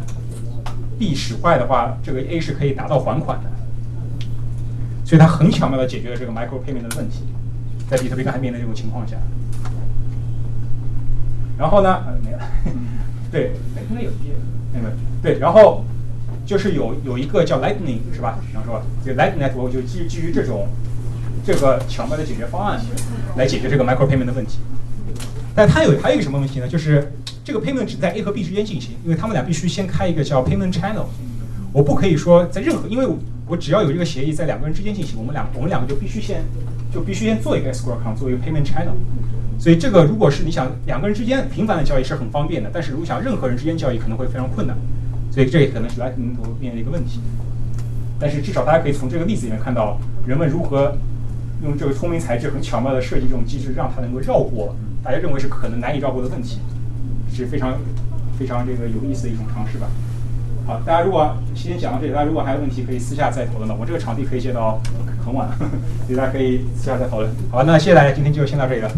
B 使坏的话，这个 A 是可以达到还款的。所以它很巧妙的解决了这个 micro payment 的问题，在比特币刚才面临这种情况下。然后呢，呃，没了。*laughs* 对，应该有一页，没有，对，然后就是有有一个叫 Lightning 是吧？比方说，这 Lightning Network 就基基于这种这个巧妙的解决方案来解决这个 micro payment 的问题。但它有还有一个什么问题呢？就是这个 payment 只在 A 和 B 之间进行，因为他们俩必须先开一个叫 payment channel。我不可以说在任何，因为我只要有这个协议在两个人之间进行，我们两我们两个就必须先就必须先做一个 escrow account，做一个 payment channel。所以这个如果是你想两个人之间频繁的交易是很方便的，但是如果想任何人之间交易可能会非常困难。所以这也可能是 Lightning 面临一个问题。但是至少大家可以从这个例子里面看到，人们如何用这个聪明才智很巧妙的设计这种机制，让它能够绕过大家认为是可能难以绕过的问题，是非常非常这个有意思的一种尝试吧。好，大家如果今天讲到这里，大家如果还有问题，可以私下再讨论了。我这个场地可以借到很晚，*laughs* 所以大家可以私下再讨论。好，那谢谢大家，今天就先到这里了。